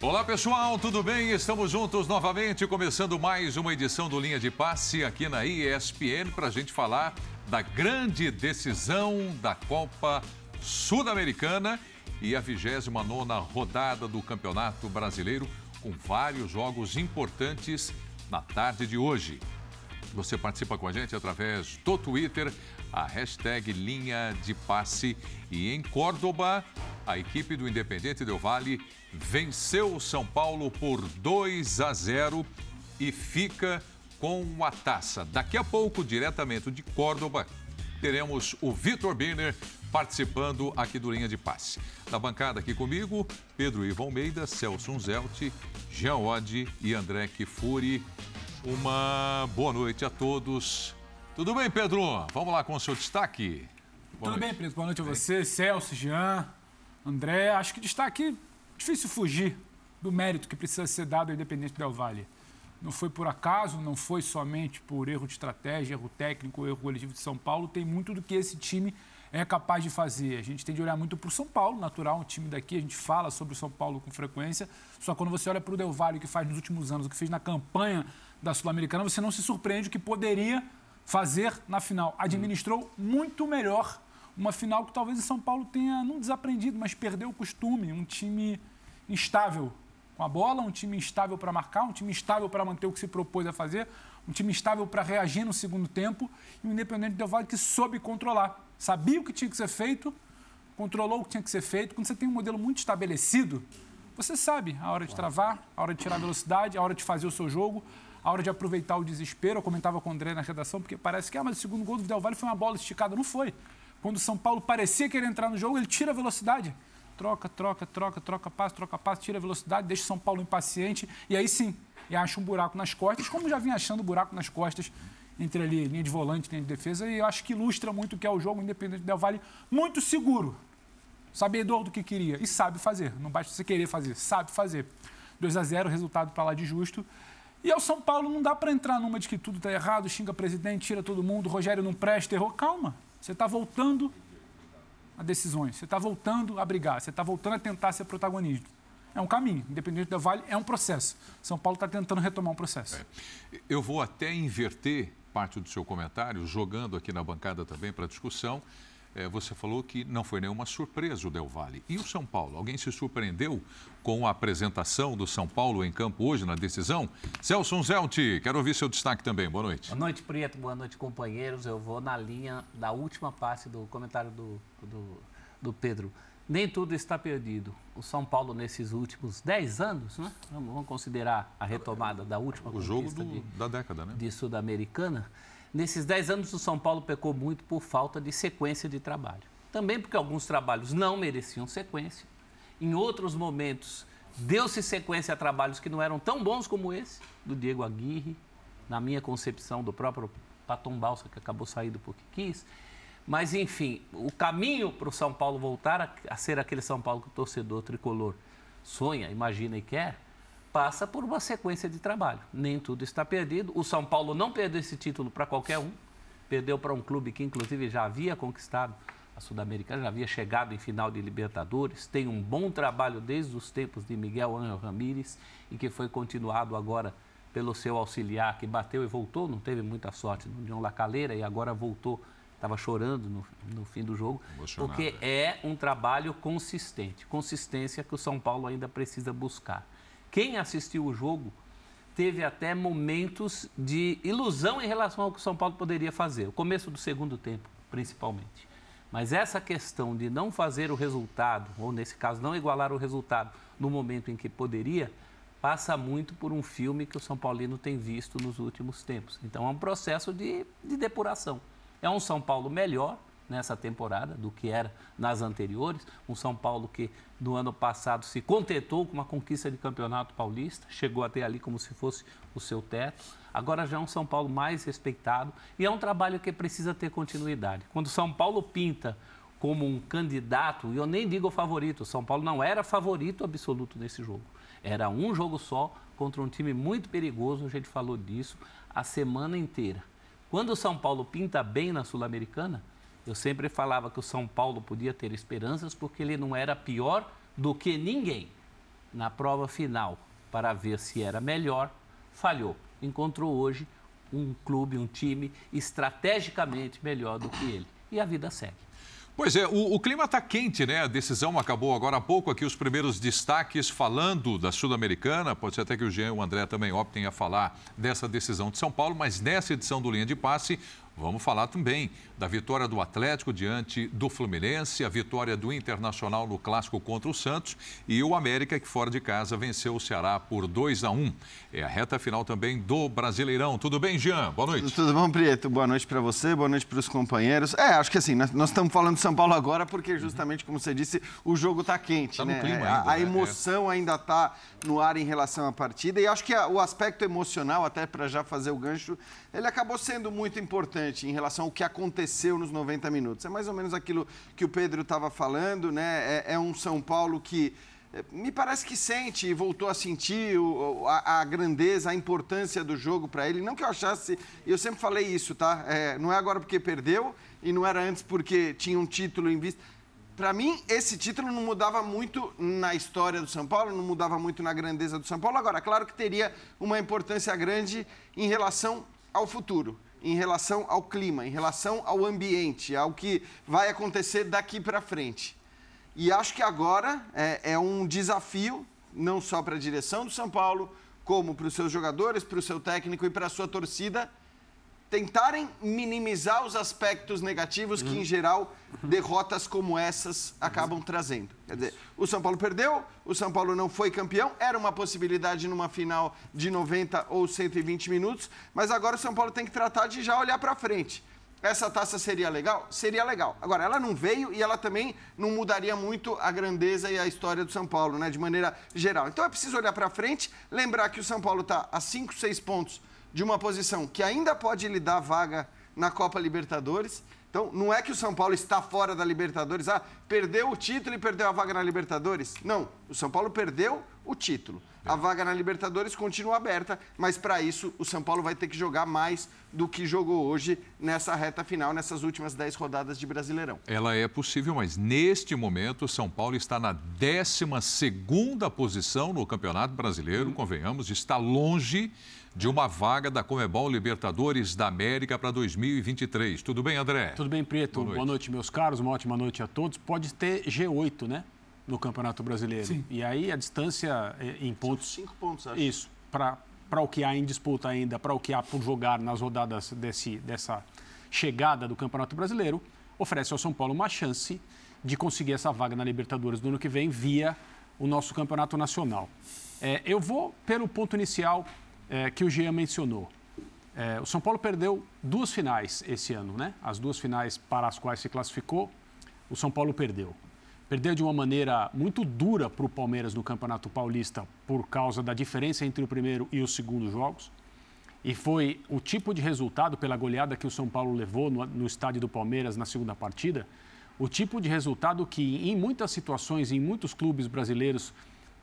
Olá pessoal, tudo bem? Estamos juntos novamente, começando mais uma edição do Linha de Passe aqui na ESPN para a gente falar da grande decisão da Copa Sul-Americana e a 29 rodada do Campeonato Brasileiro, com vários jogos importantes na tarde de hoje. Você participa com a gente através do Twitter, a hashtag Linha de Passe. E em Córdoba, a equipe do Independente Del Vale venceu o São Paulo por 2 a 0 e fica com a taça. Daqui a pouco, diretamente de Córdoba, teremos o Vitor Birner participando aqui do Linha de Passe. Na bancada aqui comigo, Pedro Ivo Almeida, Celso Zelt, Jean Oddi e André Kifuri. Uma boa noite a todos. Tudo bem, Pedro? Vamos lá com o seu destaque. Boa Tudo noite. bem, Pedro. Boa noite a você, Celso, Jean, André. Acho que destaque difícil fugir do mérito que precisa ser dado ao Independente Del Valle. Não foi por acaso, não foi somente por erro de estratégia, erro técnico, erro coletivo de São Paulo. Tem muito do que esse time é capaz de fazer. A gente tem de olhar muito para o São Paulo, natural, um time daqui, a gente fala sobre o São Paulo com frequência. Só quando você olha para o Del Valle, o que faz nos últimos anos, o que fez na campanha da Sul-Americana, você não se surpreende o que poderia fazer na final. Administrou muito melhor uma final que talvez o São Paulo tenha não desaprendido, mas perdeu o costume. Um time instável com a bola, um time instável para marcar, um time instável para manter o que se propôs a fazer, um time instável para reagir no segundo tempo e um Independente Del Valle que soube controlar. Sabia o que tinha que ser feito, controlou o que tinha que ser feito. Quando você tem um modelo muito estabelecido, você sabe a hora de travar, a hora de tirar a velocidade, a hora de fazer o seu jogo, a hora de aproveitar o desespero. Eu comentava com o André na redação, porque parece que ah, mas o segundo gol do Del Valle foi uma bola esticada. Não foi. Quando o São Paulo parecia querer entrar no jogo, ele tira a velocidade. Troca, troca, troca, troca passo, troca passo, tira a velocidade, deixa o São Paulo impaciente. E aí sim, e acha um buraco nas costas, como já vinha achando buraco nas costas entre ali linha de volante, linha de defesa. E eu acho que ilustra muito o que é o jogo Independente Del Vale, muito seguro, sabedor do que queria e sabe fazer. Não basta você querer fazer, sabe fazer. 2 a 0 resultado para lá de justo. E ao São Paulo não dá para entrar numa de que tudo está errado, xinga presidente, tira todo mundo, Rogério não presta, errou. Calma. Você está voltando a decisões, você está voltando a brigar, você está voltando a tentar ser protagonista. É um caminho, independente da Vale, é um processo. São Paulo está tentando retomar um processo. É. Eu vou até inverter parte do seu comentário, jogando aqui na bancada também para discussão é, você falou que não foi nenhuma surpresa o Del Valle. E o São Paulo? Alguém se surpreendeu com a apresentação do São Paulo em campo hoje na decisão? Celso Zelti, quero ouvir seu destaque também. Boa noite. Boa noite, Prieto. Boa noite, companheiros. Eu vou na linha da última parte do comentário do, do, do Pedro. Nem tudo está perdido. O São Paulo, nesses últimos 10 anos, né? vamos considerar a retomada da última o jogo do, de, da década, né? De Sul-Americana Nesses 10 anos, o São Paulo pecou muito por falta de sequência de trabalho. Também porque alguns trabalhos não mereciam sequência. Em outros momentos, deu-se sequência a trabalhos que não eram tão bons como esse, do Diego Aguirre, na minha concepção, do próprio Patom Balsa, que acabou saindo porque quis. Mas, enfim, o caminho para o São Paulo voltar a, a ser aquele São Paulo que o torcedor tricolor sonha, imagina e quer, passa por uma sequência de trabalho. Nem tudo está perdido. O São Paulo não perdeu esse título para qualquer um. Perdeu para um clube que, inclusive, já havia conquistado a Sul-Americana, já havia chegado em final de Libertadores. Tem um bom trabalho desde os tempos de Miguel Ángel Ramírez e que foi continuado agora pelo seu auxiliar, que bateu e voltou. Não teve muita sorte no União Lacaleira e agora voltou. Estava chorando no, no, fim do jogo, porque é. é um trabalho consistente. Consistência que o São Paulo ainda precisa buscar. Quem assistiu o jogo teve até momentos de ilusão em relação ao que o São Paulo poderia fazer, o começo do segundo tempo, principalmente. Mas essa questão de não fazer o resultado, ou nesse caso, não igualar o resultado no momento em que poderia, passa muito por um filme que o São Paulino tem visto nos últimos tempos. Então é um processo de, de depuração. É um São Paulo melhor, nessa temporada do que era nas anteriores. Um São Paulo que no ano passado se contentou com uma conquista de campeonato paulista, chegou até ali como se fosse o seu teto. Agora já é um São Paulo mais respeitado e é um trabalho que precisa ter continuidade. Quando São Paulo pinta como um candidato, e eu nem digo favorito, São Paulo não era favorito absoluto nesse jogo. Era um jogo só contra um time muito perigoso, a gente falou disso a semana inteira. Quando o São Paulo pinta bem na Sul-Americana, eu sempre falava que o São Paulo podia ter esperanças porque ele não era pior do que ninguém. Na prova final, para ver se era melhor, falhou. Encontrou hoje um clube, um time estrategicamente melhor do que ele. E a vida segue. Pois é, o, o clima está quente, né? A decisão acabou agora há pouco. Aqui os primeiros destaques falando da Sul-Americana. Pode ser até que o Jean e o André também optem a falar dessa decisão de São Paulo, mas nessa edição do Linha de Passe, Vamos falar também da vitória do Atlético diante do Fluminense, a vitória do Internacional no clássico contra o Santos e o América que fora de casa venceu o Ceará por 2 a 1. É a reta final também do Brasileirão. Tudo bem, Jean? Boa noite. Tudo bom, Prieto? Boa noite para você, boa noite para os companheiros. É, acho que assim, nós, nós, estamos falando de São Paulo agora porque justamente como você disse, o jogo está quente, tá né? Clima ainda, a, a né? emoção é. ainda está no ar em relação à partida e acho que a, o aspecto emocional, até para já fazer o gancho, ele acabou sendo muito importante em relação ao que aconteceu nos 90 minutos. É mais ou menos aquilo que o Pedro estava falando, né? É, é, um São Paulo que é, me parece que sente e voltou a sentir o, a, a, grandeza, a importância do jogo para ele. Não que eu achasse, eu sempre falei isso, tá? É, não é agora porque perdeu e não era antes porque tinha um título em vista. Para mim, esse título não mudava muito na história do São Paulo, não mudava muito na grandeza do São Paulo. Agora, claro que teria uma importância grande em relação ao futuro, em relação ao clima, em relação ao ambiente, ao que vai acontecer daqui para frente. E acho que agora é, é um desafio, não só para a direção do São Paulo, como para os seus jogadores, para o seu técnico e para a sua torcida, tentarem minimizar os aspectos negativos que, em geral, derrotas como essas acabam trazendo. Quer dizer, o São Paulo perdeu, o São Paulo não foi campeão, era uma possibilidade numa final de 90 ou 120 minutos, mas agora o São Paulo tem que tratar de já olhar para frente. Essa taça seria legal? Seria legal. Agora, ela não veio e ela também não mudaria muito a grandeza e a história do São Paulo, né, de maneira geral. Então é preciso olhar para frente, lembrar que o São Paulo está a 5, 6 pontos de uma posição que ainda pode lhe dar vaga na Copa Libertadores. Então, não é que o São Paulo está fora da Libertadores, ah, perdeu o título e perdeu a vaga na Libertadores. Não, o São Paulo perdeu o título. A vaga na Libertadores continua aberta, mas para isso o São Paulo vai ter que jogar mais do que jogou hoje nessa reta final, nessas últimas 10 rodadas de Brasileirão. Ela é possível, mas neste momento o São Paulo está na 12 posição no Campeonato Brasileiro, hum. convenhamos, está longe de uma vaga da Comebol Libertadores da América para 2023. Tudo bem, André? Tudo bem, Preto. Boa noite. Boa noite, meus caros. Uma ótima noite a todos. Pode ter G8, né? No Campeonato Brasileiro. Sim. E aí a distância eh, em pontos. Cinco pontos, acho. Isso. Para o que há em disputa ainda, para o que há por jogar nas rodadas desse, dessa chegada do Campeonato Brasileiro, oferece ao São Paulo uma chance de conseguir essa vaga na Libertadores do ano que vem via o nosso Campeonato Nacional. É, eu vou pelo ponto inicial é, que o Jean mencionou. É, o São Paulo perdeu duas finais esse ano, né? As duas finais para as quais se classificou, o São Paulo perdeu. Perdeu de uma maneira muito dura para o Palmeiras no Campeonato Paulista por causa da diferença entre o primeiro e o segundo jogos. E foi o tipo de resultado, pela goleada que o São Paulo levou no, no estádio do Palmeiras na segunda partida, o tipo de resultado que, em muitas situações, em muitos clubes brasileiros,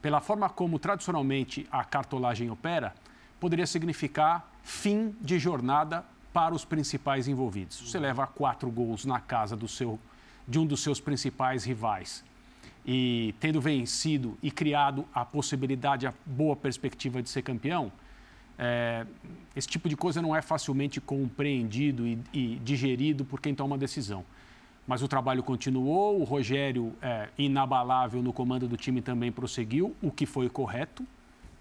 pela forma como tradicionalmente a cartolagem opera, poderia significar fim de jornada para os principais envolvidos. Você leva quatro gols na casa do seu, de um dos seus principais rivais e tendo vencido e criado a possibilidade, a boa perspectiva de ser campeão, é, esse tipo de coisa não é facilmente compreendido e, e, digerido por quem toma decisão. Mas o trabalho continuou, o Rogério, é, inabalável no comando do time, também prosseguiu, o que foi correto,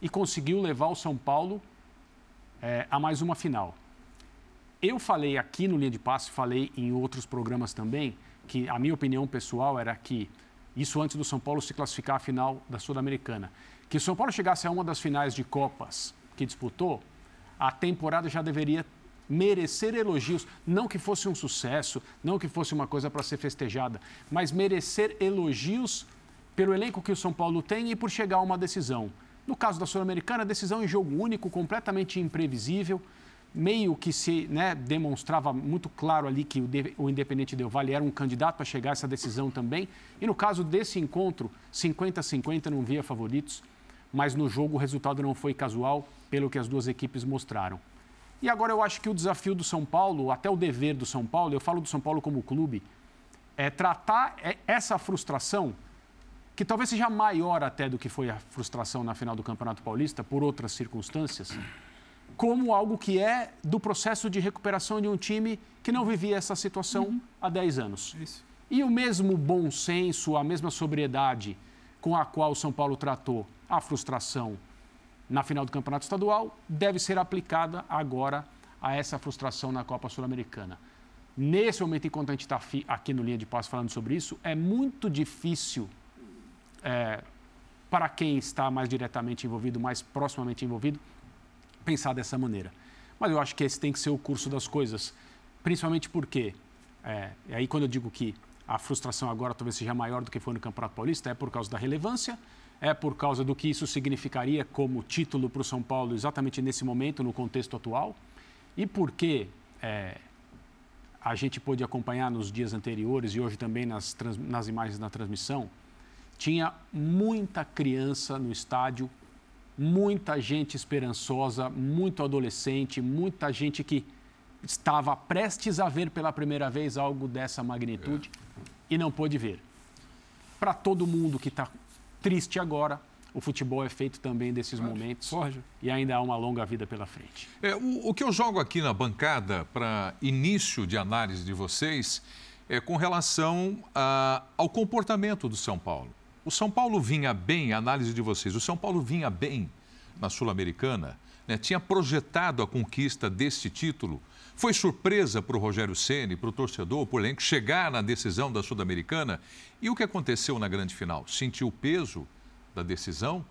e conseguiu levar o São Paulo é, a mais uma final. Eu falei aqui no Linha de Passe, falei em outros programas também, que a minha opinião pessoal era que, isso antes do São Paulo se classificar à final da Sul-Americana, que o São Paulo chegasse a uma das finais de Copas que disputou, a temporada já deveria merecer elogios, não que fosse um sucesso, não que fosse uma coisa para ser festejada, mas merecer elogios pelo elenco que o São Paulo tem e por chegar a uma decisão. No caso da Sul-Americana, decisão em jogo único, completamente imprevisível, meio que se né, demonstrava muito claro ali que o, de, o Independente Del Valle era um candidato a chegar a essa decisão também. E no caso desse encontro, 50-50 não via favoritos. mas no jogo o resultado não foi casual, pelo que as duas equipes mostraram. E agora eu acho que o desafio do São Paulo, até o dever do São Paulo, eu falo do São Paulo como clube, é tratar é, essa frustração, que talvez seja maior até do que foi a frustração na final do Campeonato Paulista, por outras circunstâncias, como algo que é do processo de recuperação de um time que não vivia essa situação uhum. há 10 anos. Isso. E o mesmo bom senso, a mesma sobriedade com a qual o São Paulo tratou a frustração na final do Campeonato Estadual deve ser aplicada agora a essa frustração na Copa Sul-Americana. Nesse momento, enquanto a gente está aqui no Linha de Passo falando sobre isso, é muito difícil é, para quem está mais diretamente envolvido, mais proximamente envolvido, pensar dessa maneira. Mas eu acho que esse tem que ser o curso das coisas, principalmente porque, é, aí quando eu digo que a frustração agora talvez seja maior do que foi no Campeonato Paulista, é por causa da relevância, é por causa do que isso significaria como título para o São Paulo exatamente nesse momento, no contexto atual, e porque é, a gente pôde acompanhar nos dias anteriores e hoje também nas, nas imagens da transmissão, tinha muita criança no estádio, muita gente esperançosa, muito adolescente, muita gente que estava prestes a ver pela primeira vez algo dessa magnitude é. e não pôde ver. Para todo mundo que está triste agora. O futebol é feito também desses momentos e ainda há uma longa vida pela frente. É, o, o que eu jogo aqui na bancada para início de análise de vocês é com relação a, ao comportamento do São Paulo. O São Paulo vinha bem, a análise de vocês, o São Paulo vinha bem na Sul-Americana, né? tinha projetado a conquista deste título. Foi surpresa para o Rogério Ceni, para o torcedor, para o elenco, chegar na decisão da Sul-Americana e o que aconteceu na grande final? Sentiu o peso da decisão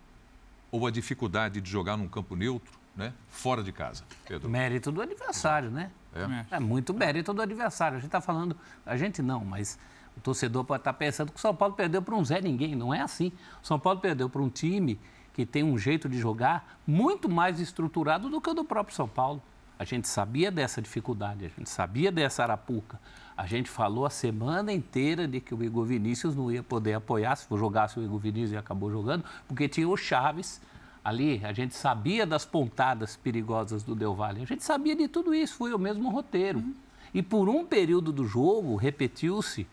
ou a dificuldade de jogar num campo neutro, né? fora de casa? Pedro. Mérito do adversário, né? É, é muito mérito do adversário. A gente está falando, a gente não, mas o torcedor pode estar tá pensando que o São Paulo perdeu para um Zé Ninguém. Não é assim. O São Paulo perdeu para um time que tem um jeito de jogar muito mais estruturado do que o do próprio São Paulo. A gente sabia dessa dificuldade, a gente sabia dessa arapuca. A gente falou a semana inteira de que o Igor Vinícius não ia poder apoiar se jogasse o Igor Vinícius e acabou jogando, porque tinha o Chaves ali. A gente sabia das pontadas perigosas do Del Valle. A gente sabia de tudo isso, foi o mesmo roteiro. Uhum. E por um período do jogo, repetiu-se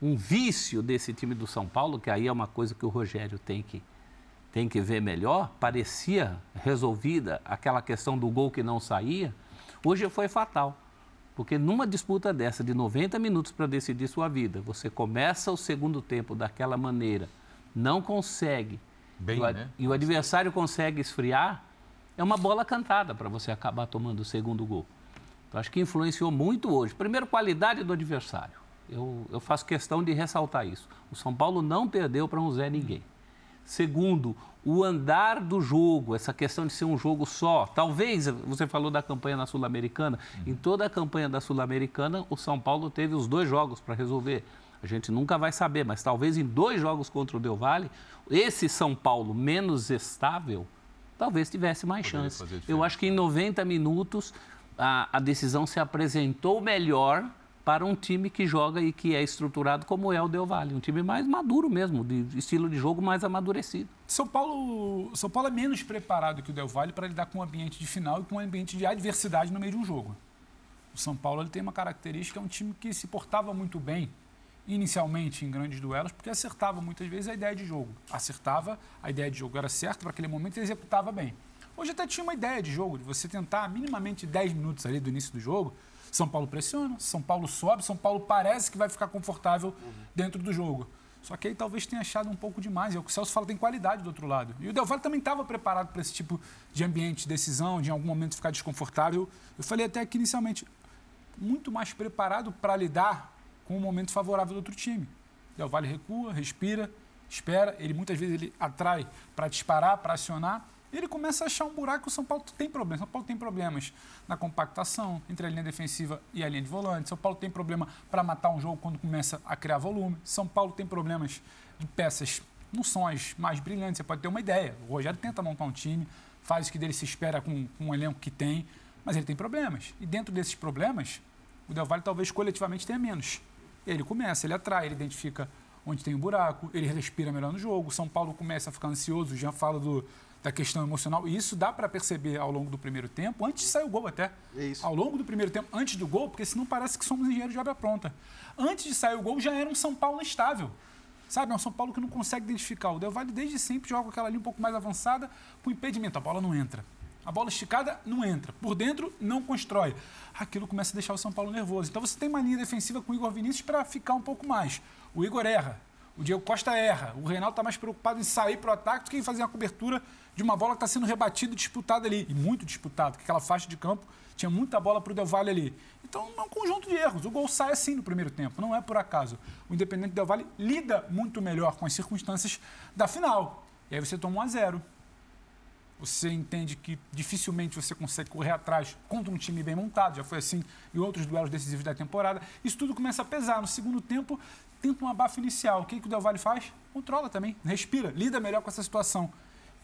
um vício desse time do São Paulo, que aí é uma coisa que o Rogério tem que, tem que ver melhor. Parecia resolvida aquela questão do gol que não saía. Hoje foi fatal. Porque numa disputa dessa, de 90 minutos para decidir sua vida, você começa o segundo tempo daquela maneira, não consegue, Bem, e, o, né? e o adversário consegue esfriar, é uma bola cantada para você acabar tomando o segundo gol. Então, acho que influenciou muito hoje. Primeiro, qualidade do adversário. Eu, eu faço questão de ressaltar isso. O São Paulo não perdeu para um Zé Ninguém. Segundo, o andar do jogo, essa questão de ser um jogo só. Talvez, você falou da campanha na Sul-Americana, em toda a campanha da Sul-Americana, o São Paulo teve os dois jogos para resolver. A gente nunca vai saber, mas talvez em dois jogos contra o Del Valle, esse São Paulo menos estável, talvez tivesse mais Poderia chance. Eu acho que em 90 minutos a, a decisão se apresentou melhor para um time que joga e que é estruturado como é o Del Valle, um time mais maduro mesmo, de estilo de jogo mais amadurecido. São Paulo, São Paulo é menos preparado que o Del Valle para lidar com um ambiente de final e com um ambiente de adversidade no meio de um jogo. O São Paulo ele tem uma característica, é um time que se portava muito bem inicialmente em grandes duelos, porque acertava muitas vezes a ideia de jogo. Acertava, a ideia de jogo era certa para aquele momento e executava bem. Hoje até tinha uma ideia de jogo, de você tentar minimamente 10 minutos ali do início do jogo, são Paulo pressiona, São Paulo sobe, São Paulo parece que vai ficar confortável uhum. dentro do jogo. Só que aí talvez tenha achado um pouco demais. É o que o Celso fala, tem qualidade do outro lado. E o Del Valle também estava preparado para esse tipo de ambiente, de decisão, de em algum momento ficar desconfortável. Eu falei até aqui inicialmente, muito mais preparado para lidar com o momento favorável do outro time. Del Valle recua, respira, espera. Ele muitas vezes ele atrai para disparar, para acionar ele começa a achar um buraco. O São Paulo tem problemas. São Paulo tem problemas na compactação entre a linha defensiva e a linha de volante. São Paulo tem problema para matar um jogo quando começa a criar volume. São Paulo tem problemas de peças não são as mais brilhantes. Você pode ter uma ideia. O Rogério tenta montar um time, faz o que dele se espera com, com um elenco que tem, mas ele tem problemas. E dentro desses problemas, o Del Valle talvez coletivamente tenha menos. Ele começa, ele atrai, ele identifica onde tem o um buraco, ele respira melhor no jogo. São Paulo começa a ficar ansioso, Jean fala do, da questão emocional. E isso dá para perceber ao longo do primeiro tempo, antes de sair o gol até. É isso. Ao longo do primeiro tempo, antes do gol, porque senão parece que somos engenheiros de obra pronta. Antes de sair o gol, já era um São Paulo instável. Sabe, é um São Paulo que não consegue identificar. O Del Valle desde sempre joga aquela linha um pouco mais avançada com impedimento. A bola não entra. A bola esticada não entra. Por dentro, não constrói. Aquilo começa a deixar o São Paulo nervoso. Então você tem uma linha defensiva com o Igor Vinícius para ficar um pouco mais. O Igor erra. O Diego Costa erra. O Reinaldo está mais preocupado em sair para o ataque do que em fazer uma cobertura de uma bola que está sendo rebatida e disputada ali. E muito disputada, porque aquela faixa de campo tinha muita bola para o Del Valle ali. Então, é um conjunto de erros. O gol sai assim no primeiro tempo, não é por acaso. O Independente Del Valle lida muito melhor com as circunstâncias da final. E aí você toma um a zero você entende que dificilmente você consegue correr atrás contra um time bem montado, já foi assim em outros duelos decisivos da temporada. Isso tudo começa a pesar. No segundo tempo, tenta um abafo inicial. O que, que o Del Valle faz? Controla também, respira, lida melhor com essa situação.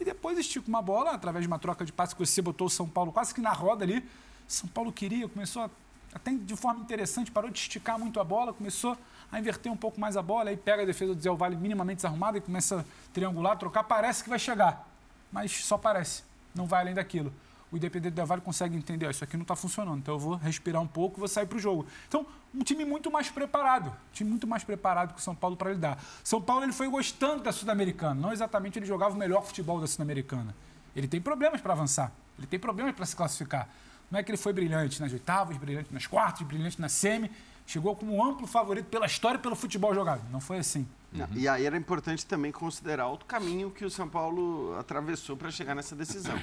E depois estica uma bola, através de uma troca de passe que você botou o São Paulo quase que na roda ali. São Paulo queria, começou a, até de forma interessante, parou de esticar muito a bola, começou a inverter um pouco mais a bola, aí pega a defesa do Del Valle minimamente desarrumada e começa a triangular, trocar, parece que vai chegar mas só parece, não vai além daquilo. O Independente Del Vale consegue entender, isso aqui não está funcionando, então eu vou respirar um pouco e vou sair para o jogo. Então, um time muito mais preparado, um time muito mais preparado que o São Paulo para lidar. São Paulo ele foi gostando da Sul-Americana, não exatamente ele jogava o melhor futebol da Sul-Americana. Ele tem problemas para avançar, ele tem problemas para se classificar. Não é que ele foi brilhante nas oitavas, brilhante nas quartas, brilhante na semi, chegou como um amplo favorito pela história e pelo futebol jogado. Não foi assim. Uhum. E aí era importante também considerar o caminho que o São Paulo atravessou para chegar nessa decisão.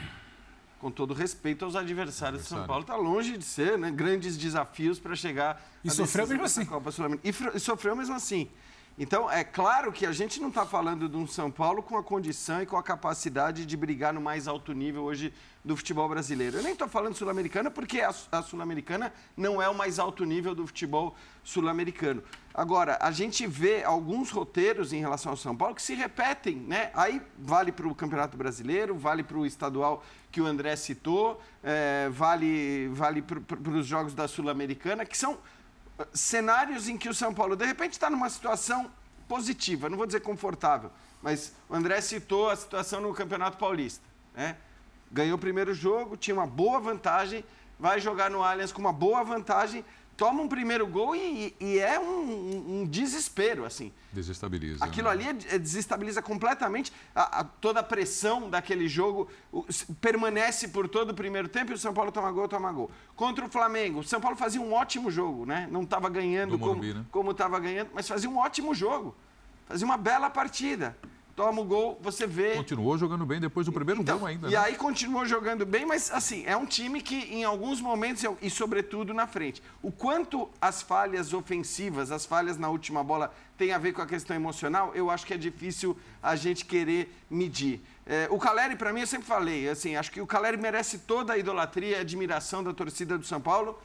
Com todo respeito aos adversários do São Paulo, está longe de ser né, grandes desafios para chegar e sofreu mesmo assim. Copa E, e sofreu mesmo assim. Então, é claro que a gente não está falando de um São Paulo com a condição e com a capacidade de brigar no mais alto nível hoje do futebol brasileiro. Eu nem estou falando sul-americana porque a, sul-americana não é o mais alto nível do futebol sul-americano. Agora, a gente vê alguns roteiros em relação ao São Paulo que se repetem, né? Aí vale para o Campeonato Brasileiro, vale para o estadual que o André citou, é, vale, vale para os jogos da Sul-Americana, que são cenários em que o São Paulo, de repente, está numa situação positiva, não vou dizer confortável, mas o André citou a situação no Campeonato Paulista. Né? Ganhou o primeiro jogo, tinha uma boa vantagem, vai jogar no Allianz com uma boa vantagem, toma um primeiro gol e, e é um, um, desespero, assim. Desestabiliza. Aquilo né? ali é, é, desestabiliza completamente a, a, toda a pressão daquele jogo. O, permanece por todo o primeiro tempo e o São Paulo toma gol, toma gol. Contra o Flamengo, o São Paulo fazia um ótimo jogo, né? Não estava ganhando Morumbi, como estava né? ganhando, mas fazia um ótimo jogo. Fazia uma bela partida toma o gol, você vê. Continuou jogando bem depois do primeiro então, gol ainda. E né? aí continuou jogando bem, mas assim, é um time que em alguns momentos, e sobretudo na frente, o quanto as falhas ofensivas, as falhas na última bola tem a ver com a questão emocional, eu acho que é difícil a gente querer medir. É, o Caleri, para mim, eu sempre falei, assim, acho que o Caleri merece toda a idolatria e admiração da torcida do São Paulo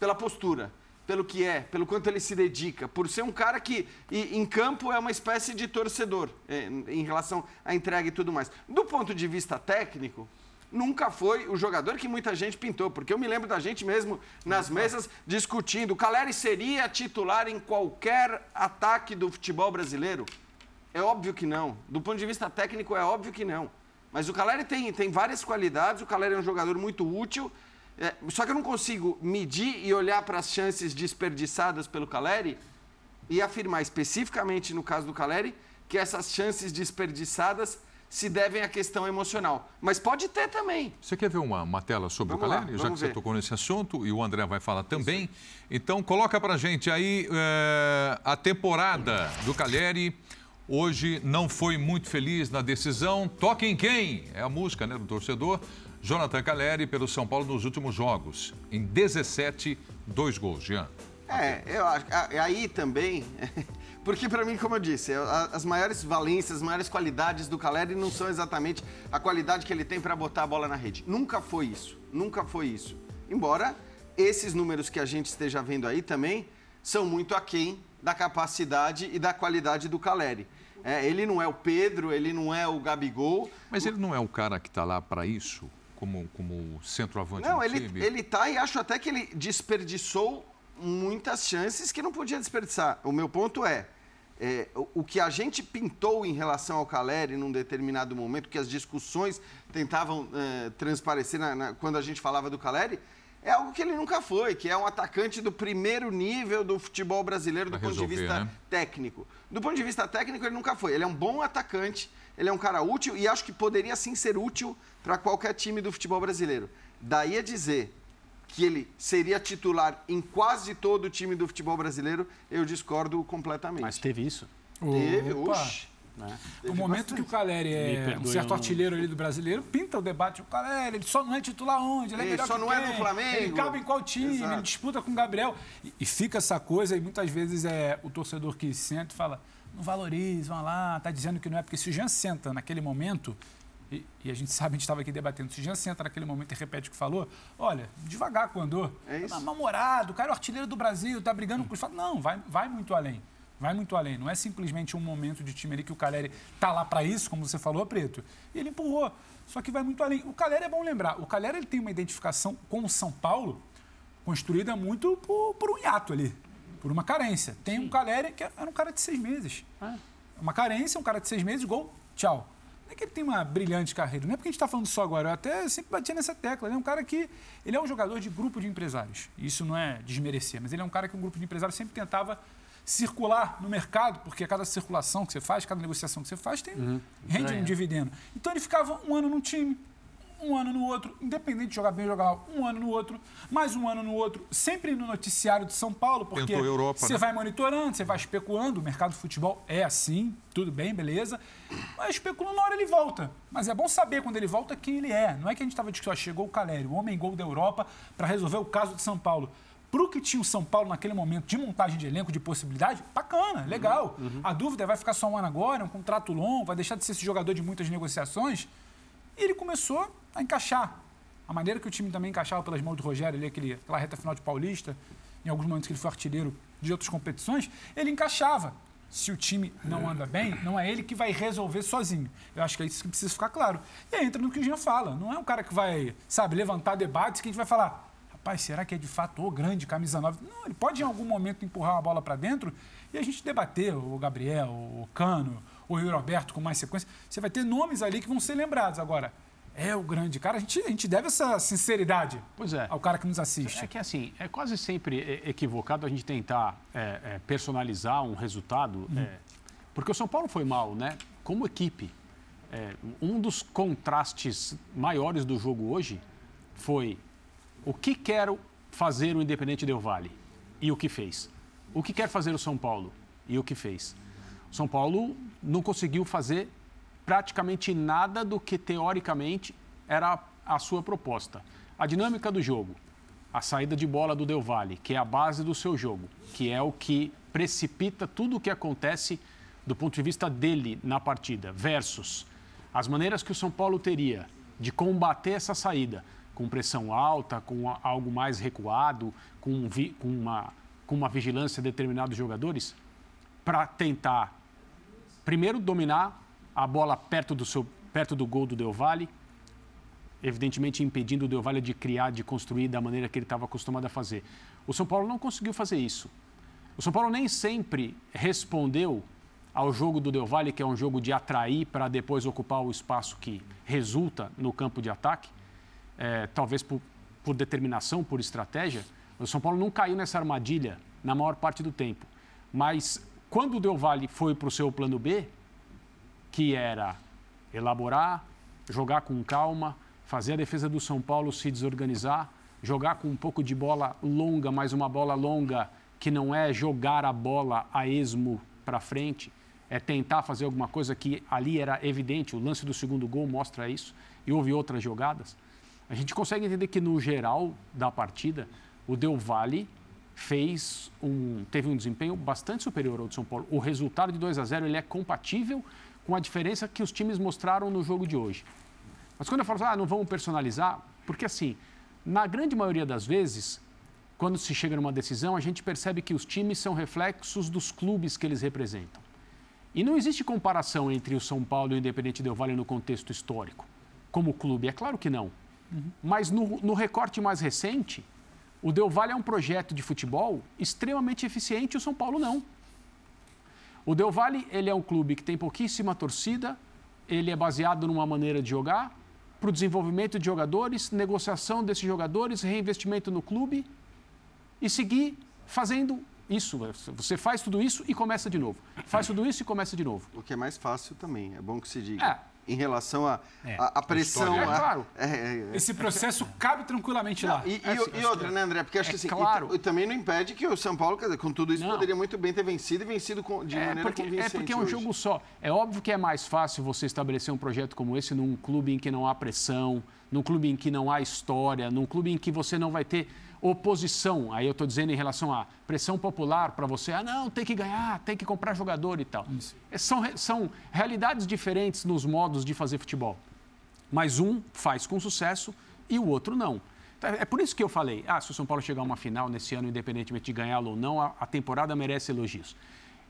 pela postura pelo que é, pelo quanto ele se dedica, por ser um cara que em campo é uma espécie de torcedor é, em relação à entrega e tudo mais. Do ponto de vista técnico, nunca foi o jogador que muita gente pintou, porque eu me lembro da gente mesmo nas mesas discutindo, o Caleri seria titular em qualquer ataque do futebol brasileiro? É óbvio que não. Do ponto de vista técnico, é óbvio que não. Mas o Caleri tem, tem várias qualidades, o Caleri é um jogador muito útil, é, só que eu não consigo medir e olhar para as chances desperdiçadas pelo Caleri e afirmar especificamente no caso do Caleri que essas chances desperdiçadas se devem à questão emocional. Mas pode ter também. Você quer ver uma, uma tela sobre vamos o Caleri? Lá, Já que ver. você tocou nesse assunto e o André vai falar também. Isso. Então, coloca para gente aí é, a temporada do Caleri. Hoje não foi muito feliz na decisão. Toque em quem? É a música né, do torcedor. Jonathan Caleri pelo São Paulo nos últimos jogos. Em 17, dois gols, Jean. É, eu acho. Aí também. Porque, para mim, como eu disse, as maiores valências, as maiores qualidades do Caleri não são exatamente a qualidade que ele tem para botar a bola na rede. Nunca foi isso. Nunca foi isso. Embora esses números que a gente esteja vendo aí também são muito aquém da capacidade e da qualidade do Caleri. É, ele não é o Pedro, ele não é o Gabigol. Mas ele não é o cara que está lá para isso? Como, como centroavante Não, ele, time? ele tá e acho até que ele desperdiçou muitas chances que não podia desperdiçar. O meu ponto é, É, o, o, que a gente pintou em relação ao Caleri num determinado momento, que as discussões tentavam é, transparecer na, na, quando a gente falava do Caleri, é algo que ele nunca foi, que é um atacante do primeiro nível do futebol brasileiro do ponto de vista né? técnico. Do ponto de vista técnico, ele nunca foi. Ele é um bom atacante, ele é um cara útil e acho que poderia sim ser útil para qualquer time do futebol brasileiro. Daí a dizer que ele seria titular em quase todo o time do futebol brasileiro, eu discordo completamente. Mas teve isso? Teve, uxe. Né? O momento bastante. que o Caleri é um certo artilheiro ali do brasileiro, pinta o debate. O Caleri, ele só não é titular onde? Ele, é ele só não quem? é no Flamengo. Ele cabe em qual time? Exato. Ele disputa com o Gabriel. E, e, fica essa coisa, e muitas vezes é o torcedor que senta e fala: não valoriza, vão lá, tá dizendo que não é. Porque se o Jean senta naquele momento, e, e, a gente sabe, a gente estava aqui debatendo, se o Jean senta naquele momento e repete o que falou, olha, devagar com o andor. É isso. Tá namorado, o cara é o artilheiro do Brasil, tá brigando com os. Não, vai, vai muito além. Vai muito além. Não é simplesmente um momento de time ali que o Caleri tá lá para isso, como você falou, Preto. E ele empurrou. Só que vai muito além. O Caleri é bom lembrar. O Caleri ele tem uma identificação com o São Paulo construída muito por, por um hiato ali, por uma carência. Tem Sim. um Caleri que era um cara de seis meses. É. Uma carência, um cara de seis meses, gol, tchau. Não é que ele tem uma brilhante carreira, não é porque a gente está falando só agora, eu até sempre batia nessa tecla. Ele é um cara que. Ele é um jogador de grupo de empresários. Isso não é desmerecer, mas ele é um cara que um grupo de empresários sempre tentava circular no mercado, porque cada circulação que você faz, cada negociação que você faz, tem, uhum. rende um dividendo. Então ele ficava um ano num time, um ano no outro, independente de jogar bem ou jogar mal, um ano no outro, mais um ano no outro, sempre no noticiário de São Paulo, porque Europa, você né? vai monitorando, você vai especulando, o mercado de futebol é assim, tudo bem, beleza, mas especulando na hora ele volta. Mas é bom saber quando ele volta quem ele é. Não é que a gente estava dizendo, chegou o Caleri, o homem gol da Europa, para resolver o caso de São Paulo. Para o que tinha o São Paulo naquele momento de montagem de elenco, de possibilidade, bacana, legal. Uhum, uhum. A dúvida é, vai ficar só um ano agora, um contrato longo, vai deixar de ser esse jogador de muitas negociações. E ele começou a encaixar. A maneira que o time também encaixava pelas mãos do Rogério, ali, aquele, aquela reta final de Paulista, em alguns momentos que ele foi artilheiro de outras competições, ele encaixava. Se o time não anda bem, não é ele que vai resolver sozinho. Eu acho que é isso que precisa ficar claro. E aí entra no que o Jean fala. Não é um cara que vai, sabe, levantar debates que a gente vai falar, rapaz, será que é de fato o grande camisa 9? Não, ele pode em algum momento empurrar uma bola para dentro e a gente debater o Gabriel, o Cano, o Roberto com mais sequência. Você vai ter nomes ali que vão ser lembrados. Agora, é o grande cara. A gente, a gente deve essa sinceridade pois é. ao cara que nos assiste. É que assim, é quase sempre equivocado a gente tentar é, é, personalizar um resultado. Hum. É, porque o São Paulo foi mal, né? Como equipe. É, um dos contrastes maiores do jogo hoje foi o que quer fazer o Independente Del Vale e o que fez. O que quer fazer o São Paulo e o que fez. O São Paulo não conseguiu fazer praticamente nada do que teoricamente era a sua proposta. A dinâmica do jogo, a saída de bola do Del Valle, que é a base do seu jogo, que é o que precipita tudo o que acontece do ponto de vista dele na partida, versus as maneiras que o São Paulo teria de combater essa saída, com pressão alta, com algo mais recuado, com, com, uma, com uma vigilância de determinados jogadores, para tentar, primeiro, dominar a bola perto do, seu, perto do gol do Del Valle, evidentemente impedindo o Del Valle de criar, de construir da maneira que ele estava acostumado a fazer. O São Paulo não conseguiu fazer isso. O São Paulo nem sempre respondeu ao jogo do Del Valle, que é um jogo de atrair para depois ocupar o espaço que resulta no campo de ataque, é, talvez por, por determinação, por estratégia. O São Paulo não caiu nessa armadilha na maior parte do tempo. Mas quando o Del Valle foi para o seu plano B, que era elaborar, jogar com calma, fazer a defesa do São Paulo se desorganizar, jogar com um pouco de bola longa, mas uma bola longa que não é jogar a bola a esmo para frente, é tentar fazer alguma coisa que ali era evidente, o lance do segundo gol mostra isso, e houve outras jogadas. A gente consegue entender que no geral da partida, o Del Valle fez um, teve um desempenho bastante superior ao de São Paulo. O resultado de 2 a 0 ele é compatível com a diferença que os times mostraram no jogo de hoje. Mas quando eu falo, ah, não vamos personalizar, porque assim, na grande maioria das vezes, quando se chega numa decisão, a gente percebe que os times são reflexos dos clubes que eles representam. E não existe comparação entre o São Paulo e o Independente Del Valle no contexto histórico, como clube, é claro que não. Uhum. Mas no, no, recorte mais recente, o Del Valle é um projeto de futebol extremamente eficiente e o São Paulo não. O Del Valle, ele é um clube que tem pouquíssima torcida, ele é baseado numa maneira de jogar, para o desenvolvimento de jogadores, negociação desses jogadores, reinvestimento no clube e seguir fazendo isso. Você faz tudo isso e começa de novo. Faz tudo isso e começa de novo. O que é mais fácil também, é bom que se diga. É. Em relação à É. a, a pressão. É, a- claro. é, é, é. Esse processo cabe tranquilamente lá. E, e- É, acho e que outra, né, André? Porque acho é que assim, claro. e, também não impede que o São Paulo, com tudo isso, Não. poderia muito bem ter vencido e vencido com- de É maneira porque, é porque é um hoje. jogo só. É óbvio que é mais fácil você estabelecer um projeto como esse num clube em que não há pressão, num clube em que não há história, num clube em que você não vai ter oposição. Aí eu estou dizendo em relação à pressão popular para você. Ah, não, tem que ganhar, tem que comprar jogador e tal. É, São, são realidades diferentes nos modos de fazer futebol. Mas um faz com sucesso e o outro não. Então, É por isso que eu falei, ah, se o São Paulo chegar a uma final nesse ano, independentemente de ganhá-lo ou não, a, a temporada merece elogios.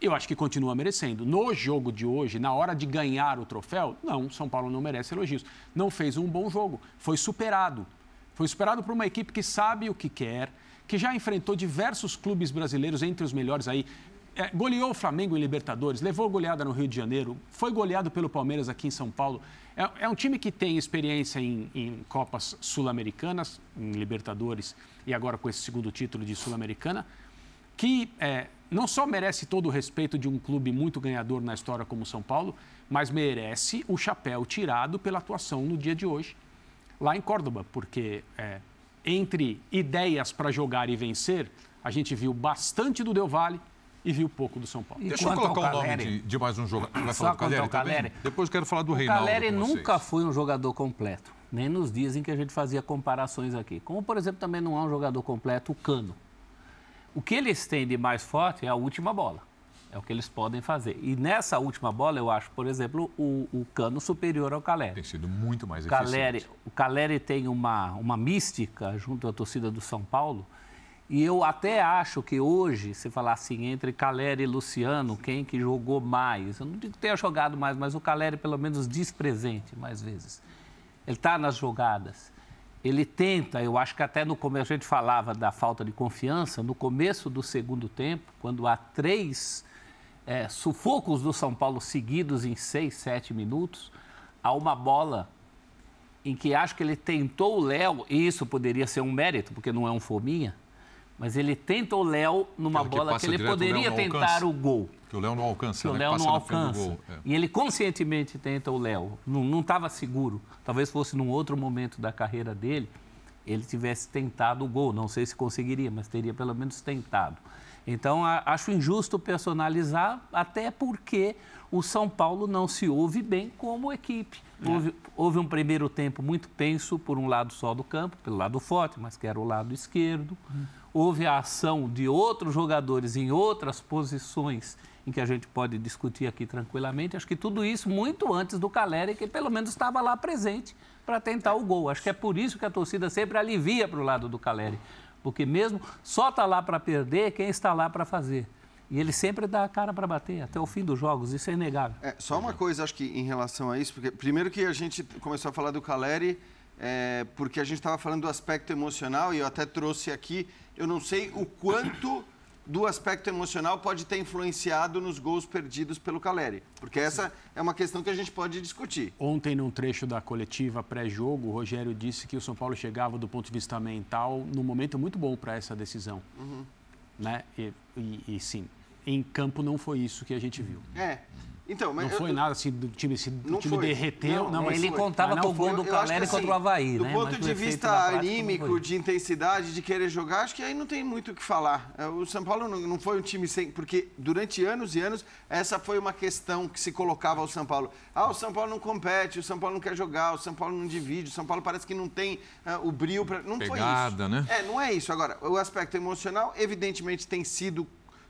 Eu acho que continua merecendo. No jogo de hoje, na hora de ganhar o troféu, não, São Paulo não merece elogios. Não fez um bom jogo, foi superado. Foi superado por uma equipe que sabe o que quer, que já enfrentou diversos clubes brasileiros entre os melhores aí. É, goleou o Flamengo em Libertadores, levou goleada no Rio de Janeiro, foi goleado pelo Palmeiras aqui em São Paulo. É, é um time que tem experiência em, em Copas Sul-Americanas, em Libertadores e agora com esse segundo título de Sul-Americana, que é, não só merece todo o respeito de um clube muito ganhador na história como São Paulo, mas merece o chapéu tirado pela atuação no dia de hoje lá em Córdoba, porque é, entre ideias para jogar e vencer, a gente viu bastante do Del Valle e viu pouco do São Paulo. E Deixa eu colocar o nome de, de mais um jogador. Vai Só falar do Caleri também? Caleri. Depois eu quero falar do O Reinaldo Caleri nunca foi um jogador completo, nem nos dias em que a gente fazia comparações aqui. Como, por exemplo, também não é um jogador completo o Cano. O que eles têm de mais forte é a última bola. É o que eles podem fazer. E nessa última bola, eu acho, por exemplo, o, o Cano superior ao Caleri. Tem sido muito mais Caleri, eficiente. o Caleri tem uma, uma mística junto à torcida do São Paulo. E eu até acho que hoje, se falar assim, entre Caleri e Luciano, quem que jogou mais? Eu não digo que tenha jogado mais, mas o Caleri pelo menos diz presente mais vezes. Ele está nas jogadas. Ele tenta, eu acho que até no começo a gente falava da falta de confiança, no começo do segundo tempo, quando há três é, sufocos do São Paulo seguidos em seis, sete minutos, há uma bola em que acho que ele tentou o Léo, e isso poderia ser um mérito, porque não é um fominha, mas ele tenta o Léo numa Aquela que bola que ele direto, poderia tentar alcança. o gol. Que o Léo não alcança, Que o né? Léo Passa não alcança. gol. É. E ele conscientemente tenta o Léo. Não estava seguro. talvez fosse num outro momento da carreira dele, ele tivesse tentado o gol. Não sei se conseguiria, mas teria pelo menos tentado. Então, acho injusto personalizar, até porque o São Paulo não se ouve bem como equipe. Houve, houve um primeiro tempo muito tenso por um lado só do campo, pelo lado forte, mas que era o lado esquerdo. Houve a ação de outros jogadores em outras posições em que a gente pode discutir aqui tranquilamente. Acho que tudo isso muito antes do Caleri, que pelo menos estava lá presente para tentar o gol. Acho que é por isso que a torcida sempre alivia para o lado do Caleri. Porque mesmo só está lá para perder quem está lá para fazer. E ele sempre dá a cara para bater até o fim dos jogos, isso é inegável. É, só uma coisa, acho que em relação a isso, porque primeiro que a gente começou a falar do Caleri, é, porque a gente estava falando do aspecto emocional e eu até trouxe aqui, eu não sei o quanto do aspecto emocional pode ter influenciado nos gols perdidos pelo Caleri, porque essa é uma questão que a gente pode discutir. Ontem, num trecho da coletiva pré-jogo, o Rogério disse que o São Paulo chegava, do ponto de vista mental, num momento muito bom para essa decisão. Né? E, e- e, sim, em campo não foi isso que a gente viu. É. Então, mas Não eu- foi nada assim do time se Não o time foi. derreteu. Não, Não, mas ele foi. contava mas com o gol foi- do Caleri assim, contra o Havaí, do né? ponto Mas de vista anímico, foi. de intensidade, de querer jogar, acho que aí não tem muito o que falar. É, O São Paulo não, não foi um time sem. Porque durante anos e anos, essa foi uma questão que se colocava ao São Paulo. Ah, o São Paulo não compete, o São Paulo não quer jogar, o São Paulo não divide, o São Paulo parece que não tem ah, o brilho para. Não foi Pegada, isso. né? É, não é isso. Agora, o aspecto emocional, evidentemente, tem sido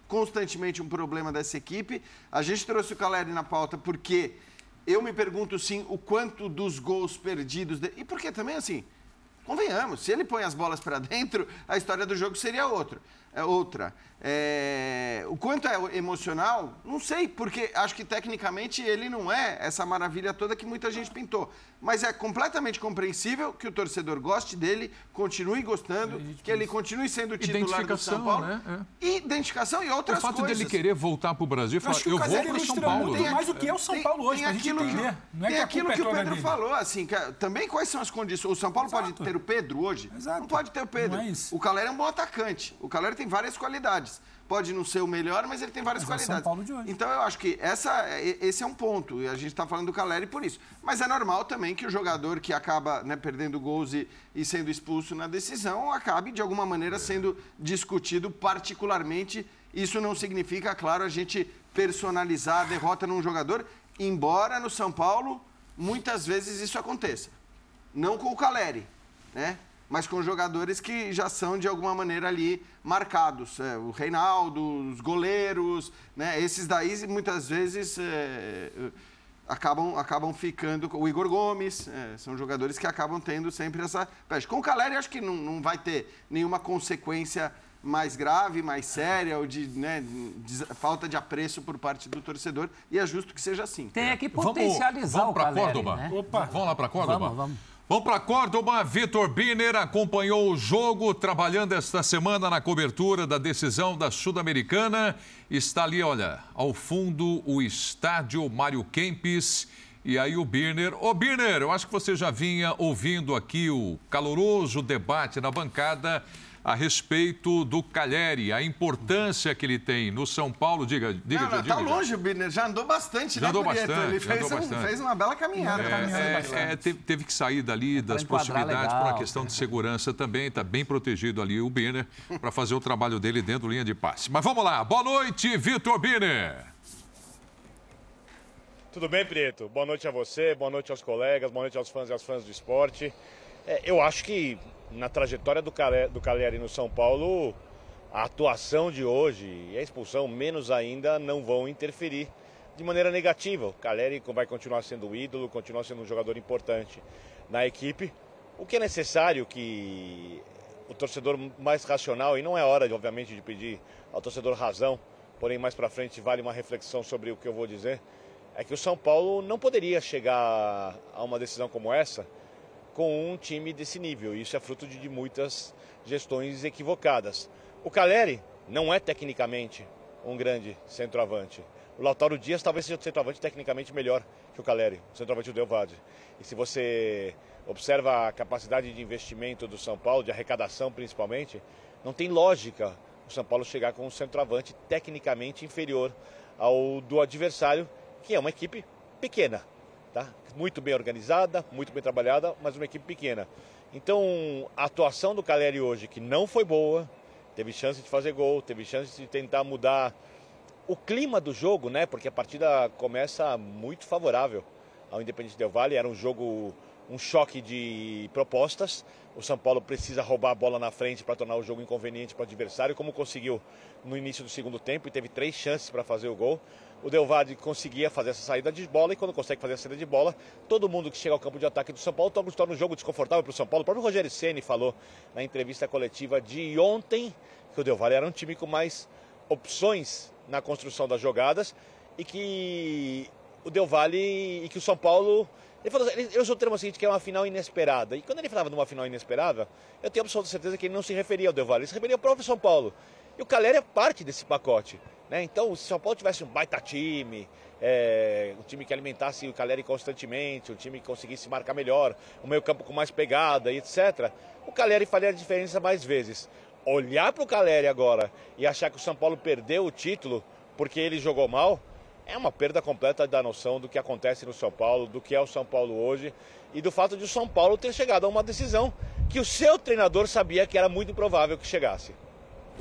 constantemente um problema dessa equipe. A gente trouxe o Caleri na pauta porque eu me pergunto, sim, o quanto dos gols perdidos... de- E porque também, assim, Convenhamos, se ele põe as bolas para dentro, a história do jogo seria outra. É outra. É, o quanto é emocional, não sei, porque acho que tecnicamente ele não é essa maravilha toda que muita gente pintou. Mas é completamente compreensível que o torcedor goste dele, continue gostando, que ele continue sendo titular do São Paulo. Né? É. Identificação e outras coisas. O fato coisas. dele querer voltar para o Brasil e falar, eu, eu vou para o São Paulo. Tem mais o que é o São Paulo hoje, tem, tem aquilo, que, não é tem que aquilo que o Pedro dele. falou, assim, que, também quais são as condições. O São Paulo Exato. pode ter o Pedro hoje? Exato. Não pode ter o Pedro. É o Calera é um bom atacante. O Calera tem várias qualidades pode não ser o melhor, mas ele tem várias mas qualidades. É São Paulo de hoje. Então eu acho que essa, esse é um ponto. E a gente está falando do Caleri por isso. Mas é normal também que o jogador que acaba né, perdendo gols e, e, sendo expulso na decisão acabe, de alguma maneira, sendo discutido particularmente. Isso não significa, claro, a gente personalizar a derrota num jogador, embora no São Paulo muitas vezes isso aconteça. Não com o Caleri, né? Mas com jogadores que já são de alguma maneira ali marcados. É, o Reinaldo, os goleiros, né? esses daí muitas vezes é, acabam, acabam ficando. O Igor Gomes, é, são jogadores que acabam tendo sempre essa peste. Com o Caleri, acho que não, não vai ter nenhuma consequência mais grave, mais séria, ou de, né, de, falta de apreço por parte do torcedor, e é justo que seja assim. Tem que potencializar vamos, vamos o Caleri, Córdoba. Né? Opa. Vamos lá para Córdoba? Vamos, vamos. Vamos para Córdoba. Vitor Biner acompanhou o jogo, trabalhando esta semana na cobertura da decisão da Sul-Americana. Está ali, olha, ao fundo o estádio Mário Kempis. E aí o Birner. Ô, Birner, eu acho que você já vinha ouvindo aqui o caloroso debate na bancada a respeito do Calheri, a importância que ele tem no São Paulo. Diga, diga, não, não, diga. Tá diga. longe, Birner, já andou bastante, já né, andou bastante, Ele fez, andou um, fez uma bela caminhada. É, é, é, teve, teve, que sair dali das proximidades por uma questão de segurança também. Está bem protegido ali o Birner para fazer o trabalho dele dentro da linha de passe. Mas vamos lá. Boa noite, Vitor Birner. Tudo bem, Preto? Boa noite a você, boa noite aos colegas, boa noite aos fãs e às fãs do esporte. É, eu acho que na trajetória do, Calé, do Caleri no São Paulo, a atuação de hoje e a expulsão, menos ainda, não vão interferir de maneira negativa. O Caleri vai continuar sendo ídolo, continua sendo um jogador importante na equipe. O que é necessário que o torcedor mais racional, e não é hora, obviamente, de pedir ao torcedor razão, porém mais para frente vale uma reflexão sobre o que eu vou dizer, é que o São Paulo não poderia chegar a uma decisão como essa com um time desse nível. Isso é fruto de, muitas gestões equivocadas. O Caleri não é tecnicamente um grande centroavante. O Lautaro Dias talvez seja o centroavante tecnicamente melhor que o Caleri, o centroavante do Delvade. E se você observa a capacidade de investimento do São Paulo, de arrecadação principalmente, não tem lógica o São Paulo chegar com um centroavante tecnicamente inferior ao do adversário, que é uma equipe pequena. Tá? Muito bem organizada, muito bem trabalhada, mas uma equipe pequena. Então, a atuação do Caleri hoje, que não foi boa, teve chance de fazer gol, teve chance de tentar mudar o clima do jogo, né? Porque a partida começa muito favorável ao Independente Del Valle. Era um jogo, um choque de propostas. O São Paulo precisa roubar a bola na frente para tornar o jogo inconveniente para o adversário, como conseguiu no início do segundo tempo e teve três chances para fazer o gol o Delvade conseguia fazer essa saída de bola e quando consegue fazer a saída de bola, todo mundo que chega ao campo de ataque do São Paulo torna, um jogo desconfortável para o São Paulo. O próprio Rogério Ceni falou na entrevista coletiva de ontem que o Delvade era um time com mais opções na construção das jogadas e que o Del Valle e que o São Paulo. Ele, falou, ele, ele usou o termo seguinte, que é uma final inesperada. E quando ele falava de uma final inesperada, eu tenho absoluta certeza que ele não se referia ao Del Valle, ele se referia ao próprio São Paulo. E o Caleri é parte desse pacote. Né? Então, se o São Paulo tivesse um baita time, é, um time que alimentasse o Caleri constantemente, um time que conseguisse marcar melhor, um meio campo com mais pegada e etc., o Caleri faria a diferença mais vezes. Olhar para o Caleri agora e achar que o São Paulo perdeu o título porque ele jogou mal, é uma perda completa da noção do que acontece no São Paulo, do que é o São Paulo hoje e do fato de o São Paulo ter chegado a uma decisão que o seu treinador sabia que era muito improvável que chegasse.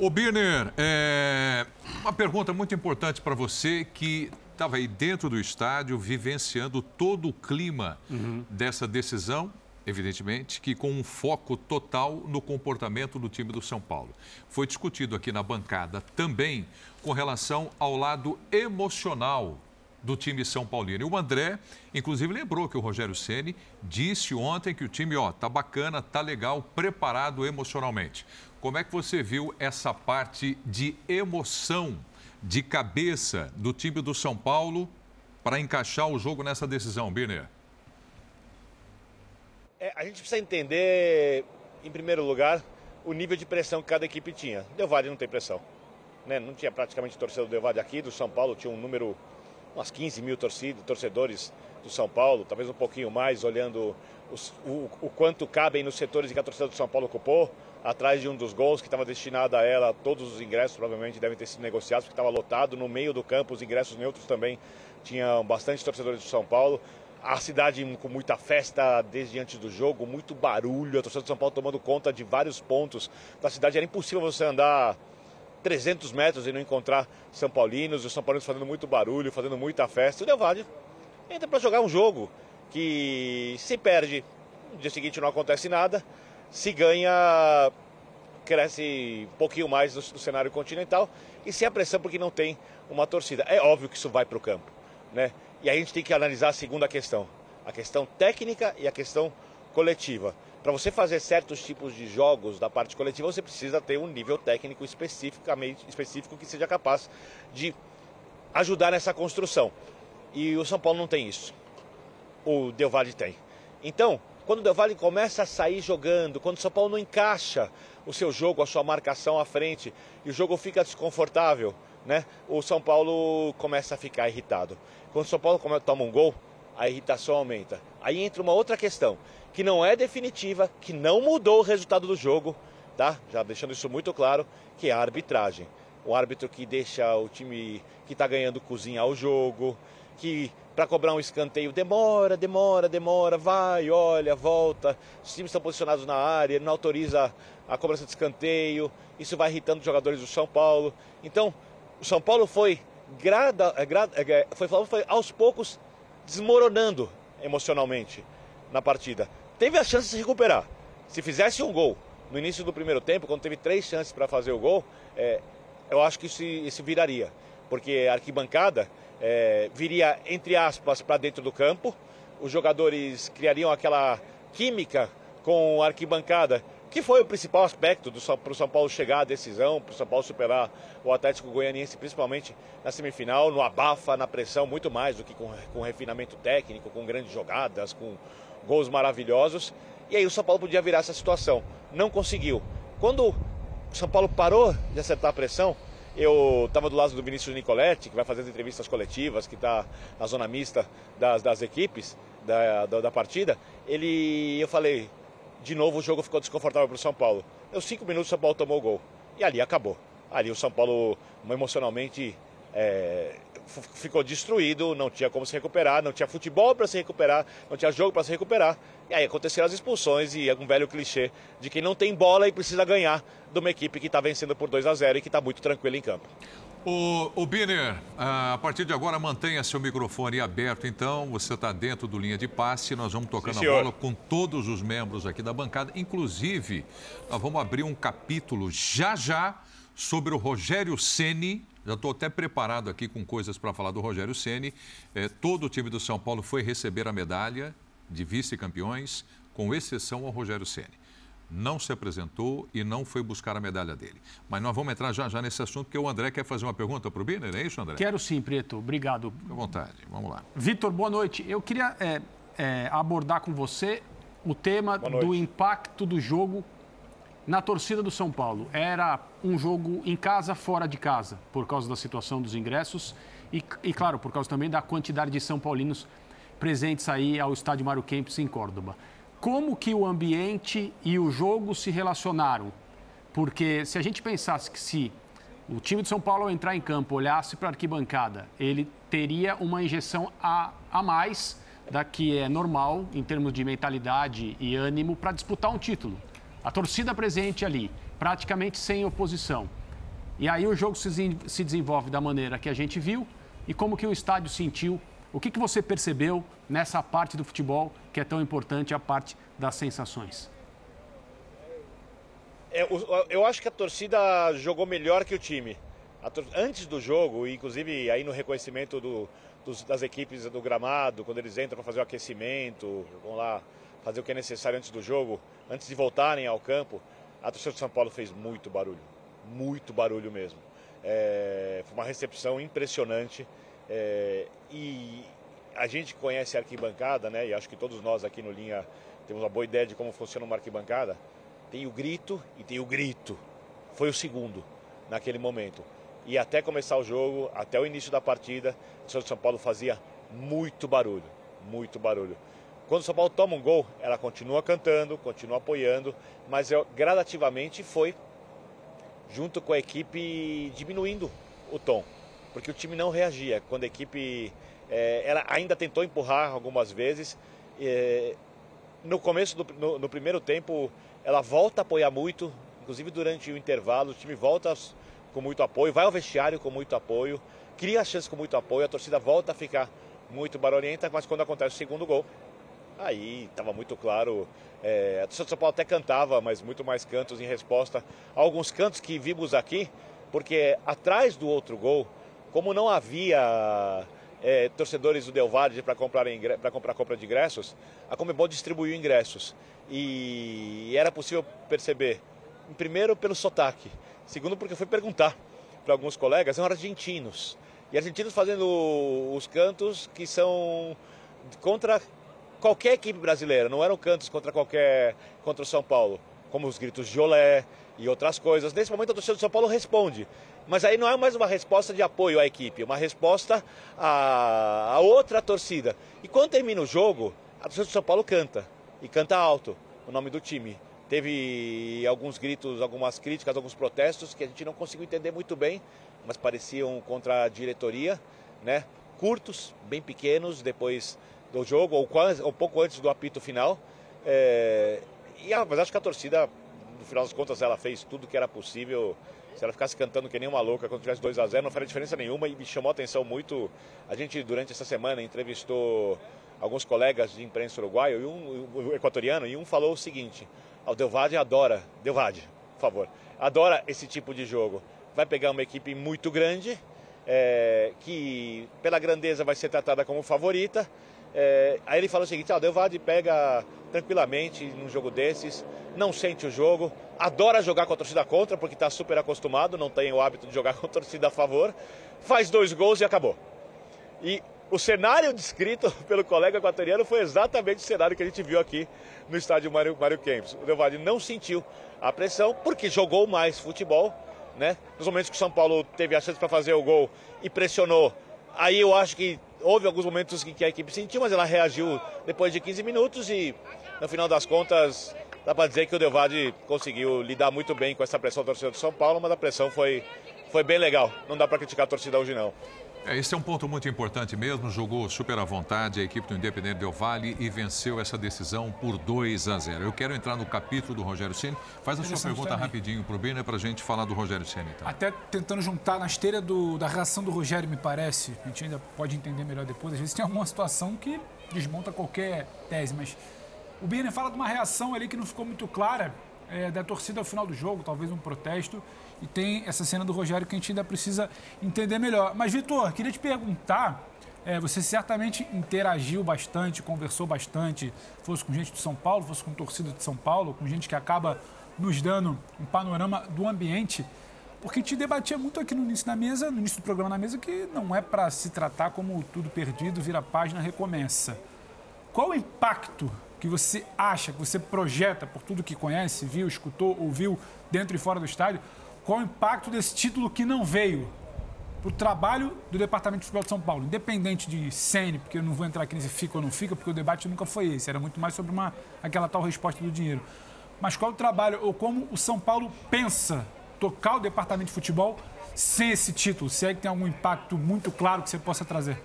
O Birner, é... uma pergunta muito importante para você que estava aí dentro do estádio, vivenciando todo o clima uhum. dessa decisão, evidentemente, que com um foco total no comportamento do time do São Paulo. Foi discutido aqui na bancada também com relação ao lado emocional do time São Paulino. E o André, inclusive, lembrou que o Rogério Ceni disse ontem que o time, ó, tá bacana, tá legal, preparado emocionalmente. Como é que você viu essa parte de emoção, de cabeça do time do São Paulo para encaixar o jogo nessa decisão, Birner? É, a gente precisa entender, em primeiro lugar, o nível de pressão que cada equipe tinha. Del Valle não tem pressão. Né? Não tinha praticamente torcedor do Del Valle aqui, do São Paulo tinha um número umas 15 mil torcidos, torcedores do São Paulo, talvez um pouquinho mais, olhando os, o, o, quanto cabem nos setores que a torcida do São Paulo ocupou, atrás de um dos gols que estava destinado a ela, todos os ingressos provavelmente devem ter sido negociados, porque estava lotado, no meio do campo os ingressos neutros também tinham bastante torcedores do São Paulo. A cidade com muita festa desde antes do jogo, muito barulho, a torcida do São Paulo tomando conta de vários pontos da cidade. Era impossível você andar 300 metros e não encontrar São Paulinos, os São Paulinos fazendo muito barulho, fazendo muita festa. O Del Valle entra para jogar um jogo que se perde, no dia seguinte não acontece nada, se ganha, cresce um pouquinho mais no, no cenário continental e sem a pressão porque não tem uma torcida. É óbvio que isso vai para o campo, né? E a gente tem que analisar a segunda questão, a questão técnica e a questão coletiva. Para você fazer certos tipos de jogos da parte coletiva, você precisa ter um nível técnico especificamente específico que seja capaz de ajudar nessa construção. E o São Paulo não tem isso. O Del Valle tem. Então, quando o Del Valle começa a sair jogando, quando o São Paulo não encaixa o seu jogo, a sua marcação à frente, e o jogo fica desconfortável, né? O São Paulo começa a ficar irritado. Quando o São Paulo toma um gol, a irritação aumenta. Aí entra uma outra questão que não é definitiva, que não mudou o resultado do jogo, tá? Já deixando isso muito claro, que é a arbitragem. O árbitro que deixa o time que está ganhando cozinhar o jogo, que para cobrar um escanteio demora, demora, demora, vai, olha, volta. Os times estão posicionados na área, ele não autoriza a cobrança de escanteio. Isso vai irritando os jogadores do São Paulo. Então, o São Paulo foi, grada, é, grada, é, foi, foi aos poucos desmoronando emocionalmente na partida teve a chance de se recuperar. Se fizesse um gol no início do primeiro tempo, quando teve três chances para fazer o gol, é, eu acho que isso, isso viraria. Porque a arquibancada é, viria, entre aspas, para dentro do campo, os jogadores criariam aquela química com a arquibancada, que foi o principal aspecto para o São Paulo chegar à decisão, para o São Paulo superar o Atlético Goianiense, principalmente na semifinal, no abafa, na pressão, muito mais do que com, com refinamento técnico, com grandes jogadas, com gols maravilhosos. E aí o São Paulo podia virar essa situação. Não conseguiu. Quando o São Paulo parou de acertar a pressão, eu estava do lado do Vinícius Nicoletti, que vai fazer as entrevistas coletivas, que está na zona mista das, das equipes da, da, da, partida. Ele, eu falei, de novo o jogo ficou desconfortável para o São Paulo. Deu cinco minutos, o São Paulo tomou o gol. E ali acabou. Ali o São Paulo emocionalmente é, ficou destruído, não tinha como se recuperar, não tinha futebol para se recuperar, não tinha jogo para se recuperar. E aí aconteceram as expulsões e é um velho clichê de quem não tem bola e precisa ganhar de uma equipe que está vencendo por 2 a 0 e que está muito tranquila em campo. O, o Biner, a partir de agora mantenha seu microfone aberto, então. Você está dentro do linha de passe. Nós vamos tocando Sim, a bola com todos os membros aqui da bancada. Inclusive, nós vamos abrir um capítulo já já sobre o Rogério Ceni já estou até preparado aqui com coisas para falar do Rogério Ceni. É, todo o time do São Paulo foi receber a medalha de vice-campeões, com exceção ao Rogério Ceni. Não se apresentou e não foi buscar a medalha dele. Mas nós vamos entrar já, já nesse assunto, porque o André quer fazer uma pergunta para o Biner, é isso, André? Quero sim, Preto. Obrigado. Fique à vontade. Vamos lá. Vitor, boa noite. Eu queria é, é, abordar com você o tema do impacto do jogo na torcida do São Paulo. Era um jogo em casa, fora de casa, por causa da situação dos ingressos e, e claro, por causa também da quantidade de São Paulinos presentes aí ao estádio Mário Kempis em Córdoba. Como que o ambiente e o jogo se relacionaram? Porque se a gente pensasse que se o time de São Paulo entrar em campo olhasse para a arquibancada, ele teria uma injeção a, a mais da que é normal em termos de mentalidade e ânimo para disputar um título. A torcida presente ali, praticamente sem oposição. E aí o jogo se desenvolve da maneira que a gente viu e como que o estádio sentiu. O que, que você percebeu nessa parte do futebol que é tão importante, a parte das sensações? É, eu acho que a torcida jogou melhor que o time. Antes do jogo, inclusive aí no reconhecimento do, dos, das equipes do gramado, quando eles entram para fazer o aquecimento, vão lá fazer o que é necessário antes do jogo, antes de voltarem ao campo, a torcida de São Paulo fez muito barulho, muito barulho mesmo. É, foi uma recepção impressionante é, e a gente conhece a arquibancada, né? E acho que todos nós aqui no Linha temos uma boa ideia de como funciona uma arquibancada. Tem o grito e tem o grito. Foi o segundo naquele momento. E até começar o jogo, até o início da partida, o São Paulo fazia muito barulho, muito barulho. Quando o São Paulo toma um gol, ela continua cantando, continua apoiando, mas eu, gradativamente foi junto com a equipe diminuindo o tom, porque o time não reagia. Quando a equipe é, ela ainda tentou empurrar algumas vezes. É, no começo, do, no, no, primeiro tempo, ela volta a apoiar muito, inclusive durante o intervalo, o time volta com muito apoio, vai ao vestiário com muito apoio, cria chance com muito apoio, a torcida volta a ficar muito barulhenta, mas quando acontece o segundo gol, aí estava muito claro. É, a torcida do São Paulo até cantava, mas muito mais cantos em resposta a alguns cantos que vimos aqui, porque atrás do outro gol, como não havia é, torcedores do Del Valle para comprar, para comprar compra de ingressos, a Comebol distribuiu ingressos. E era possível perceber, primeiro pelo sotaque, segundo porque foi perguntar para alguns colegas, eram argentinos. E argentinos fazendo os cantos que são contra qualquer equipe brasileira, não eram cantos contra qualquer contra o São Paulo, como os gritos de olé e outras coisas. Nesse momento a torcida do São Paulo responde mas aí não é mais uma resposta de apoio à equipe, é uma resposta a, outra torcida. E quando termina o jogo, a torcida do São Paulo canta. E canta alto o nome do time. Teve alguns gritos, algumas críticas, alguns protestos que a gente não conseguiu entender muito bem, mas pareciam contra a diretoria, né? Curtos, bem pequenos, depois do jogo, ou quase, ou pouco antes do apito final. É... E, ah, mas acho que a torcida, no final das contas, ela fez tudo que era possível se ela ficasse cantando que nem uma louca quando tivesse 2 a 0 não faria diferença nenhuma e me chamou a atenção muito. A gente, durante essa semana, entrevistou alguns colegas de imprensa uruguaio e um, um equatoriano e um falou o seguinte: o Delvade adora, Delvade, por favor, adora esse tipo de jogo. Vai pegar uma equipe muito grande, é, que pela grandeza vai ser tratada como favorita. É, aí ele falou o seguinte: ah, o Delvade pega tranquilamente num jogo desses, não sente o jogo, adora jogar com a torcida contra, porque está super acostumado, não tem o hábito de jogar com a torcida a favor, faz dois gols e acabou. E o cenário descrito pelo colega equatoriano foi exatamente o cenário que a gente viu aqui no estádio Mário, Mário. O Del Valle não sentiu a pressão porque jogou mais futebol, né? Nos momentos que o São Paulo teve a chance para fazer o gol e pressionou, aí eu acho que houve alguns momentos que a equipe sentiu, mas ela reagiu depois de 15 minutos e no final das contas dá para dizer que o Delvade conseguiu lidar muito bem com essa pressão da torcida do São Paulo, mas a pressão foi, foi bem legal. Não dá para criticar a torcida hoje, não. É, esse é um ponto muito importante mesmo. Jogou super à vontade a equipe do Independente Del Vale e venceu essa decisão por 2 a 0. Eu quero entrar no capítulo do Rogério Ceni. Faz a sua pergunta também. rapidinho para o Biner para a gente falar do Rogério Ceni. Então. Até tentando juntar na esteira do, da reação do Rogério, me parece. A gente ainda pode entender melhor depois. Às vezes tem alguma situação que desmonta qualquer tese, mas o Birner fala de uma reação ali que não ficou muito clara é, da torcida ao final do jogo, talvez um protesto. E tem essa cena do Rogério que a gente ainda precisa entender melhor. Mas, Vitor, queria te perguntar. É, você certamente interagiu bastante, conversou bastante, fosse com gente de São Paulo, fosse com torcida de São Paulo, com gente que acaba nos dando um panorama do ambiente. Porque gente debatia muito aqui no início da mesa, no início do programa na mesa, que não é para se tratar como tudo perdido, vira página, recomeça. Qual o impacto que você acha, que você projeta por tudo que conhece, viu, escutou, ouviu dentro e fora do estádio, qual o impacto desse título que não veio para o trabalho do Departamento de Futebol de São Paulo, independente de Sene, porque eu não vou entrar aqui nesse fica ou não fica, porque o debate nunca foi esse, era muito mais sobre uma, aquela tal resposta do dinheiro. Mas qual o trabalho, ou como o São Paulo pensa tocar o Departamento de Futebol sem esse título? Se é que tem algum impacto muito claro que você possa trazer?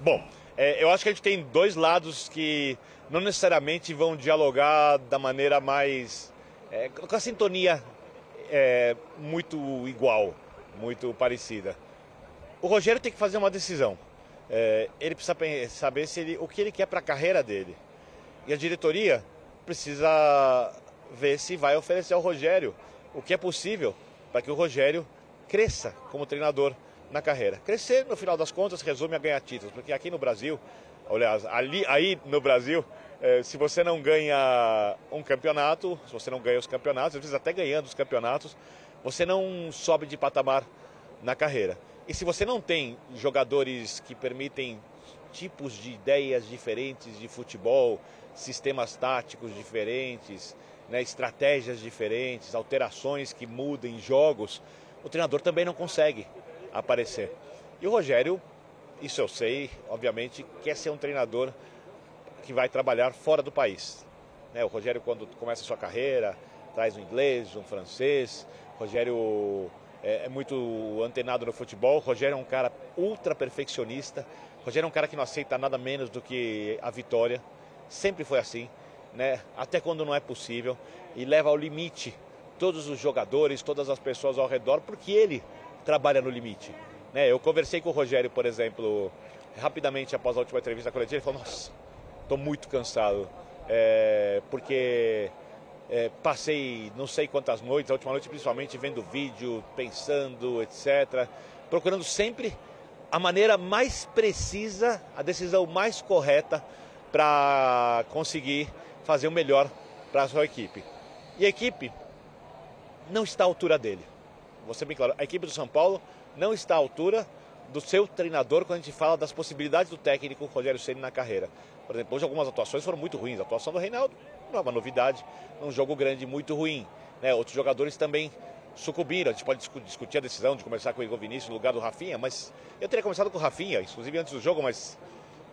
Bom, é, eu acho que a gente tem dois lados que não necessariamente vão dialogar da maneira mais. É, com a sintonia é, muito igual, muito parecida. O Rogério tem que fazer uma decisão. É, ele precisa saber se ele, o que ele quer para a carreira dele. E a diretoria precisa ver se vai oferecer ao Rogério o que é possível para que o Rogério cresça como treinador na carreira. Crescer, no final das contas, resume a ganhar títulos, porque aqui no Brasil, aliás, ali, aí no Brasil, se você não ganha um campeonato, se você não ganha os campeonatos, às vezes até ganhando os campeonatos, você não sobe de patamar na carreira. E se você não tem jogadores que permitem tipos de ideias diferentes de futebol, sistemas táticos diferentes, né, estratégias diferentes, alterações que mudem jogos, o treinador também não consegue aparecer. E o Rogério, isso eu sei, obviamente, quer ser um treinador que vai trabalhar fora do país. Né, o Rogério, quando começa a sua carreira, traz um inglês, um francês. O Rogério é, é muito antenado no futebol. O Rogério é um cara ultra perfeccionista. O Rogério é um cara que não aceita nada menos do que a vitória. Sempre foi assim, né? Até quando não é possível. E leva ao limite todos os jogadores, todas as pessoas ao redor, porque ele trabalha no limite. Né? Eu conversei com o Rogério, por exemplo, rapidamente após a última entrevista coletiva, ele falou, nossa, estou muito cansado, é, porque é, passei não sei quantas noites, a última noite principalmente vendo vídeo, pensando, etc. Procurando sempre a maneira mais precisa, a decisão mais correta para conseguir fazer o melhor para a sua equipe. E a equipe não está à altura dele. Ser bem claro, a equipe do São Paulo não está à altura do seu treinador quando a gente fala das possibilidades do técnico Rogério Ceni na carreira. Por exemplo, hoje algumas atuações foram muito ruins. A atuação do Reinaldo não é uma novidade, um jogo grande muito ruim. Né? Outros jogadores também sucumbiram. A gente pode discutir a decisão de começar com o Igor Vinícius no lugar do Rafinha, mas eu teria começado com o Rafinha, inclusive antes do jogo, mas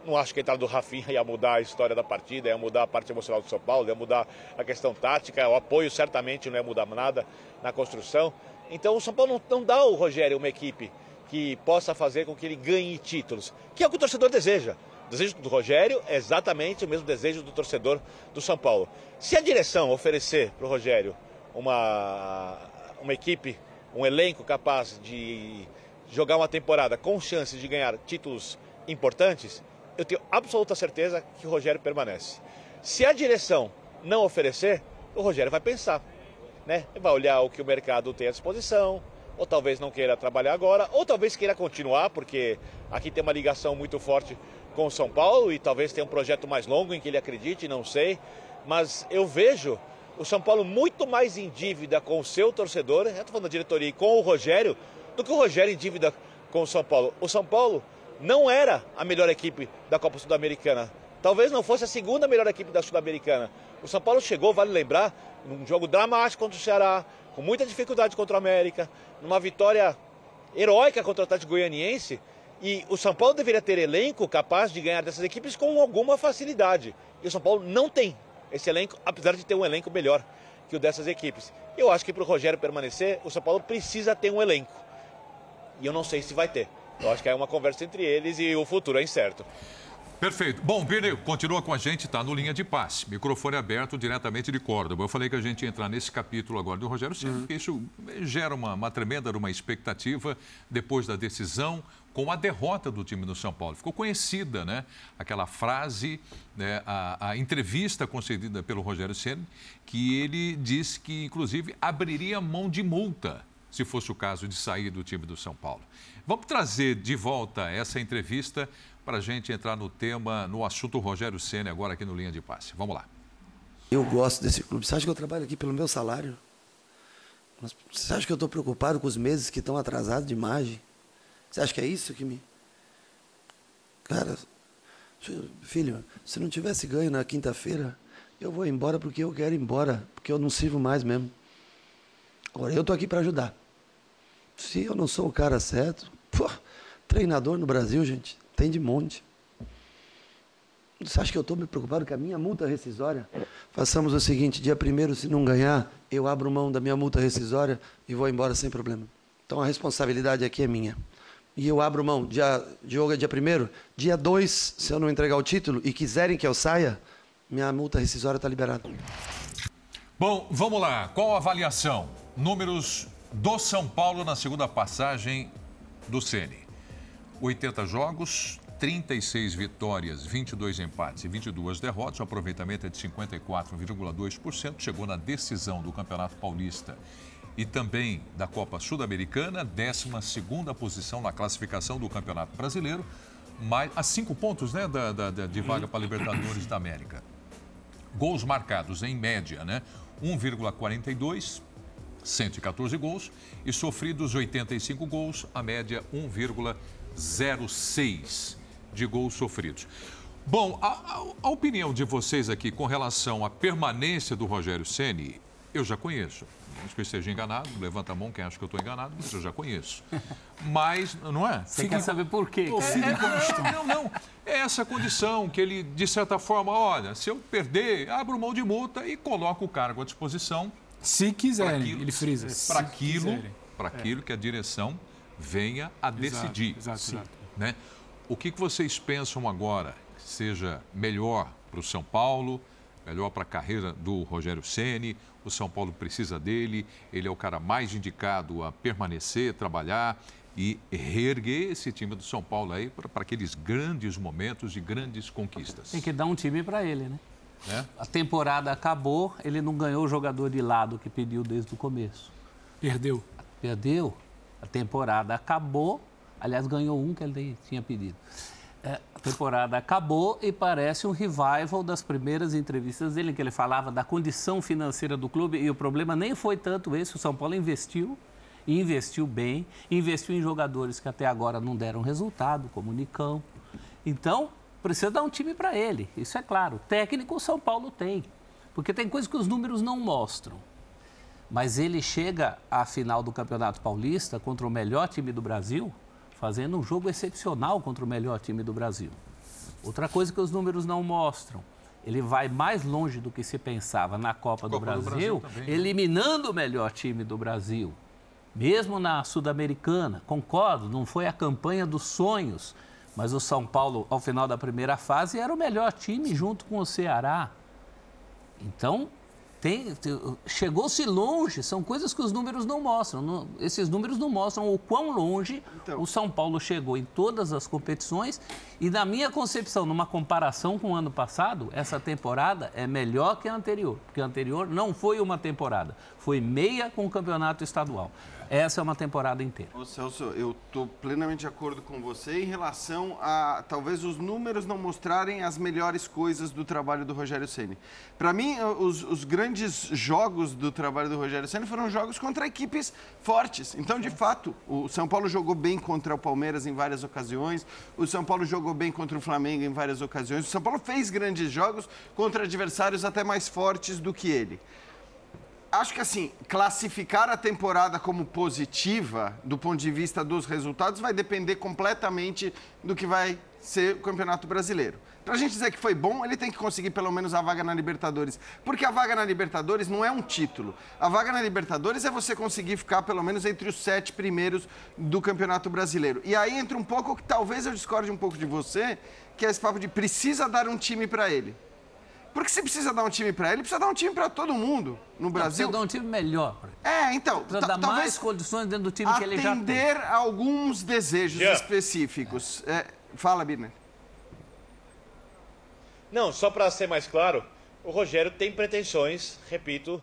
não acho que a entrada do Rafinha ia mudar a história da partida, ia mudar a parte emocional do São Paulo, ia mudar a questão tática, o apoio certamente não ia mudar nada na construção. Então o São Paulo não, não dá ao Rogério uma equipe que possa fazer com que ele ganhe títulos, que é o que o torcedor deseja. O desejo do Rogério é exatamente o mesmo desejo do torcedor do São Paulo. Se a direção oferecer para o Rogério uma, uma equipe, um elenco capaz de jogar uma temporada com chances de ganhar títulos importantes, eu tenho absoluta certeza que o Rogério permanece. Se a direção não oferecer, o Rogério vai pensar, né? Vai olhar o que o mercado tem à disposição, ou talvez não queira trabalhar agora, ou talvez queira continuar, porque aqui tem uma ligação muito forte com o São Paulo e talvez tenha um projeto mais longo em que ele acredite, não sei. Mas eu vejo o São Paulo muito mais em dívida com o seu torcedor, eu estou falando da diretoria, e com o Rogério, do que o Rogério em dívida com o São Paulo. O São Paulo não era a melhor equipe da Copa Sul-Americana. Talvez não fosse a segunda melhor equipe da Sul-Americana. O São Paulo chegou, vale lembrar, num jogo dramático contra o Ceará, com muita dificuldade contra o América, numa vitória heróica contra o Atlético Goianiense, e o São Paulo deveria ter elenco capaz de ganhar dessas equipes com alguma facilidade. E o São Paulo não tem esse elenco, apesar de ter um elenco melhor que o dessas equipes. Eu acho que para o Rogério permanecer, o São Paulo precisa ter um elenco. E eu não sei se vai ter. Eu acho que é uma conversa entre eles e o futuro é incerto. Perfeito. Bom, Birne, continua com a gente, está no linha de passe. Microfone aberto diretamente de Córdoba. Eu falei que a gente ia entrar nesse capítulo agora do Rogério Ceni, uhum. porque isso gera uma, uma tremenda uma expectativa depois da decisão com a derrota do time do São Paulo. Ficou conhecida, né? Aquela frase, né? a, a entrevista concedida pelo Rogério Ceni, que ele disse que, inclusive, abriria mão de multa se fosse o caso de sair do time do São Paulo. Vamos trazer de volta essa entrevista para a gente entrar no tema, no assunto Rogério Ceni agora aqui no Linha de Passe. Vamos lá. Eu gosto desse clube. Você acha que eu trabalho aqui pelo meu salário? Você acha que eu estou preocupado com os meses que estão atrasados de imagem? Você acha que é isso que me. Cara, filho, se não tivesse ganho na quinta-feira, eu vou embora porque eu quero ir embora, porque eu não sirvo mais mesmo. Agora, eu estou aqui para ajudar. Se eu não sou o cara certo, pô, treinador no Brasil, gente, tem de monte. Você acha que eu estou me preocupado com a minha multa rescisória? Façamos o seguinte: dia primeiro, se não ganhar, eu abro mão da minha multa rescisória e vou embora sem problema. Então a responsabilidade aqui é minha e eu abro mão. Dia, jogo é dia primeiro. Dia 2, se eu não entregar o título e quiserem que eu saia, minha multa rescisória está liberada. Bom, vamos lá. Qual a avaliação? Números do São Paulo na segunda passagem do Ceni. 80 jogos, 36 vitórias, 22 empates e 22 derrotas. O aproveitamento é de 54,2%. Chegou na decisão do Campeonato Paulista e também da Copa Sul-Americana, 12 posição na classificação do Campeonato Brasileiro, mais, a cinco pontos né, da, da, de vaga para Libertadores da América. Gols marcados em média, né? 1,42, 114 gols, e sofridos 85 gols, a média 1,06 de gols sofridos. Bom, a, a, opinião de vocês aqui com relação à permanência do Rogério Ceni, eu já conheço. Não que eu esteja enganado, levanta a mão quem acha que eu estou enganado, mas eu já conheço. Mas, não é? Você Fique... quer saber por quê? É, é, não, não. É essa condição que ele, de certa forma, olha, se eu perder, abro mão de multa e coloco o cargo à disposição. Se quiserem, aquilo, ele frisa. Para aquilo, para aquilo é. que a direção venha a decidir. Exato, exato. Né? O que, que vocês pensam agora? Seja melhor para o São Paulo, melhor para a carreira do Rogério Ceni. O São Paulo precisa dele, ele é o cara mais indicado a permanecer, trabalhar e reerguer esse time do São Paulo aí para aqueles grandes momentos e grandes conquistas. Tem que dar um time para ele, né? É? A temporada acabou, ele não ganhou o jogador de lado que pediu desde o começo. Perdeu. Perdeu. A temporada acabou, aliás, ganhou um que ele tinha pedido. É, a temporada acabou e parece um revival das primeiras entrevistas dele, em que ele falava da condição financeira do clube e o problema nem foi tanto esse, o São Paulo investiu, investiu bem, investiu em jogadores que até agora não deram resultado, como o Nicão. Então, precisa dar um time para ele, isso é claro. Técnico o São Paulo tem, porque tem coisas que os números não mostram. Mas ele chega à final do Campeonato Paulista contra o melhor time do Brasil, fazendo um jogo excepcional contra o melhor time do Brasil. Outra coisa que os números não mostram, ele vai mais longe do que se pensava na Copa, Copa do Brasil, do Brasil também, né? eliminando o melhor time do Brasil. Mesmo na Sul-Americana, concordo, não foi a campanha dos sonhos, mas o São Paulo, ao final da primeira fase, era o melhor time junto com o Ceará. Então, chegou-se longe, são coisas que os números não mostram. Não, esses números não mostram o quão longe então. o São Paulo chegou em todas as competições. E, na minha concepção, numa comparação com o ano passado, essa temporada é melhor que a anterior. Porque a anterior não foi uma temporada, foi meia com o campeonato estadual. Essa é uma temporada inteira. Ô Celso, eu estou plenamente de acordo com você em relação a talvez os números não mostrarem as melhores coisas do trabalho do Rogério Ceni. Para mim, os, os, grandes jogos do trabalho do Rogério Ceni foram jogos contra equipes fortes. Então, de fato, o São Paulo jogou bem contra o Palmeiras em várias ocasiões, o São Paulo jogou bem contra o Flamengo em várias ocasiões, o São Paulo fez grandes jogos contra adversários até mais fortes do que ele acho que assim, classificar a temporada como positiva do ponto de vista dos resultados vai depender completamente do que vai ser o Campeonato Brasileiro. Para a gente dizer que foi bom, ele tem que conseguir pelo menos a vaga na Libertadores. Porque a vaga na Libertadores não é um título. A vaga na Libertadores é você conseguir ficar pelo menos entre os sete primeiros do Campeonato Brasileiro. E aí entra um pouco que talvez eu discorde um pouco de você, que é esse papo de precisa dar um time para ele. Porque se precisa dar um time para ele, precisa dar um time para todo mundo no Brasil. Precisa dar um time melhor. É, então. Precisa dar mais condições dentro do time que ele já tem. Atender alguns desejos yeah. específicos. É, fala, Birner. Não, só para ser mais claro, o Rogério tem pretensões, repito,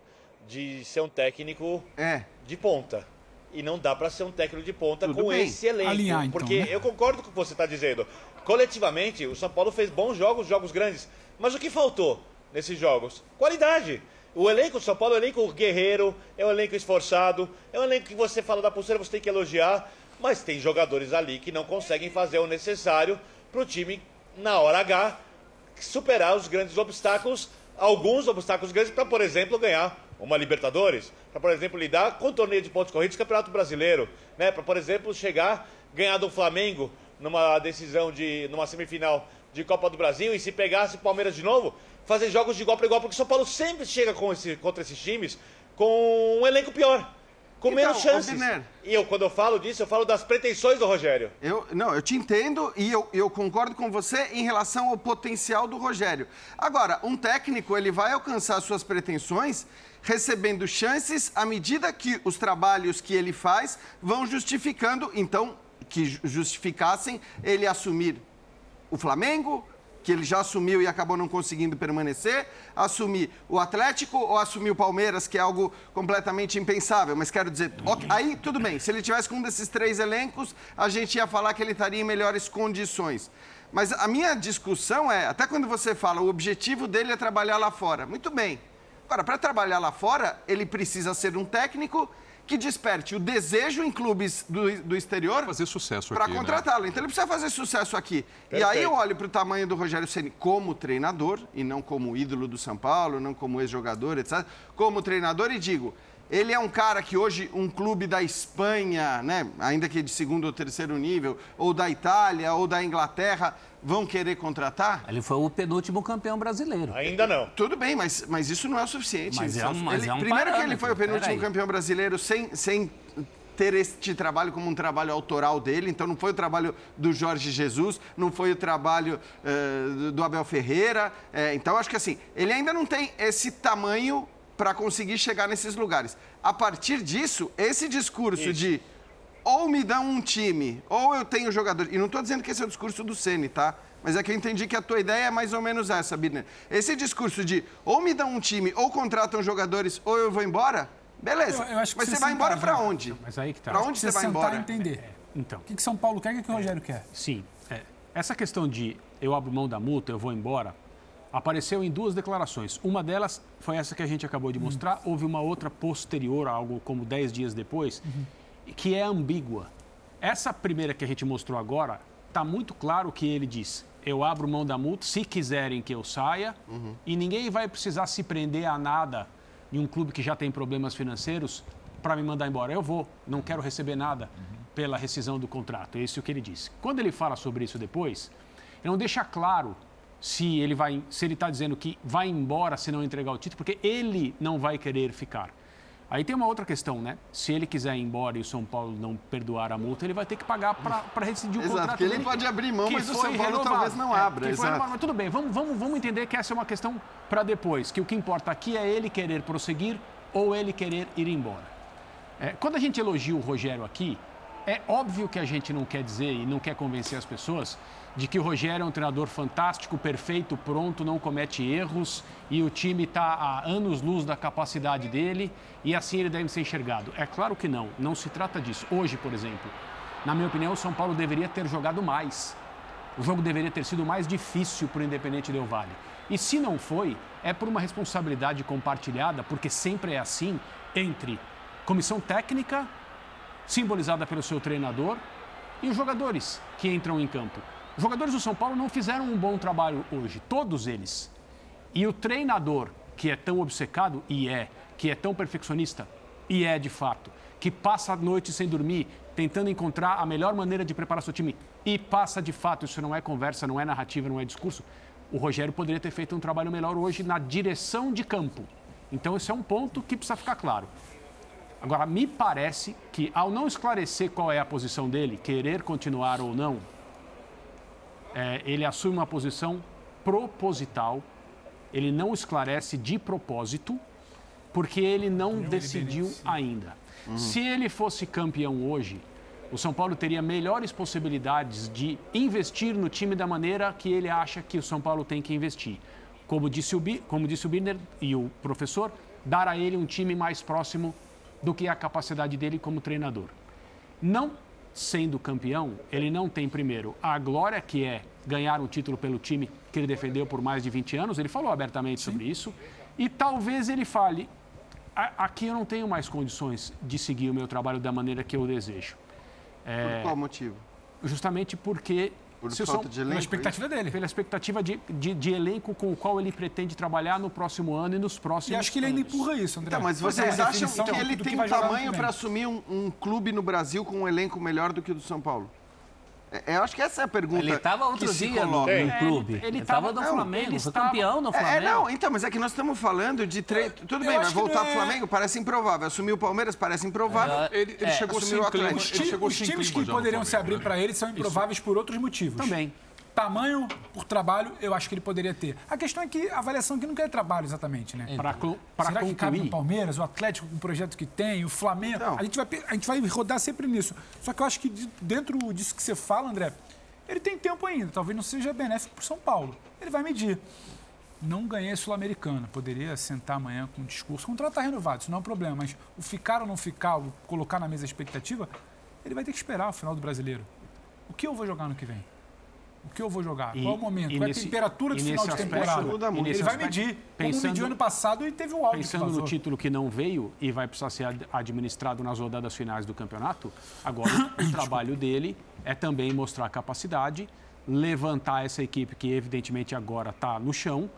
de ser um técnico é. de ponta. E não dá para ser um técnico de ponta Tudo com bem. esse elenco. Alinhar, então, porque né? eu concordo com o que você está dizendo. Coletivamente, o São Paulo fez bons jogos, jogos grandes. Mas o que faltou nesses jogos? Qualidade. O elenco do São Paulo é um elenco guerreiro, é um elenco esforçado, é um elenco que você fala da pulseira, você tem que elogiar, mas tem jogadores ali que não conseguem fazer o necessário para o time, na hora H, superar os grandes obstáculos, alguns obstáculos grandes, para, por exemplo, ganhar uma Libertadores, para, por exemplo, lidar com o torneio de pontos corridos do Campeonato Brasileiro, né? para, por exemplo, chegar, ganhar do Flamengo numa decisão de. numa semifinal de Copa do Brasil e se pegasse o Palmeiras de novo, fazer jogos de igual para igual, porque o São Paulo sempre chega com esse, contra esses times com um elenco pior. Com então, menos chances. E eu, quando eu falo disso, eu falo das pretensões do Rogério. Eu, não, eu te entendo e eu, eu concordo com você em relação ao potencial do Rogério. Agora, um técnico, ele vai alcançar suas pretensões recebendo chances à medida que os trabalhos que ele faz vão justificando, então, que justificassem ele assumir o Flamengo, que ele já assumiu e acabou não conseguindo permanecer, assumir o Atlético ou assumir o Palmeiras, que é algo completamente impensável. Mas quero dizer, ok, aí tudo bem, se ele tivesse com um desses três elencos, a gente ia falar que ele estaria em melhores condições. Mas a minha discussão é, até quando você fala, o objetivo dele é trabalhar lá fora. Muito bem. Agora, para trabalhar lá fora, ele precisa ser um técnico que desperte o desejo em clubes do, do exterior Fazer sucesso para né? contratá-lo. Então ele precisa fazer sucesso aqui. E aí eu olho para o tamanho do Rogério Ceni como treinador e não como ídolo do São Paulo, não como ex-jogador, etc. Como treinador e digo, ele é um cara que hoje um clube da Espanha, né, ainda que de segundo ou terceiro nível, ou da Itália ou da Inglaterra, vão querer contratar? Ele foi o penúltimo campeão brasileiro. Ainda não. Tudo bem, mas, mas isso não é o suficiente. Mas é um- mas Ele- é um primeiro que ele parâmetro, foi o penúltimo campeão brasileiro sem, sem ter este trabalho como um trabalho autoral dele. Então não foi o trabalho do Jorge Jesus, não foi o trabalho eh, do- Abel Ferreira. Eh, então acho que assim, ele ainda não tem esse tamanho para conseguir chegar nesses lugares. A partir disso, esse discurso de ou me dão um time, ou eu tenho jogador. E não estou dizendo que esse é o discurso do Ceni, tá? Mas é que eu entendi que a tua ideia é mais ou menos essa, Birner. Esse discurso de ou me dão um time, ou contratam jogadores, ou eu vou embora, beleza. Eu- eu acho que Mas você você vai embora para onde? Mas aí que tá. Para onde você vai sentar embora? entender. Então, O que, que São Paulo quer e o que, que o Rogério quer? sim. é, essa questão de eu abro mão da multa, eu vou embora, apareceu em duas declarações. Uma delas foi essa que a gente acabou de mostrar. Houve uma outra posterior, algo como 10 dias depois, que é ambígua. Essa primeira que a gente mostrou agora, está muito claro que ele diz: eu abro mão da multa se quiserem que eu saia, e ninguém vai precisar se prender a nada em um clube que já tem problemas financeiros para me mandar embora. Eu vou, não quero receber nada pela rescisão do contrato. É isso que ele disse. Quando ele fala sobre isso depois, ele não deixa claro se ele vai, se ele está dizendo que vai embora se não entregar o título, porque ele não vai querer ficar. Aí tem uma outra questão, né? Se ele quiser ir embora e o São Paulo não perdoar a multa, ele vai ter que pagar para rescindir o Exato, contrato porque ele dele, pode abrir mão, mas o São Paulo renovado. talvez não É, abra, foi exato. Mas tudo bem, vamos, vamos, vamos entender que essa é uma questão para depois, que o que importa aqui é ele querer prosseguir ou ele querer ir embora. É, quando a gente elogia o Rogério aqui, é óbvio que a gente não quer dizer e não quer convencer as pessoas de que o Rogério é um treinador fantástico, perfeito, pronto, não comete erros e o time está a anos-luz da capacidade dele e assim ele deve ser enxergado. É claro que não, não se trata disso. Hoje, por exemplo, na minha opinião, o São Paulo deveria ter jogado mais. O jogo deveria ter sido mais difícil para o Independente Del Vale. E se não foi, é por uma responsabilidade compartilhada, porque sempre é assim, entre comissão técnica, simbolizada pelo seu treinador, e os jogadores que entram em campo. Os jogadores do São Paulo não fizeram um bom trabalho hoje, todos eles. E o treinador, que é tão obcecado, e é, que é tão perfeccionista, e é de fato, que passa a noite sem dormir, tentando encontrar a melhor maneira de preparar seu time, e passa de fato, isso não é conversa, não é narrativa, não é discurso. O Rogério poderia ter feito um trabalho melhor hoje na direção de campo. Então, esse é um ponto que precisa ficar claro. Agora, me parece que, ao não esclarecer qual é a posição dele, querer continuar ou não, é, ele assume uma posição proposital, ele não esclarece de propósito, porque ele não decidiu ainda. Se ele fosse campeão hoje, o São Paulo teria melhores possibilidades de investir no time da maneira que ele acha que o São Paulo tem que investir. Como disse o, Bi- como disse o Birner e o professor, dar a ele um time mais próximo do que a capacidade dele como treinador. Não sendo campeão, ele não tem, primeiro, a glória que é ganhar um título pelo time que ele defendeu por mais de 20 anos, ele falou abertamente sobre isso, e talvez ele fale: "A- aqui eu não tenho mais condições de seguir o meu trabalho da maneira que eu desejo. Por qual motivo? Justamente porque. Por se falta São- de Pela elenco? expectativa dele. pela expectativa de, de, de elenco com o qual ele pretende trabalhar no próximo ano e nos próximos E acho que ele ainda anos. empurra isso, André. Então, mas vocês acham que ele tem um ano tamanho que para assumir um, um clube no Brasil com um elenco melhor do que o do São Paulo? É, eu acho que essa é a pergunta. Ele estava outro que se dia no, coloca. no clube. ele Ele estava tava- no Flamengo, ele foi estava- campeão no É, Flamengo. É, não, então, mas é que nós estamos falando de tre... Tudo eu bem, mas voltar ao é- Flamengo parece improvável. Assumir o Palmeiras parece improvável. É, Ele, ele É, chegou assumiu sem o. Atlético. Ele chegou Os sem times que poderiam se abrir né? para ele são improváveis por outros motivos. Também. Tamanho por trabalho, eu acho que ele poderia ter. A questão é que a avaliação aqui não quer trabalho exatamente, né? Para Será que cabe no concluir, Palmeiras, o Atlético com o projeto que tem, o Flamengo? Não. A, gente vai, a gente vai rodar sempre nisso. Só que eu acho que de- dentro disso que você fala, André, ele tem tempo ainda. Talvez não seja benéfico para São Paulo. ele vai medir. Não ganhei a Sul-Americana. Poderia sentar amanhã com um discurso. O contrato está renovado, isso não é um problema. Mas o ficar ou não ficar, o colocar na mesa a expectativa, ele vai ter que esperar o final do brasileiro. O que eu vou jogar no que vem? O que eu vou jogar? E- Qual é o momento? Qual é a temperatura de final de temporada? muda muito. Ele vai medir. Como pensando- mediu ano passado e teve o áudio Pensando no título que não veio e vai precisar ser ad- administrado nas rodadas finais do campeonato, agora o trabalho dele é também mostrar capacidade, levantar essa equipe que evidentemente agora está no chão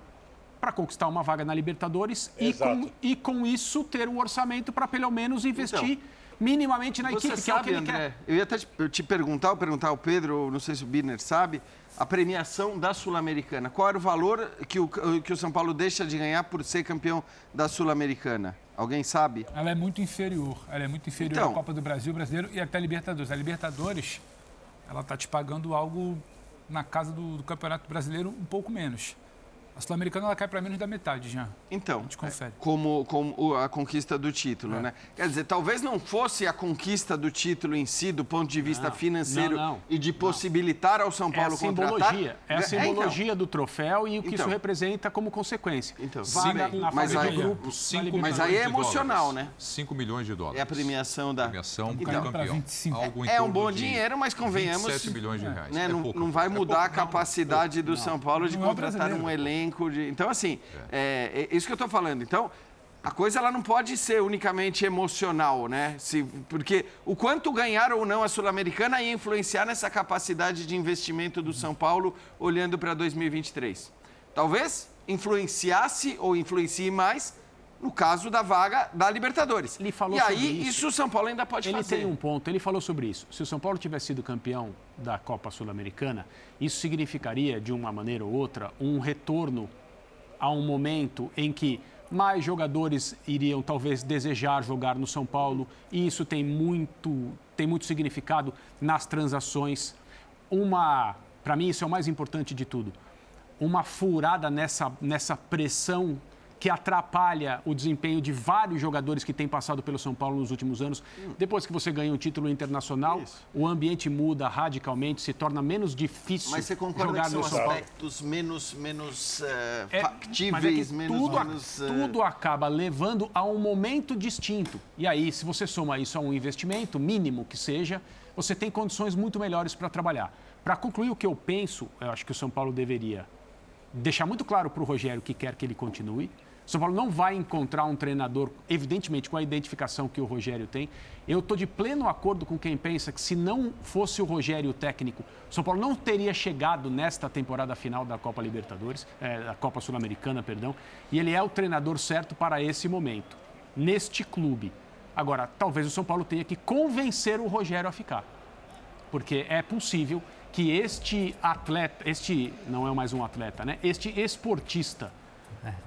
para conquistar uma vaga na Libertadores e com, e com isso ter o orçamento para pelo menos investir minimamente na Você equipe, que é o que sabe, ele André, quer. eu ia até te, eu te perguntar, ou perguntar ao Pedro, ou não sei se o Birner sabe, a premiação da Sul-Americana. Qual era o valor que o, que o São Paulo deixa de ganhar por ser campeão da Sul-Americana? Alguém sabe? Ela é muito inferior. Ela é muito inferior Então. à Copa do Brasil, brasileiro e até a Libertadores. A Libertadores, ela está te pagando algo na casa do, do Campeonato Brasileiro um pouco menos. A Sul-Americana ela cai para menos da metade já. Então, A gente confere. como, como o- a conquista do título, É. né? Quer dizer, talvez não fosse a conquista do título em si, do ponto de vista Não, financeiro não, não, e de possibilitar ao São É a Paulo contratar. simbologia, é a então. simbologia do troféu e o que Então. isso representa como consequência. Então, Vaga sim, na mas aí- de grupos. Cinco na Mas aí é emocional, né? 5 milhões de dólares. É a premiação da. Premiação do Então, campeão. 25. Algo em É um bom dinheiro, mas convenhamos. 27 milhões de reais. né, É não, pouco, não vai é mudar a capacidade do São Paulo de é contratar um elenco de. Então, assim, é, é isso que eu estou falando. Então, a coisa ela não pode ser unicamente emocional, né? Se, porque o quanto ganhar ou não a Sul-Americana ia influenciar nessa capacidade de investimento do São Paulo olhando para 2023. Talvez influenciasse ou influencie mais no caso da vaga da Libertadores. Ele falou e aí, isso. isso o São Paulo ainda pode Ele fazer. tem um ponto, ele falou sobre isso. Se o São Paulo tivesse sido campeão da Copa Sul-Americana, isso significaria, de uma maneira ou outra, um retorno a um momento em que mais jogadores iriam talvez desejar jogar no São Paulo, e isso tem muito, tem muito significado nas transações. Uma, para mim isso é o mais importante de tudo, uma furada nessa, nessa pressão que atrapalha o desempenho de vários jogadores que têm passado pelo São Paulo nos últimos anos. Depois que você ganha um título internacional, Isso. o ambiente muda radicalmente, se torna menos difícil Mas você concorda jogar que são no São Paulo. aspectos menos, menos eh, É, factíveis, mas é que menos... tudo, a- menos, eh, tudo acaba levando a um momento distinto. E aí, se você soma isso a um investimento, mínimo que seja, você tem condições muito melhores para trabalhar. Para concluir o que eu penso, eu acho que o São Paulo deveria deixar muito claro para o Rogério que quer que ele continue. São Paulo não vai encontrar um treinador, evidentemente, com a identificação que o Rogério tem. Eu estou de pleno acordo com quem pensa que se não fosse o Rogério o técnico, São Paulo não teria chegado nesta temporada final da Copa Libertadores, eh, da Copa Sul-Americana, perdão. E ele é o treinador certo para esse momento, neste clube. Agora, talvez o São Paulo tenha que convencer o Rogério a ficar porque é possível que este atleta, este não é mais um atleta, né? Este esportista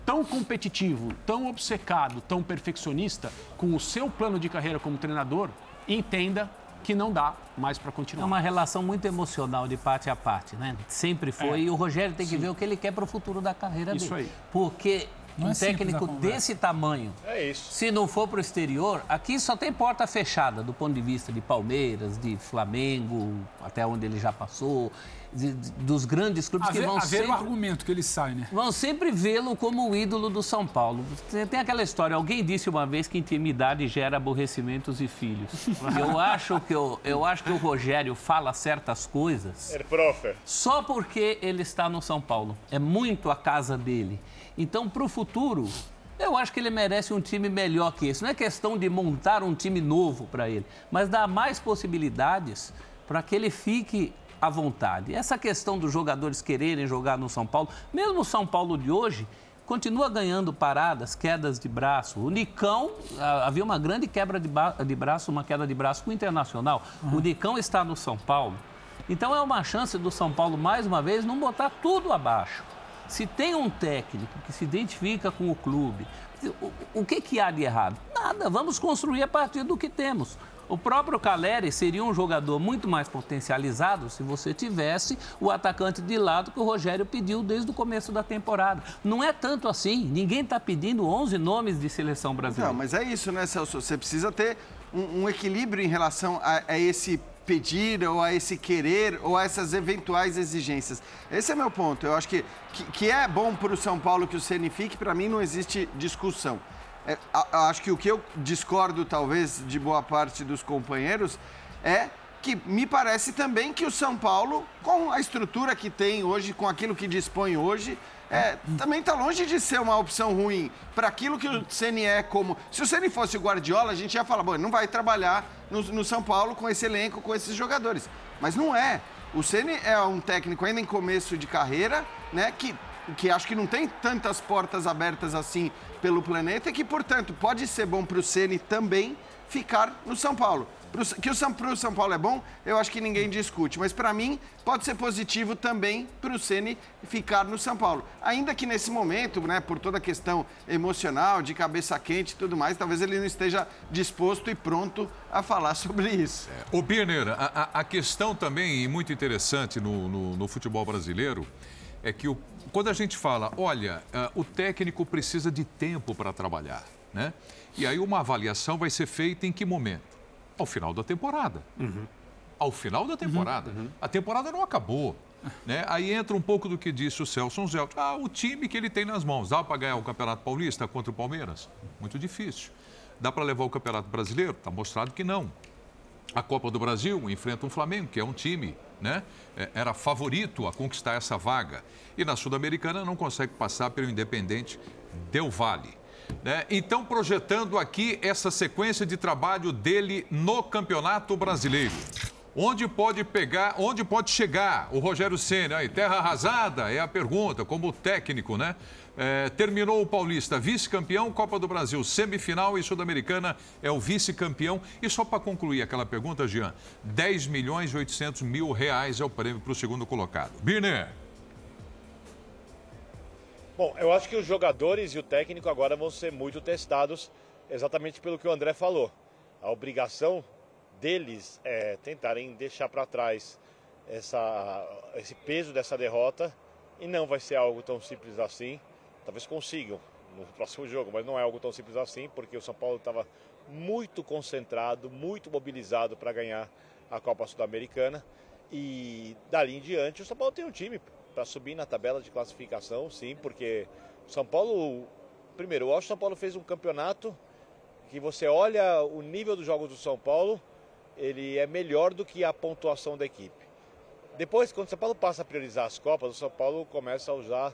tão competitivo, tão obcecado, tão perfeccionista com o seu plano de carreira como treinador, entenda que não dá mais para É continuar. uma relação muito emocional de parte a parte, né? Sempre foi. É. E o Rogério tem que ver o que ele quer para o futuro da carreira Isso dele. aí. Porque Não um é técnico desse tamanho, É isso. se não for para o exterior, aqui só tem porta fechada do ponto de vista de Palmeiras, de Flamengo, até onde ele já passou, de- de- dos grandes clubes Haver, que vão haver sempre um argumento que ele sai, né? vão sempre vê-lo como o ídolo do São Paulo. Tem tem aquela história, alguém disse uma vez que intimidade gera aborrecimentos e filhos. Eu acho que, eu, eu acho que o Rogério fala certas coisas Er Profer. só porque ele está no São Paulo. É muito a casa dele. Então, para o futuro, eu acho que ele merece um time melhor que esse. Não é questão de montar um time novo para ele, mas dar mais possibilidades para que ele fique à vontade. Essa questão dos jogadores quererem jogar no São Paulo, mesmo o São Paulo de hoje, continua ganhando paradas, quedas de braço. O Nicão, havia uma grande quebra de, de braço, uma queda de braço com o Internacional. O Nicão está no São Paulo. Então é uma chance do São Paulo, mais uma vez, não botar tudo abaixo. Se tem um técnico que se identifica com o clube, o, o que, que há de errado? Nada, vamos construir a partir do que temos. O próprio Caleri seria um jogador muito mais potencializado se você tivesse o atacante de lado que o Rogério pediu desde o começo da temporada. Não é tanto assim. Ninguém está pedindo 11 nomes de seleção brasileira. Não, mas é isso, né, Celso? Você precisa ter um, um equilíbrio em relação a, a esse pedir ou a esse querer ou a essas eventuais exigências. Esse é meu ponto. Eu acho que, que, que é bom para o São Paulo que o Ceni fique, para mim não existe discussão. É, acho que o que eu discordo, talvez, de boa parte dos companheiros é que me parece também que o São Paulo, com a estrutura que tem hoje, com aquilo que dispõe hoje, é, também está longe de ser uma opção ruim para aquilo que o Ceni é como. Se o Ceni fosse o Guardiola, a gente ia falar, bom, ele não vai trabalhar no, no São Paulo com esse elenco, com esses jogadores. Mas não é. O Ceni é um técnico ainda em começo de carreira, né? Que, que acho que não tem tantas portas abertas assim pelo planeta e que, portanto, pode ser bom para o Ceni também ficar no São Paulo. Pro, que o São, pro São Paulo é bom, eu acho que ninguém discute. Mas para mim, pode ser positivo também para o Ceni ficar no São Paulo. Ainda que nesse momento, né, por toda a questão emocional, de cabeça quente e tudo mais, talvez ele não esteja disposto e pronto a falar sobre isso. É. O Birner, a, a, questão também muito interessante no, no, no futebol brasileiro é que o, quando a gente fala, olha, uh, o técnico precisa de tempo para trabalhar, né? E aí uma avaliação vai ser feita em que momento? Ao final da temporada. Uhum. Ao final da temporada. Uhum. uhum. A temporada não acabou. Né? Aí entra um pouco do que disse o Celso Zelt. Ah, o time que ele tem nas mãos. Dá para ganhar o Campeonato Paulista contra o Palmeiras? Muito difícil. Dá para levar o Campeonato Brasileiro? Está mostrado que não. A Copa do Brasil enfrenta um Flamengo, que é um time, né? É, era favorito a conquistar essa vaga. E na Sul-Americana não consegue passar pelo Independente Del Vale. Né? Então, projetando aqui essa sequência de trabalho dele no Campeonato Brasileiro. Onde pode pegar, onde pode chegar o Rogério Senna? Aí, terra arrasada é a pergunta, como técnico, né? É, terminou o Paulista, vice-campeão, Copa do Brasil, semifinal e Sul-Americana é o vice-campeão. E só para concluir aquela pergunta, Jean, 10 milhões e 800 mil reais é o prêmio para o segundo colocado. Birner. Bom, eu acho que os jogadores e o técnico agora vão ser muito testados exatamente pelo que o André falou. A obrigação deles é tentarem deixar para trás essa, esse peso dessa derrota e não vai ser algo tão simples assim. Talvez consigam no próximo jogo, mas não é algo tão simples assim, porque o São Paulo estava muito concentrado, muito mobilizado para ganhar a Copa Sul-Americana. E dali em diante o São Paulo tem um time para subir na tabela de classificação, sim, porque o São Paulo, primeiro, eu acho que o São Paulo fez um campeonato que você olha o nível dos jogos do São Paulo, ele é melhor do que a pontuação da equipe. Depois, quando o São Paulo passa a priorizar as Copas, o São Paulo começa a usar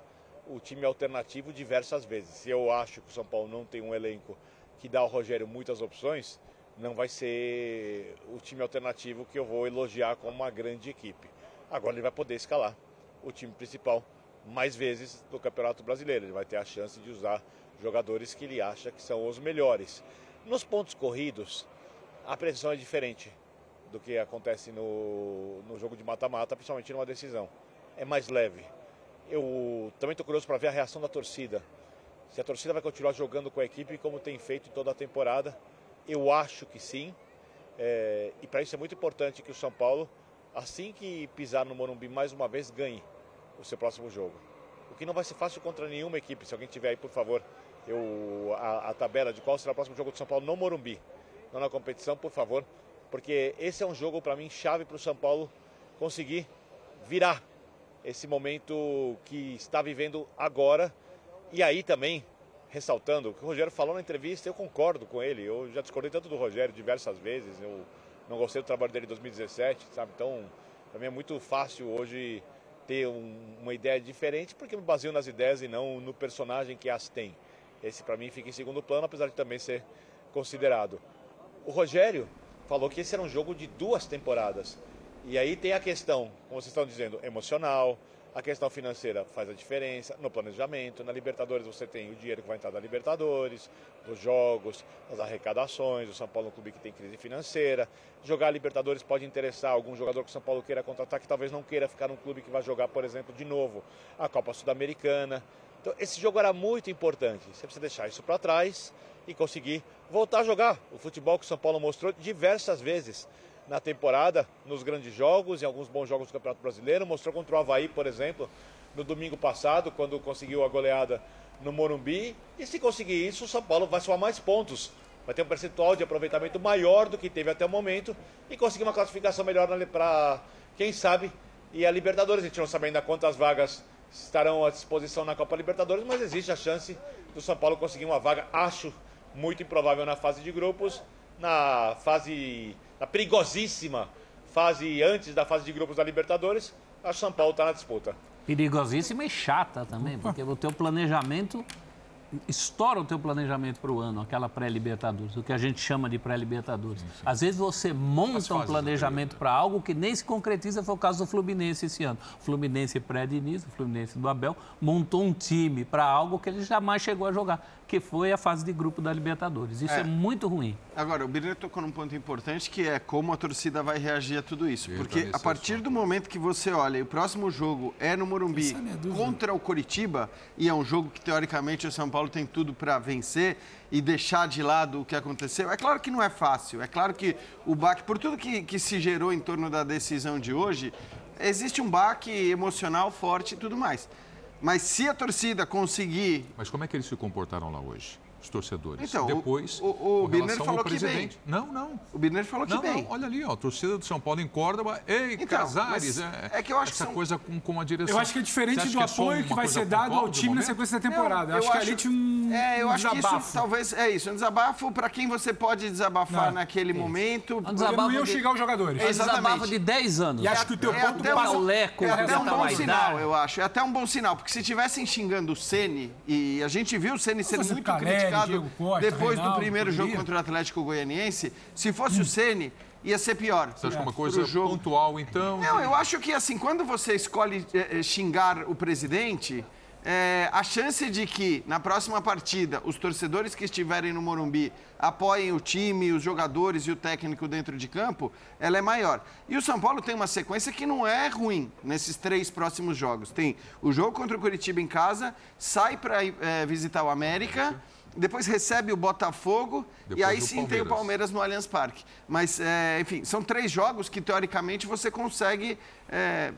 o time alternativo diversas vezes. Se eu acho que o São Paulo não tem um elenco que dá ao Rogério muitas opções, não vai ser o time alternativo que eu vou elogiar como uma grande equipe. Agora ele vai poder escalar o time principal mais vezes do Campeonato Brasileiro. Ele vai ter a chance de usar jogadores que ele acha que são os melhores. Nos pontos corridos, a pressão é diferente do que acontece no, no jogo de mata-mata, principalmente numa decisão. É mais leve. Eu também estou curioso para ver a reação da torcida. Se a torcida vai continuar jogando com a equipe como tem feito toda a temporada. Eu acho que sim. É, e para isso é muito importante que o São Paulo assim que pisar no Morumbi mais uma vez, ganhe o seu próximo jogo. O que não vai ser fácil contra nenhuma equipe. Se alguém tiver aí, por favor, eu, a, a tabela de qual será o próximo jogo do São Paulo no Morumbi, não na competição, por favor, porque esse é um jogo para mim chave para o São Paulo conseguir virar esse momento que está vivendo agora. E aí também, ressaltando, o que o Rogério falou na entrevista, eu concordo com ele. Eu já discordei tanto do Rogério diversas vezes. Eu não gostei do trabalho dele em 2017, sabe? Então, para mim é muito fácil hoje ter um, uma ideia diferente, porque me baseio nas ideias e não no personagem que as tem. Esse, para mim, fica em segundo plano, apesar de também ser considerado. O Rogério falou que esse era um jogo de duas temporadas. E aí tem a questão, como vocês estão dizendo, emocional, a questão financeira faz a diferença no planejamento. Na Libertadores você tem o dinheiro que vai entrar da Libertadores, dos jogos, das arrecadações. O São Paulo é um clube que tem crise financeira. Jogar a Libertadores pode interessar algum jogador que o São Paulo queira contratar, que talvez não queira ficar num clube que vai jogar, por exemplo, de novo a Copa Sul-Americana. Então, esse jogo era muito importante. Você precisa deixar isso para trás e conseguir voltar a jogar o futebol que o São Paulo mostrou diversas vezes na temporada, nos grandes jogos, em alguns bons jogos do Campeonato Brasileiro. Mostrou contra o Havaí, por exemplo, no domingo passado, quando conseguiu a goleada no Morumbi. E se conseguir isso, o São Paulo vai somar mais pontos. Vai ter um percentual de aproveitamento maior do que teve até o momento e conseguir uma classificação melhor para, quem sabe, e a Libertadores. A gente não sabe ainda quantas vagas estarão à disposição na Copa Libertadores, mas existe a chance do São Paulo conseguir uma vaga, acho muito improvável na fase de grupos, na fase, na perigosíssima fase antes da fase de grupos da Libertadores, que São Paulo está na disputa. Perigosíssima e chata também, porque o teu planejamento estoura o teu planejamento para o ano, aquela pré-libertadores, o que a gente chama de pré-libertadores. Às vezes você monta um planejamento para algo que nem se concretiza, foi o caso do Fluminense esse ano. O Fluminense pré-Diniz, o Fluminense do Abel, montou um time para algo que ele jamais chegou a jogar, que foi a fase de grupo da Libertadores. Isso é, é muito ruim. Agora, o Birner tocou num ponto importante que é como a torcida vai reagir a tudo isso. Porque a partir do momento que você olha, e o próximo jogo é no Morumbi é contra o Coritiba, e é um jogo que teoricamente o São Paulo Paulo tem tudo para vencer e deixar de lado o que aconteceu. É claro que não é fácil. É claro que o baque, por tudo que, que se gerou em torno da decisão de hoje, existe um baque emocional forte e tudo mais. Mas se a torcida conseguir. Mas como é que eles se comportaram lá hoje? Os torcedores. Então, Depois, o, o, o Birner falou que bem. Não, não. O Birner falou que não, bem. Não, olha ali, ó, a torcida do São Paulo em Córdoba. Ei, então, Casares. É, é, que eu acho essa que são... coisa com, com a direção. Eu acho que é diferente do é apoio que, que vai ser dado ao time na sequência da temporada. Não, eu acho, que ali tinha um É, eu um acho desabafo. que isso talvez é isso, um desabafo para quem você pode desabafar não, naquele isso. momento. Um desabafo não iam de... chegar os jogadores. É desabafo de 10 anos. E acho que o teu é ponto um, Leco, é até um bom sinal, eu acho. É até um bom sinal, porque se tivessem xingando o Ceni e a gente viu o Ceni sendo muito criticado depois do primeiro jogo contra o Atlético Goianiense, se fosse hum. o Ceni ia ser pior. Você acha que uma coisa jogo. pontual, então? Não, eu acho que assim, quando você escolhe é, xingar o presidente, é, a chance de que na próxima partida os torcedores que estiverem no Morumbi apoiem o time, os jogadores e o técnico dentro de campo, ela é maior. E o São Paulo tem uma sequência que não é ruim nesses três próximos jogos. Tem o jogo contra o Curitiba em casa, sai para é, visitar o América depois recebe o Botafogo depois e aí sim Palmeiras. tem o Palmeiras no Allianz Parque. Mas, é, enfim, são três jogos que teoricamente você consegue, é,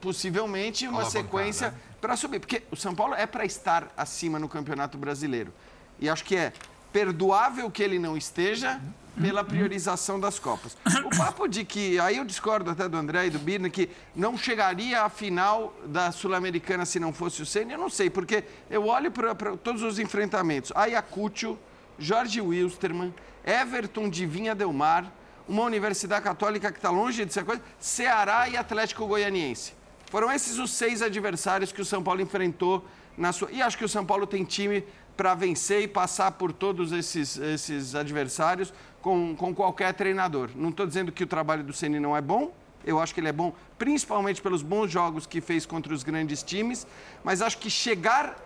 possivelmente, uma sequência né? para subir. Porque o São Paulo é para estar acima no Campeonato Brasileiro. E acho que é perdoável que ele não esteja pela priorização das Copas. O papo de que, aí eu discordo até do André e do Birne, que não chegaria à final da Sul-Americana se não fosse o Senna, eu não sei, porque eu olho para todos os enfrentamentos. Ayacucho, Jorge Wilstermann, Everton de Vinha Del Mar, uma Universidade Católica que está longe de ser coisa, Ceará e Atlético Goianiense. Foram esses os seis adversários que o São Paulo enfrentou na sua. E acho que o São Paulo tem time para vencer e passar por todos esses, esses adversários com, com qualquer treinador. Não estou dizendo que o trabalho do Ceni não é bom, eu acho que ele é bom, principalmente pelos bons jogos que fez contra os grandes times, mas acho que chegar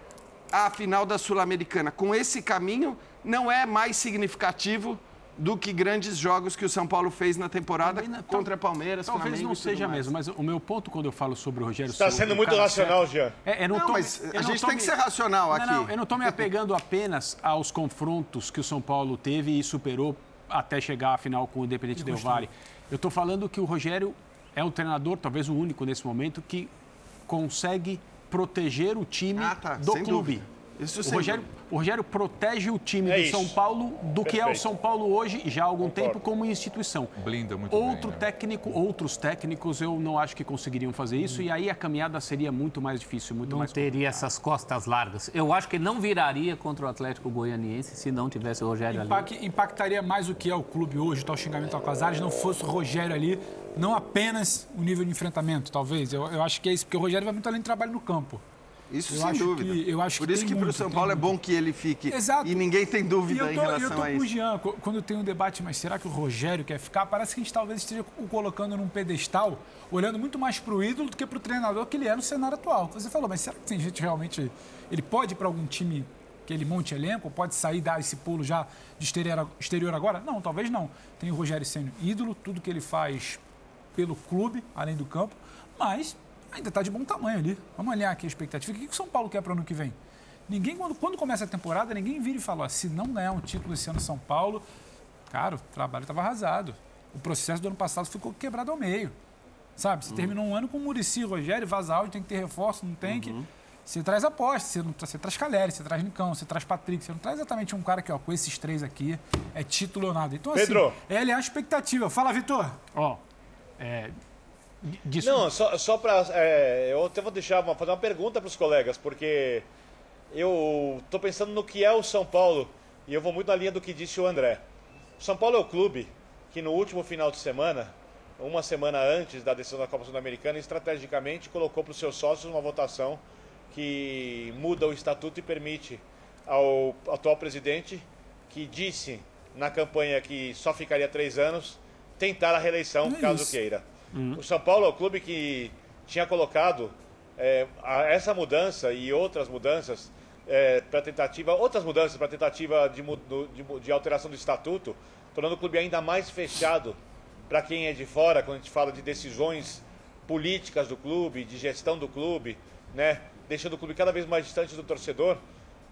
à final da Sul-Americana com esse caminho não é mais significativo do que grandes jogos que o São Paulo fez na temporada não, contra Palmeiras, Talvez Flamengo não seja mesmo, mas o meu ponto quando eu falo sobre o Rogério Está sendo muito racional, Jean. É, não, não tô, mas a gente tem me... que ser racional aqui. Não, eu não estou me apegando apenas aos confrontos que o São Paulo teve e superou até chegar à final com o Independente Del Valle. Eu estou falando que o Rogério é um treinador, talvez o único nesse momento, que consegue proteger o time ah, tá, do clube. Dúvida. Isso o Rogério, o Rogério protege o time é do isso. São Paulo do Perfeito. que é o São Paulo hoje, já há algum Concordo. tempo, como instituição. Blinda muito Outro bem, né? técnico, outros técnicos, eu não acho que conseguiriam fazer isso, hum. e aí a caminhada seria muito mais difícil, muito não mais teria complicado. essas costas largas. Eu acho que não viraria contra o Atlético Goianiense se não tivesse o Rogério Impact, ali. Impactaria mais o que é o clube hoje, tal xingamento ao Casares, não fosse o Rogério ali, não apenas o nível de enfrentamento, talvez. Eu, eu acho que é isso, porque o Rogério vai muito além do trabalho no campo. Isso eu sem dúvida. Que, eu acho Por isso que para o São Paulo é bom que ele fique. Exato. E ninguém tem dúvida tô, em relação eu a isso. Com o Jean, quando tem um debate, mas será que o Rogério quer ficar? Parece que a gente talvez esteja o colocando num pedestal, olhando muito mais para o ídolo do que para o treinador que ele é no cenário atual. Você falou, mas será que tem gente realmente. Ele pode ir para algum time que ele monte elenco? Pode sair, dar esse pulo já de exterior, exterior agora? Não, talvez não. Tem o Rogério sendo ídolo, tudo que ele faz pelo clube, além do campo, mas ainda está de bom tamanho ali. Vamos olhar aqui a expectativa. O que o São Paulo quer para o ano que vem? Ninguém, quando, quando começa a temporada, ninguém vira e fala: se não ganhar um título esse ano São Paulo, cara, o trabalho estava arrasado. O processo do ano passado ficou quebrado ao meio. Sabe? Você uhum. terminou um ano com o Murici, Rogério, Vazal, tem que ter reforço, não tem que. Uhum. Você traz aposta, você, não, você traz Caleri, você traz Nicão, você traz Patrick, você não traz exatamente um cara que, ó, com esses três aqui, é título ou nada. Então, Pedro. assim, ele é a expectativa. Fala, Vitor. Ó, é, Disso... Não, só, só para. É, eu até vou deixar uma, fazer uma pergunta para os colegas, porque eu estou pensando no que é o São Paulo e eu vou muito na linha do que disse o André. O São Paulo é o clube que no último final de semana, uma semana antes da decisão da Copa Sul-Americana, estrategicamente colocou para os seus sócios uma votação que muda o estatuto e permite ao atual presidente, que disse na campanha que só ficaria três anos, tentar a reeleição é caso isso. queira. Uhum. O São Paulo é o clube que tinha colocado é, essa mudança e outras mudanças é, para tentativa, outras mudanças para tentativa de, de, de, alteração do estatuto, tornando o clube ainda mais fechado para quem é de fora, quando a gente fala de decisões políticas do clube, de gestão do clube, né, deixando o clube cada vez mais distante do torcedor,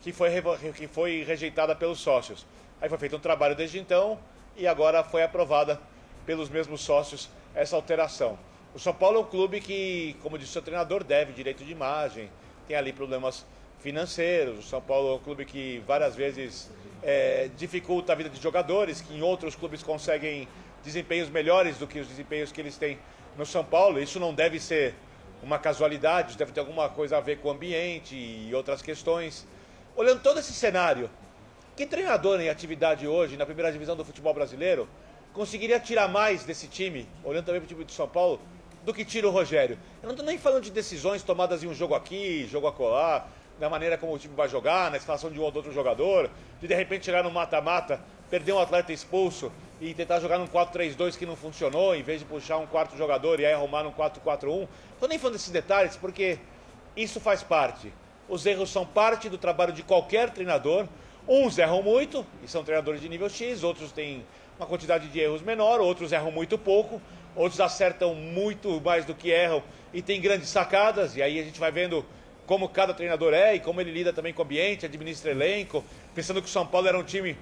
que foi, que foi rejeitada pelos sócios. Aí foi feito um trabalho desde então e agora foi aprovada pelos mesmos sócios essa alteração. O São Paulo é um clube que, como disse o seu treinador, deve direito de imagem, tem ali problemas financeiros. O São Paulo é um clube que várias vezes é, dificulta a vida de jogadores, que em outros clubes conseguem desempenhos melhores do que os desempenhos que eles têm no São Paulo. Isso não deve ser uma casualidade, deve ter alguma coisa a ver com o ambiente e outras questões. Olhando todo esse cenário, que treinador em atividade hoje na primeira divisão do futebol brasileiro conseguiria tirar mais desse time, olhando também para o time de São Paulo, do que tira o Rogério. Eu não estou nem falando de decisões tomadas em um jogo aqui, jogo acolá, da maneira como o time vai jogar, na escalação de um ou outro jogador, de de repente chegar no mata-mata, perder um atleta expulso e tentar jogar num 4-3-2 que não funcionou, em vez de puxar um quarto jogador e aí arrumar num 4-4-1. Estou nem falando desses detalhes, porque isso faz parte. Os erros são parte do trabalho de qualquer treinador. Uns erram muito, e são treinadores de nível X, outros têm uma quantidade de erros menor, outros erram muito pouco, outros acertam muito mais do que erram e tem grandes sacadas, e aí a gente vai vendo como cada treinador é e como ele lida também com o ambiente, administra elenco, pensando que o São Paulo era um time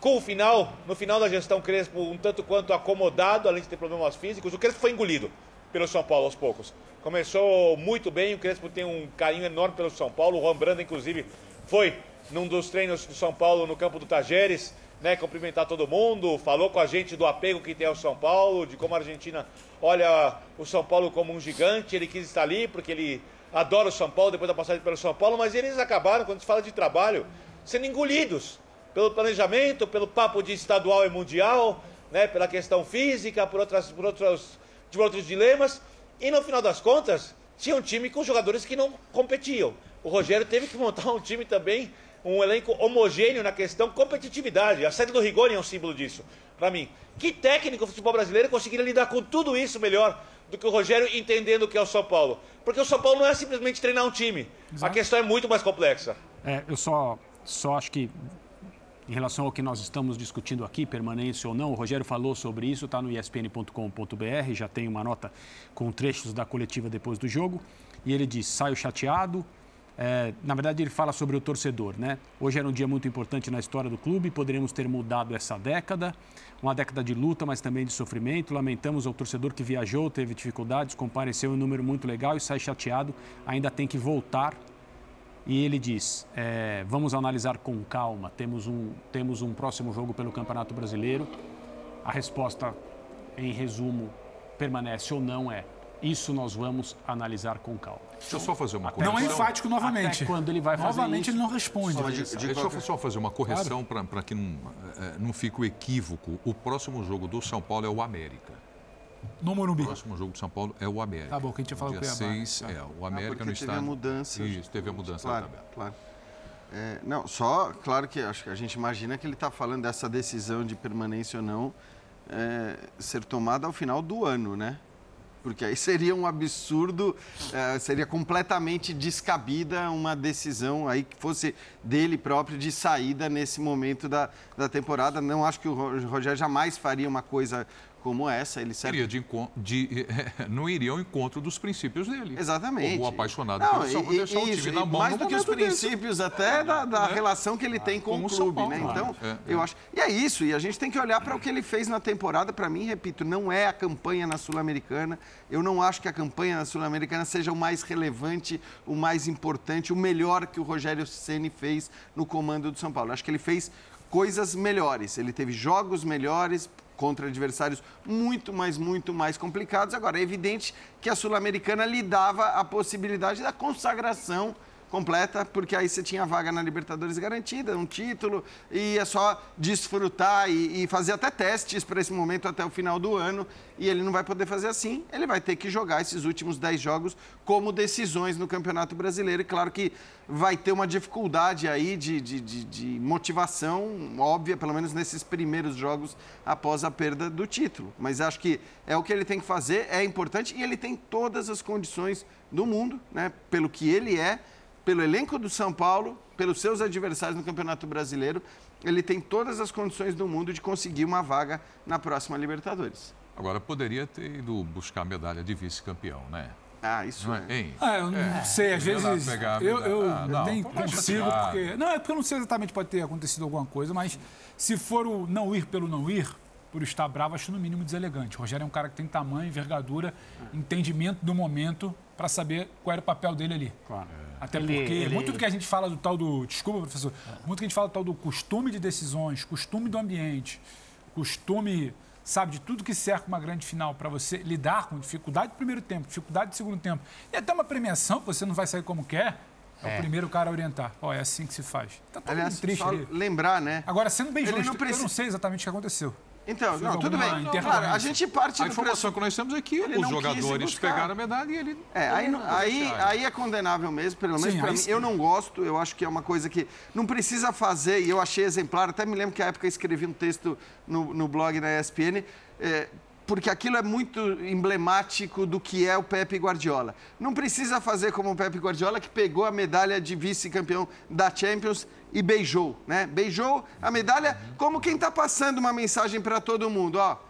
com o final, no final da gestão Crespo, um tanto quanto acomodado, além de ter problemas físicos, o Crespo foi engolido pelo São Paulo aos poucos. Começou muito bem, o Crespo tem um carinho enorme pelo São Paulo, o Juan Branda, inclusive, foi num dos treinos do São Paulo no campo do Tajeres, né, cumprimentar todo mundo, falou com a gente do apego que tem ao São Paulo, de como a Argentina olha o São Paulo como um gigante, ele quis estar ali porque ele adora o São Paulo depois da passagem pelo São Paulo, mas eles acabaram, quando se fala de trabalho, sendo engolidos pelo planejamento, pelo papo de estadual e mundial, né, pela questão física, por, outras, por outros, por outros dilemas, e no final das contas, tinha um time com jogadores que não competiam. O Rogério teve que montar um time também um elenco homogêneo na questão competitividade. A série do Rigoni é um símbolo disso, para mim. Que técnico o futebol brasileiro conseguiria lidar com tudo isso melhor do que o Rogério entendendo o que é o São Paulo? Porque o São Paulo não é simplesmente treinar um time. Exato. A questão é muito mais complexa. É, eu só, só acho que em relação ao que nós estamos discutindo aqui, permanência ou não, o Rogério falou sobre isso, está no espn.com.br, já tem uma nota com trechos da coletiva depois do jogo, e ele diz: saio chateado, é, na verdade, ele fala sobre o torcedor, né? Hoje era um dia muito importante na história do clube, poderíamos ter mudado essa década, uma década de luta, mas também de sofrimento. Lamentamos ao torcedor que viajou, teve dificuldades, compareceu em um número muito legal e sai chateado, ainda tem que voltar. E ele diz: é, vamos analisar com calma, temos um, temos um próximo jogo pelo Campeonato Brasileiro. A resposta, em resumo, permanece ou não é isso nós vamos analisar com calma. Deixa eu só fazer uma correção. Não é enfático novamente. Até quando ele vai fazer Novamente isso, ele não responde. Só de, de Deixa eu só fazer uma correção claro. para que não, é, não fique o equívoco. O próximo jogo do São Paulo é o América. No Morumbi. O próximo jogo do São Paulo é o América. Tá bom, que a gente falou Dia 6, é, o América ah, no estádio. Teve a mudança. Isso, teve a mudança claro, da tabela. Claro. É, não, só, claro que acho que a gente imagina que ele está falando dessa decisão de permanência ou não é, ser tomada ao final do ano, né? Porque aí seria um absurdo, uh, seria completamente descabida uma decisão aí que fosse dele próprio de saída nesse momento da, da temporada. Não acho que o Rogério jamais faria uma coisa como essa, ele serve... Iria de, de- não iria ao encontro dos princípios dele. Exatamente. Como apaixonado Não, pelo São Paulo, deixar o isso, time na mão mais do que os momento desse. princípios até da, da relação que ele tem com, o o clube, Paulo, né? claro. Então, É, eu é. acho. E é isso, e a gente tem que olhar para o que ele fez na temporada. Para mim, repito, não é a campanha na Sul-Americana. Eu não acho que a campanha na Sul-Americana seja o mais relevante, o mais importante, o melhor que o Rogério Ceni fez no comando do São Paulo. Acho que ele fez coisas melhores. Ele teve jogos melhores contra adversários muito, mas muito mais complicados. Agora, é evidente que a Sul-Americana lhe dava a possibilidade da consagração completa, porque aí você tinha vaga na Libertadores garantida, um título, e é só desfrutar e, e fazer até testes para esse momento até o final do ano. E ele não vai poder fazer assim, ele vai ter que jogar esses últimos 10 jogos como decisões no Campeonato Brasileiro. E claro que vai ter uma dificuldade aí de, de, de, de motivação óbvia, pelo menos nesses primeiros jogos após a perda do título. Mas acho que é o que ele tem que fazer, é importante e ele tem todas as condições do mundo, né? Pelo que ele é, pelo elenco do São Paulo, pelos seus adversários no Campeonato Brasileiro, ele tem todas as condições do mundo de conseguir uma vaga na próxima Libertadores. Agora, poderia ter ido buscar a medalha de vice-campeão, né? Ah, isso Não é. é? Ah, eu não sei, às vezes eu, eu Ah, não, nem consigo, porque. Não, é porque eu não sei exatamente, pode ter acontecido alguma coisa, mas se for o não ir pelo não ir, por estar bravo, acho no mínimo deselegante. O Rogério é um cara que tem tamanho, envergadura, entendimento do momento para saber qual era o papel dele ali. Claro. Até Ele- porque ele- muito do que a gente fala do tal do. Desculpa, professor. Muito que a gente fala do tal do costume de decisões, costume do ambiente, costume, sabe, de tudo que cerca uma grande final para você lidar com dificuldade do primeiro tempo, dificuldade do segundo tempo. E até uma premiação que você não vai sair como quer. É, o primeiro cara a orientar. Ó, é assim que se faz. Tá todo Aliás, triste só ali. lembrar, né? Agora, sendo bem Ele justo, não precisa- eu não sei exatamente o que aconteceu. Então, não, tudo bem. Claro, a gente parte A do informação que nós temos é que Ele os jogadores pegaram a medalha e ele. É, aí, não- aí, aí é condenável mesmo, pelo menos para mim. sim. Eu não gosto, eu acho que é uma coisa que não precisa fazer, e eu achei exemplar, até me lembro que à época eu escrevi um texto no, no blog da ESPN, é, porque aquilo é muito emblemático do que é o Pepe Guardiola. Não precisa fazer como o Pepe Guardiola, que pegou a medalha de vice-campeão da Champions e beijou, né? Beijou a medalha como quem está passando uma mensagem para todo mundo, ó.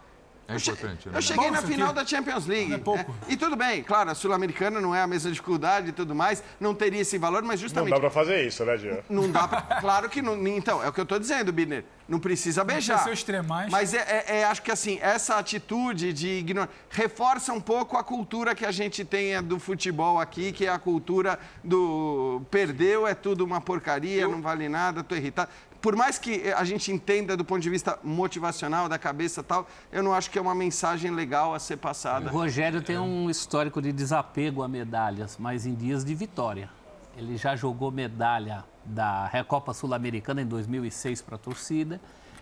É Eu importante, né? Eu cheguei Bom na final aqui. da Champions League. Não é pouco. né? E tudo bem, claro, a Sul-Americana não é a mesma dificuldade e tudo mais, não teria esse valor, mas Não justamente. dá pra fazer isso, né, Gil? Não dá pra... Claro que não. Então, é o que eu tô dizendo, Biner. Não precisa beijar. precisa ser extremais. Mas é, é- é- acho que assim, essa atitude de ignorar reforça um pouco a cultura que a gente tem é, do futebol aqui, que é a cultura do perdeu, é tudo uma porcaria, não vale nada, tô irritado. Por mais que a gente entenda do ponto de vista motivacional, da cabeça e tal, eu não acho que é uma mensagem legal a ser O passada. Rogério tem um histórico de desapego a medalhas, mas em dias de vitória. Ele já jogou medalha da Recopa Sul-Americana em 2006 para a torcida.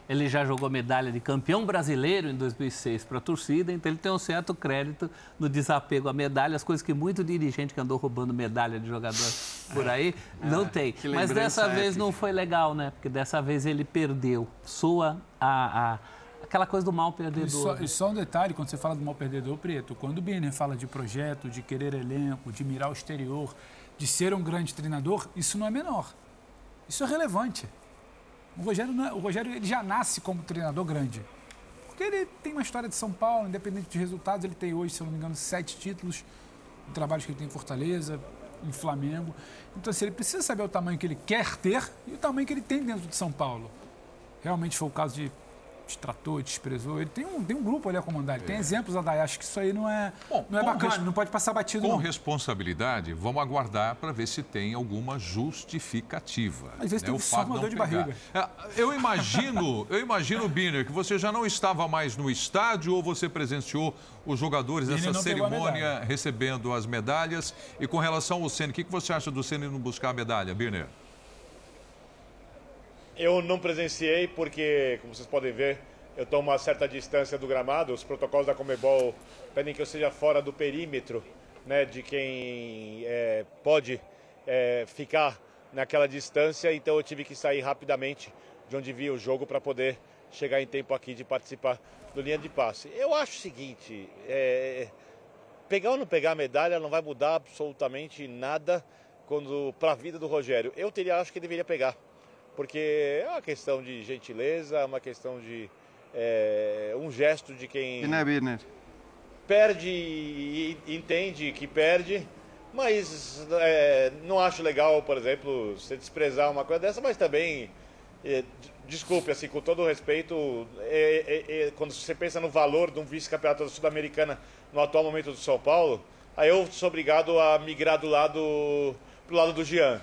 Ele já jogou medalha de campeão brasileiro em 2006 para a torcida, então ele tem um certo crédito no desapego a medalhas, coisas que muito dirigente que andou roubando medalha de jogador por aí não tem. que Mas dessa vez épica. não foi legal, né? Porque dessa vez ele perdeu. Soa a, a- aquela coisa do mal E perdedor. só, né? e só um detalhe, quando você fala do mal perdedor, Preto, quando o Biner fala de projeto, de querer elenco, de mirar o exterior, de ser um grande treinador, isso não é menor. Isso é relevante. O Rogério, não é- o Rogério ele já nasce como treinador grande. Porque ele tem uma história de São Paulo, independente de resultados, ele tem hoje, se eu não me engano, sete títulos trabalhos que ele tem em Fortaleza, em Flamengo. Então, assim, ele precisa saber o tamanho que ele quer ter e o tamanho que ele tem dentro de São Paulo. Realmente foi o caso de destratou, desprezou. Ele tem um, tem um grupo ali a comandar, ele tem exemplos a dar. Acho que isso aí não é, Bom, não é bacana, res- não pode passar batido. Com Não. responsabilidade, vamos aguardar para ver se tem alguma justificativa. Às vezes né? tem um O fato de barriga. É, Eu imagino, eu imagino, Biner, que você já não estava mais no estádio ou você presenciou os jogadores nessa cerimônia recebendo as medalhas. E com relação ao Ceni, o que você acha do Ceni não buscar a medalha, Biner? Eu não presenciei porque, como vocês podem ver, eu estou uma certa distância do gramado. Os protocolos da Comebol pedem que eu seja fora do perímetro né, de quem é, pode é, ficar naquela distância. Então eu tive que sair rapidamente de onde vi o jogo para poder chegar em tempo aqui de participar do linha de passe. Eu acho o seguinte, é, pegar ou não pegar a medalha não vai mudar absolutamente nada para a vida do Rogério. Eu teria, acho que deveria pegar, porque é uma questão de gentileza, é uma questão de é, um gesto de quem Birner? perde e entende que perde, mas é, não acho legal, por exemplo, você desprezar uma coisa dessa, mas também, é, desculpe, assim, com todo o respeito, é, é, é, quando você pensa no valor de um vice-campeonato da Sul-Americana no atual momento do São Paulo, aí eu sou obrigado a migrar do lado, pro lado do Jean.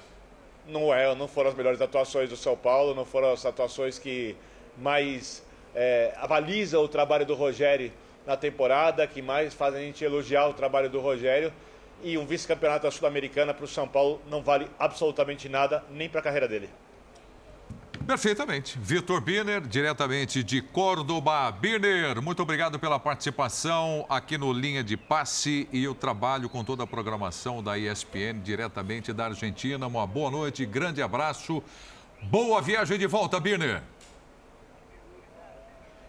Não é, não foram as melhores atuações do São Paulo, não foram as atuações que mais é, avalizam o trabalho do Rogério na temporada, que mais fazem a gente elogiar o trabalho do Rogério. E um vice-campeonato Sul-Americana para o São Paulo não vale absolutamente nada, nem para a carreira dele. Perfeitamente. Vitor Birner, diretamente de Córdoba. Birner, muito obrigado pela participação aqui no Linha de Passe e o trabalho com toda a programação da ESPN, diretamente da Argentina. Uma boa noite, grande abraço. Boa viagem de volta, Birner.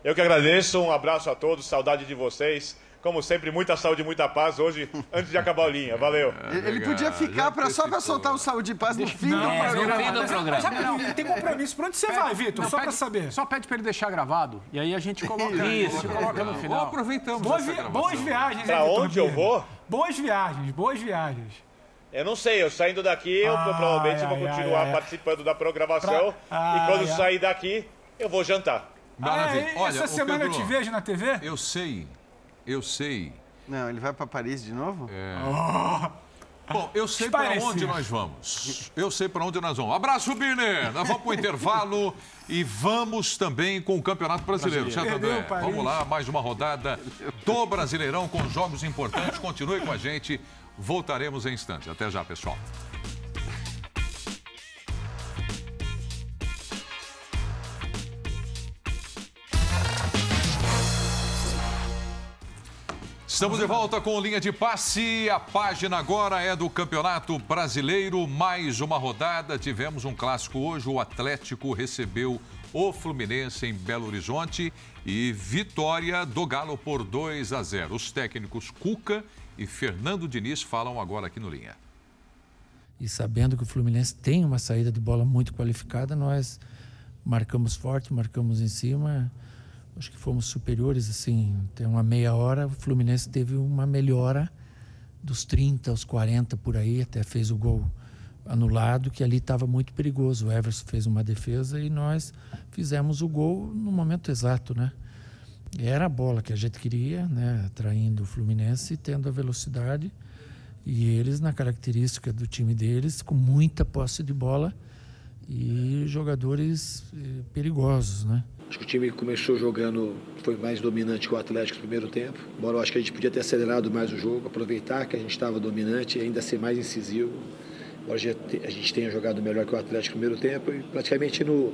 Eu que agradeço, um abraço a todos, saudade de vocês. Como sempre, muita saúde e muita paz hoje, antes de acabar a linha. Valeu. Ele legal. podia ficar pra, só pra antecipou. soltar o saúde e paz no fim do Não, É, programa. no fim do Mas programa. não, tem compromisso. Pra onde você vai, Vitor? Não, Só pra pede- saber. Só pede para ele deixar gravado e aí a gente coloca, Isso. a gente coloca no Ou final. aproveitamos Boas, vi- boas viagens, Pra onde eu vou? Boas viagens, boas viagens. Eu não sei, eu saindo daqui, eu Ai, provavelmente vou ai, continuar ai, ai. participando da programação. Pra- E quando ai, ai. sair daqui, eu vou jantar. Maravilha. Ah, Olha, essa semana eu Pedro, te vejo na TV? Eu sei, eu sei. Não, ele vai pra Paris de novo? Bom, eu sei para onde nós vamos. Eu sei para onde nós vamos. Abraço, Birner. Nós vamos para o intervalo e vamos também com o Campeonato Brasileiro, certo, André? Vamos lá, mais uma rodada do Brasileirão com jogos importantes. Continue com a gente. Voltaremos em instantes. Até já, pessoal. Estamos de volta com linha de passe. A página agora é do Campeonato Brasileiro. Mais uma rodada. Tivemos um clássico hoje. O Atlético recebeu o Fluminense em Belo Horizonte e vitória do Galo por 2 a 0. Os técnicos Cuca e Fernando Diniz falam agora aqui no linha. E sabendo que o Fluminense tem uma saída de bola muito qualificada, nós marcamos forte, marcamos em cima. Acho que fomos superiores, assim, tem uma meia hora. O Fluminense teve uma melhora dos 30 aos 40 por aí, até fez o gol anulado, que ali estava muito perigoso. O Everson fez uma defesa e nós fizemos o gol no momento exato, né? Era a bola que a gente queria, né? Atraindo o Fluminense tendo a velocidade. E eles, na característica do time deles, com muita posse de bola e jogadores eh, perigosos, né? Acho que o time começou jogando, foi mais dominante que o Atlético no primeiro tempo. Embora eu acho que a gente podia ter acelerado mais o jogo, aproveitar que a gente estava dominante e ainda ser mais incisivo. Embora a gente- tenha jogado melhor que o Atlético no primeiro tempo e praticamente no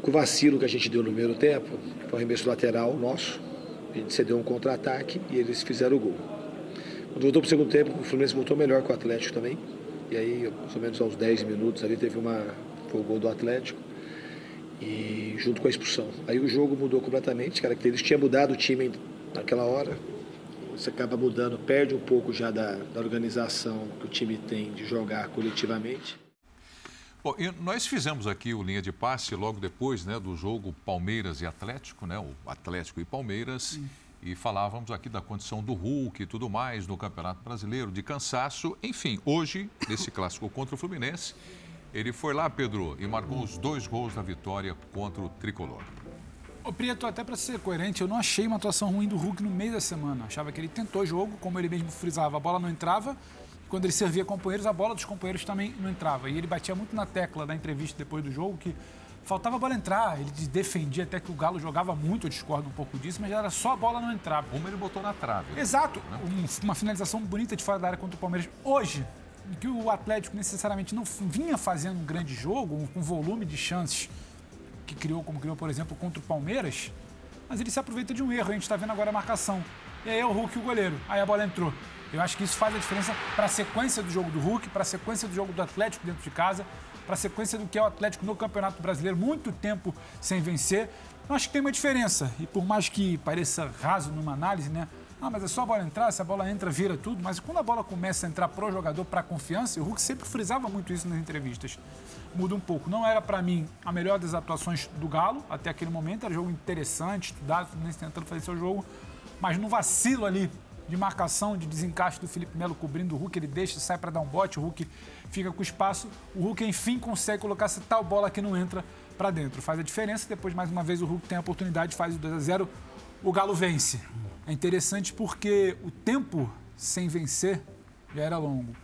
com o vacilo que a gente deu no primeiro tempo, foi um arremesso lateral nosso, a gente cedeu um contra-ataque e eles fizeram o gol. Quando voltou para o segundo tempo, o Fluminense voltou melhor que o Atlético também. E aí, mais ou menos aos 10 minutos ali, teve uma, foi o gol do Atlético e junto com a expulsão. Aí o jogo mudou completamente, característica tinha mudado o time naquela hora. Você acaba mudando, perde um pouco já da, da organização que o time tem de jogar coletivamente. Bom, nós fizemos aqui o linha de passe logo depois né, do jogo Palmeiras e Atlético, né, o Atlético e Palmeiras, e falávamos aqui da condição do Hulk e tudo mais no Campeonato Brasileiro, de cansaço. Enfim, hoje, nesse clássico contra o Fluminense, ele foi lá, Pedro, e marcou os dois gols da vitória contra o Tricolor. Ô, Prieto, até para ser coerente, eu não achei uma atuação ruim do Hulk no meio da semana. Achava que ele tentou jogo, como ele mesmo frisava, a bola não entrava. Quando ele servia companheiros, a bola dos companheiros também não entrava. E ele batia muito na tecla da entrevista depois do jogo que faltava a bola entrar. Ele defendia até que o Galo jogava muito, eu discordo um pouco disso, mas era só a bola não entrar. Uma ele botou na trave. né? Exato. Um- uma finalização bonita de fora da área contra o Palmeiras. Hoje, que o Atlético necessariamente não vinha fazendo um grande jogo, um- volume de chances que criou, como criou, por exemplo, contra o Palmeiras, mas ele se aproveita de um erro. A gente está vendo agora a marcação. E aí é o Hulk e o goleiro. Aí a bola entrou. Eu acho que isso faz a diferença para a sequência do jogo do Hulk, para a sequência do jogo do Atlético dentro de casa, para a sequência do que é o Atlético no Campeonato Brasileiro, muito tempo sem vencer. Eu acho que tem uma diferença. E por mais que pareça raso numa análise, né? Ah, mas é só a bola entrar, se a bola entra, vira tudo. Mas quando a bola começa a entrar pro jogador, para confiança, o Hulk sempre frisava muito isso nas entrevistas. Muda um pouco. Não era, para mim, a melhor das atuações do Galo até aquele momento. Era um jogo interessante, estudado, tentando fazer seu jogo. Mas no vacilo ali de marcação, de desencaixe do Felipe Melo cobrindo o Hulk, ele deixa, sai para dar um bote, o Hulk fica com espaço. O Hulk, enfim, consegue colocar essa tal bola que não entra para dentro. Faz a diferença. Depois, mais uma vez, o Hulk tem a oportunidade, faz o 2 a 0 o Galo vence. É interessante porque o tempo sem vencer já era longo.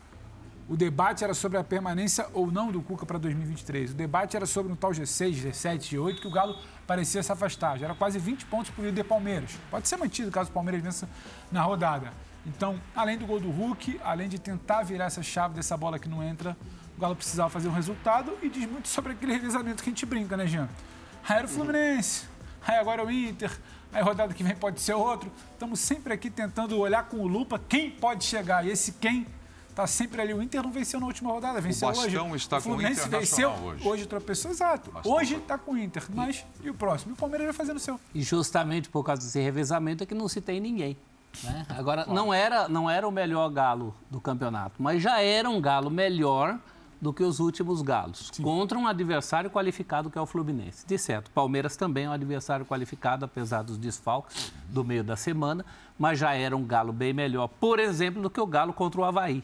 O debate era sobre a permanência ou não do Cuca para 2023. O debate era sobre um tal G6, G7, G8 que o Galo parecia se afastar. Já era quase 20 pontos para o líder Palmeiras. Pode ser mantido caso o Palmeiras vença na rodada. Então, além do gol do Hulk, além de tentar virar essa chave dessa bola que não entra, o Galo precisava fazer um resultado e diz muito sobre aquele revezamento que a gente brinca, né, Jean? Aí era o Fluminense, aí agora é o Inter, aí rodada que vem pode ser outro. Estamos sempre aqui tentando olhar com lupa quem pode chegar. E esse quem está sempre ali. O Inter não venceu na última rodada, venceu o Bastão hoje. está o Fluminense com o venceu, hoje. hoje tropeçou, exato. Bastão hoje tá- está com o Inter. Mas e o próximo? E o Palmeiras vai fazendo o seu. E justamente por causa desse revezamento é que não se tem ninguém. né? Agora, não era, não era o melhor galo do campeonato, mas já era um galo melhor do que os últimos galos, contra um adversário qualificado que é o Fluminense. De certo, Palmeiras também é um adversário qualificado, apesar dos desfalques do meio da semana, mas já era um galo bem melhor, por exemplo, do que o galo contra o Havaí,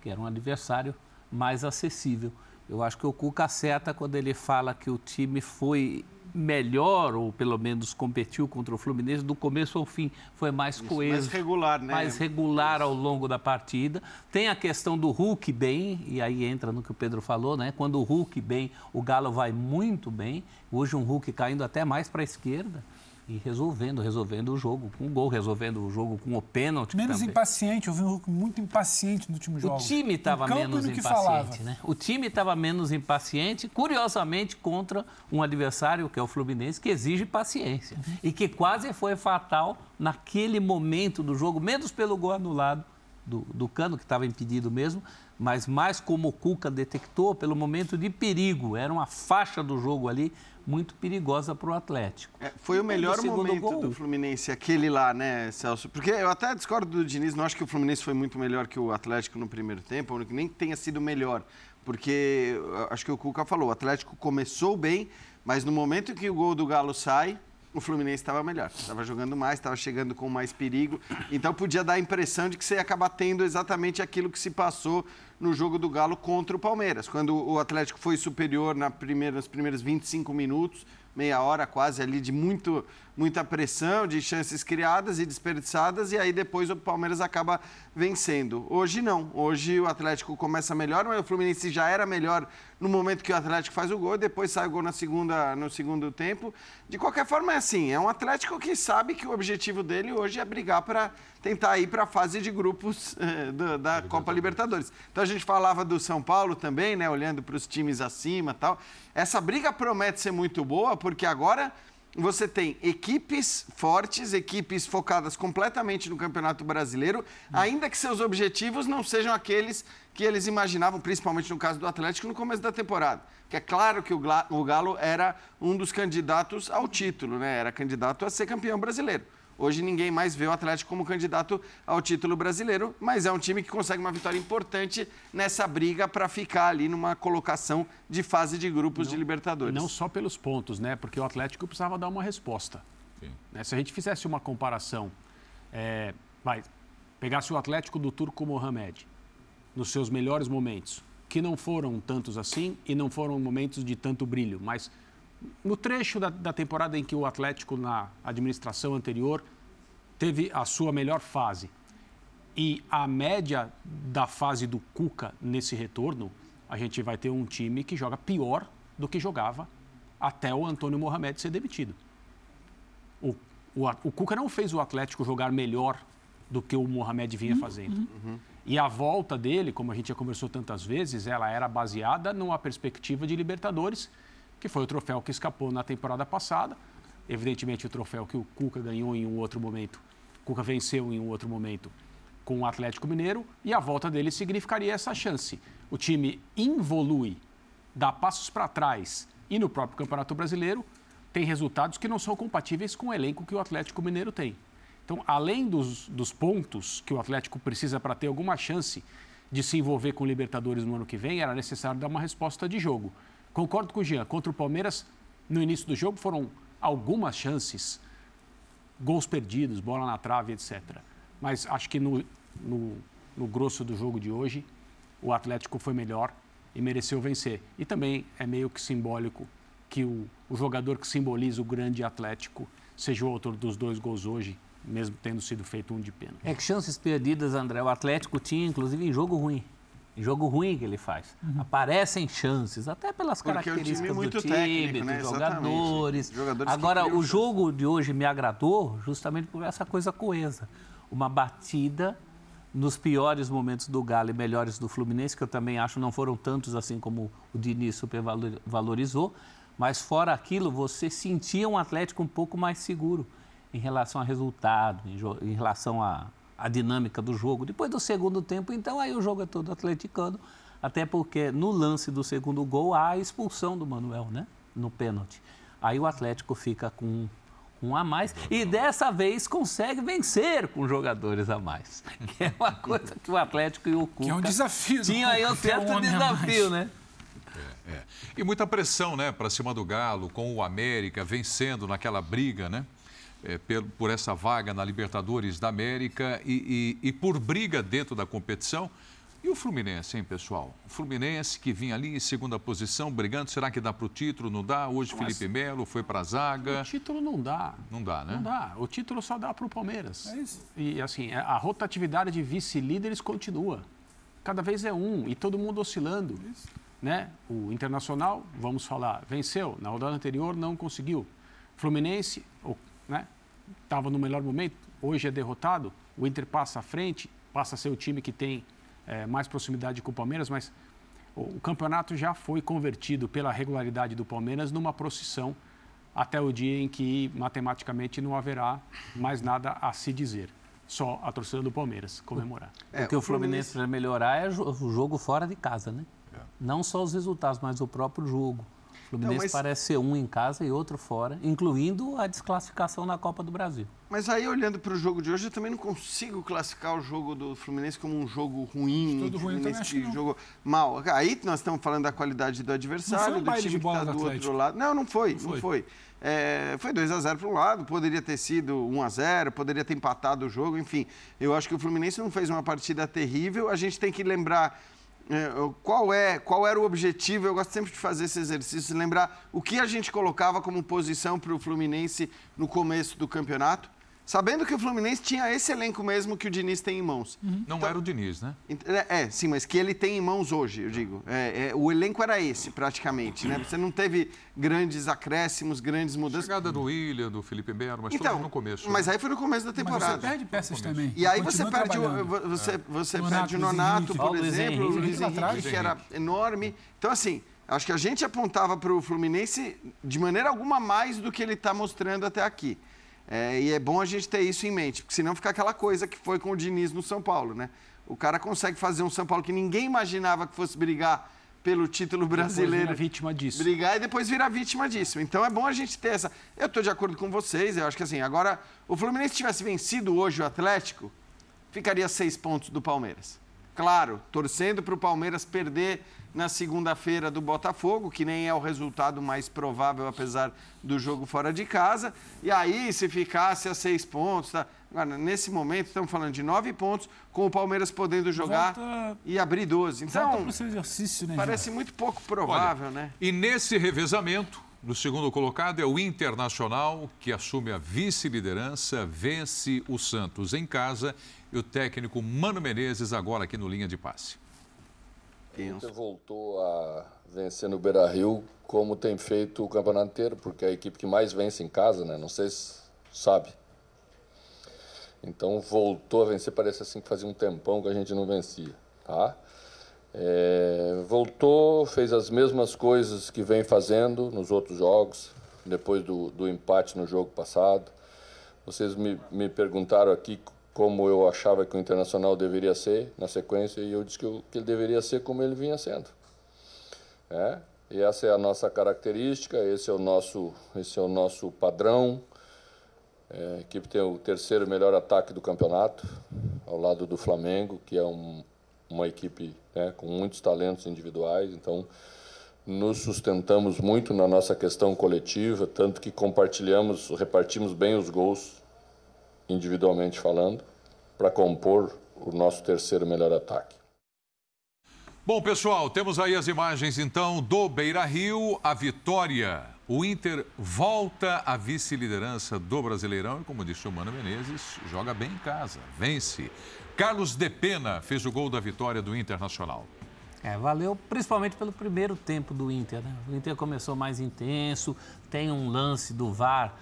que era um adversário mais acessível. Eu acho que o Cuca acerta quando ele fala que o time foi melhor, ou pelo menos competiu contra o Fluminense, do começo ao fim. Foi mais coeso. mais regular, né? Mais regular ao longo da partida. Tem a questão do Hulk bem, e aí entra no que o Pedro falou, né? Quando o Hulk bem, o Galo vai muito bem. Hoje um Hulk caindo até mais para a esquerda. E resolvendo, resolvendo o jogo com o gol, resolvendo o jogo com o pênalti. Menos também. impaciente, eu vi um Hulk muito impaciente no último jogo. O time estava menos impaciente, né? O time estava menos impaciente, curiosamente, contra um adversário, que é o Fluminense, que exige paciência. E que quase foi fatal naquele momento do jogo, menos pelo gol anulado do, do Cano, que estava impedido mesmo, mas mais como o Cuca detectou, pelo momento de perigo. Era uma faixa do jogo ali muito perigosa para o Atlético. É, foi o Quando melhor momento gol- do Fluminense, aquele lá, né, Celso? Porque eu até discordo do Diniz, não acho que o Fluminense foi muito melhor que o Atlético no primeiro tempo, ou que nem tenha sido melhor. Porque acho que o Cuca falou, o Atlético começou bem, mas no momento em que o gol do Galo sai, o Fluminense estava melhor. Estava jogando mais, estava chegando com mais perigo. Então podia dar a impressão de que você ia acabar tendo exatamente aquilo que se passou no jogo do Galo contra o Palmeiras. Quando o Atlético foi superior na primeira, nos primeiros 25 minutos, meia hora quase ali de muito, muita pressão, de chances criadas e desperdiçadas, e aí depois o Palmeiras acaba vencendo. Hoje não. Hoje o Atlético começa melhor, mas o Fluminense já era melhor no momento que o Atlético faz o gol, depois sai o gol na segunda, no segundo tempo. De qualquer forma, é assim: é um Atlético que sabe que o objetivo dele hoje é brigar para tentar ir para a fase de grupos eh, do- da Copa Libertadores. Então a gente falava do São Paulo também, né? Olhando para os times acima e tal. Essa briga promete ser muito boa, porque agora você tem equipes fortes, equipes focadas completamente no Campeonato Brasileiro, ainda que seus objetivos não sejam aqueles que eles imaginavam, principalmente no caso do Atlético, no começo da temporada. Que é claro que o Galo era um dos candidatos ao título, né? Era candidato a ser campeão brasileiro. Hoje ninguém mais vê o Atlético como candidato ao título brasileiro, mas é um time que consegue uma vitória importante nessa briga para ficar ali numa colocação de fase de grupos de E Libertadores. não só pelos pontos, né? Porque o Atlético precisava dar uma resposta. Sim. né? Se a gente fizesse uma comparação, é, vai, pegasse o Atlético do Turco Mohamed, nos seus melhores momentos, que não foram tantos assim e não foram momentos de tanto brilho, mas no trecho da, da temporada em que o Atlético, na administração anterior, teve a sua melhor fase e a média da fase do Cuca nesse retorno, a gente vai ter um time que joga pior do que jogava até o Antônio Mohamed ser demitido. O, o, o Cuca não fez o Atlético jogar melhor do que o Mohamed vinha fazendo. E a volta dele, como a gente já conversou tantas vezes, ela era baseada numa perspectiva de Libertadores, que foi o troféu que escapou na temporada passada. Evidentemente, o troféu que o Cuca ganhou em um outro momento, o Cuca venceu em um outro momento com o Atlético Mineiro, e a volta dele significaria essa chance. O time involui, dá passos para trás e no próprio Campeonato Brasileiro tem resultados que não são compatíveis com o elenco que o Atlético Mineiro tem. Então, além dos, dos pontos que o Atlético precisa para ter alguma chance de se envolver com o Libertadores no ano que vem, era necessário dar uma resposta de jogo. Concordo com o Jean, contra o Palmeiras, no início do jogo foram algumas chances, gols perdidos, bola na trave, etc. Mas acho que no, no, no grosso do jogo de hoje, o Atlético foi melhor e mereceu vencer. E também é meio que simbólico que o, o jogador que simboliza o grande Atlético seja o autor dos dois gols hoje, mesmo tendo sido feito um de pênalti. É que chances perdidas, André, o Atlético tinha, inclusive, em jogo ruim. Jogo ruim que ele faz. Uhum. Aparecem chances, até pelas Porque características time é do time, técnico, né? dos jogadores. jogadores. Agora, o jogo de hoje me agradou justamente por essa coisa coesa. Uma batida nos piores momentos do Galo e melhores do Fluminense, que eu também acho não foram tantos assim como o Diniz supervalorizou, mas fora aquilo, você sentia um Atlético um pouco mais seguro em relação a resultado, em, em relação a, a, dinâmica do jogo. Depois do segundo tempo, então, aí o jogo é todo atleticano, até porque no lance do segundo gol há a expulsão do Manuel, né? No pênalti. Aí o Atlético fica com um a mais e dessa vez consegue vencer com jogadores a mais. Que é uma coisa que o Atlético e o Cuca... Que é um desafio. Tinha aí um certo um desafio, né? É, é. E muita pressão, né, para cima do Galo, com o América vencendo naquela briga, né? É, por essa vaga na Libertadores da América e, e, e, por briga dentro da competição. E o Fluminense, hein, pessoal? O Fluminense que vinha ali em segunda posição, brigando, será que dá para o título? Não dá? Hoje Mas, Felipe Melo foi para a zaga. O título não dá. Não dá, né? Não dá. O título só dá para o Palmeiras. É isso. E assim, é, a rotatividade de vice-líderes continua. Cada vez é um e todo mundo oscilando. Isso. Né? O Internacional, vamos falar, venceu. Na rodada anterior não conseguiu. Fluminense? Estava no melhor momento, hoje é derrotado, o Inter passa à frente, passa a ser o time que tem é, mais proximidade com o Palmeiras, mas o, o, campeonato já foi convertido pela regularidade do Palmeiras numa procissão até o dia em que matematicamente não haverá mais nada a se dizer. Só a torcida do Palmeiras comemorar. É, o que o Fluminense precisa melhorar é o jogo fora de casa, né? É. Não só os resultados, mas o próprio jogo. Fluminense mas... parece ser um em casa e outro fora, incluindo a desclassificação na Copa do Brasil. Mas aí, olhando para o jogo de hoje, eu também não consigo classificar o jogo do Fluminense como um jogo ruim. Tudo ruim que jogo mal. Aí nós estamos falando da qualidade do adversário, do time que está do, do outro lado. Não, não foi, não foi. Não foi. É, foi 2 a 0 para um lado, poderia ter sido 1 a 0 poderia ter empatado o jogo, enfim. Eu acho que o Fluminense não fez uma partida terrível. A gente tem que lembrar qual, é, qual era o objetivo? Eu gosto sempre de fazer esse exercício, lembrar o que a gente colocava como posição para o Fluminense no começo do campeonato. Sabendo que o Fluminense tinha esse elenco mesmo que o Diniz tem em mãos. Uhum. Não então, era o Diniz, né? É, é, sim, mas que ele tem em mãos hoje, eu digo. É, é, o elenco era esse, praticamente, né? Você não teve grandes acréscimos, grandes mudanças. Chegada do William, do Felipe Melo, mas então, no começo. Mas né? aí foi no começo da temporada. Mas você perde peças também. E aí você perde, o, você, é. você Nonato, perde o Nonato, por exemplo, o Luiz Henrique, Henrique, que era enorme. Então, assim, acho que a gente apontava para o Fluminense de maneira alguma mais do que ele está mostrando até aqui. É, e é bom a gente ter isso em mente, porque senão fica aquela coisa que foi com o Diniz no São Paulo, né? O cara consegue fazer um São Paulo que ninguém imaginava que fosse brigar pelo título brasileiro. Depois vítima disso. Brigar e depois virar vítima disso. Então é bom a gente ter essa. Eu estou de acordo com vocês, eu acho que assim, agora, o Fluminense tivesse vencido hoje o Atlético, ficaria seis pontos do Palmeiras. Claro, torcendo para o Palmeiras perder na segunda-feira do Botafogo, que nem é o resultado mais provável, apesar do jogo fora de casa. E aí, se ficasse a seis pontos, tá? Agora, nesse momento, estamos falando de nove pontos, com o Palmeiras podendo jogar Volta... e abrir 12. Então, exercício, né, parece muito pouco provável, Olha, né? E nesse revezamento, no segundo colocado é o Internacional, que assume a vice-liderança, vence o Santos em casa e o técnico Mano Menezes agora aqui no linha de passe. Inter voltou a vencer no Beira Rio, como tem feito o campeonato inteiro, porque é a equipe que mais vence em casa, né? Não sei se sabe. Então voltou a vencer, parece assim que fazia um tempão que a gente não vencia, tá? É, voltou, fez as mesmas coisas que vem fazendo nos outros jogos, depois do, do empate no jogo passado. Vocês me, me perguntaram aqui como eu achava que o Internacional deveria ser na sequência e eu disse que, eu, que ele deveria ser como ele vinha sendo. É? E essa é a nossa característica, esse é o nosso, esse é o nosso padrão. É, a equipe tem o terceiro melhor ataque do campeonato, ao lado do Flamengo, que é um, uma equipe né, com muitos talentos individuais. Então, nos sustentamos muito na nossa questão coletiva, tanto que compartilhamos, repartimos bem os gols, individualmente falando, para compor o nosso terceiro melhor ataque. Bom, pessoal, temos aí as imagens então do Beira Rio, a vitória. O Inter volta à vice-liderança do Brasileirão e, como disse o Mano Menezes, joga bem em casa, vence. Carlos De Pena fez o gol da vitória do Internacional. É, valeu principalmente pelo primeiro tempo do Inter. Né? O Inter começou mais intenso, tem um lance do VAR,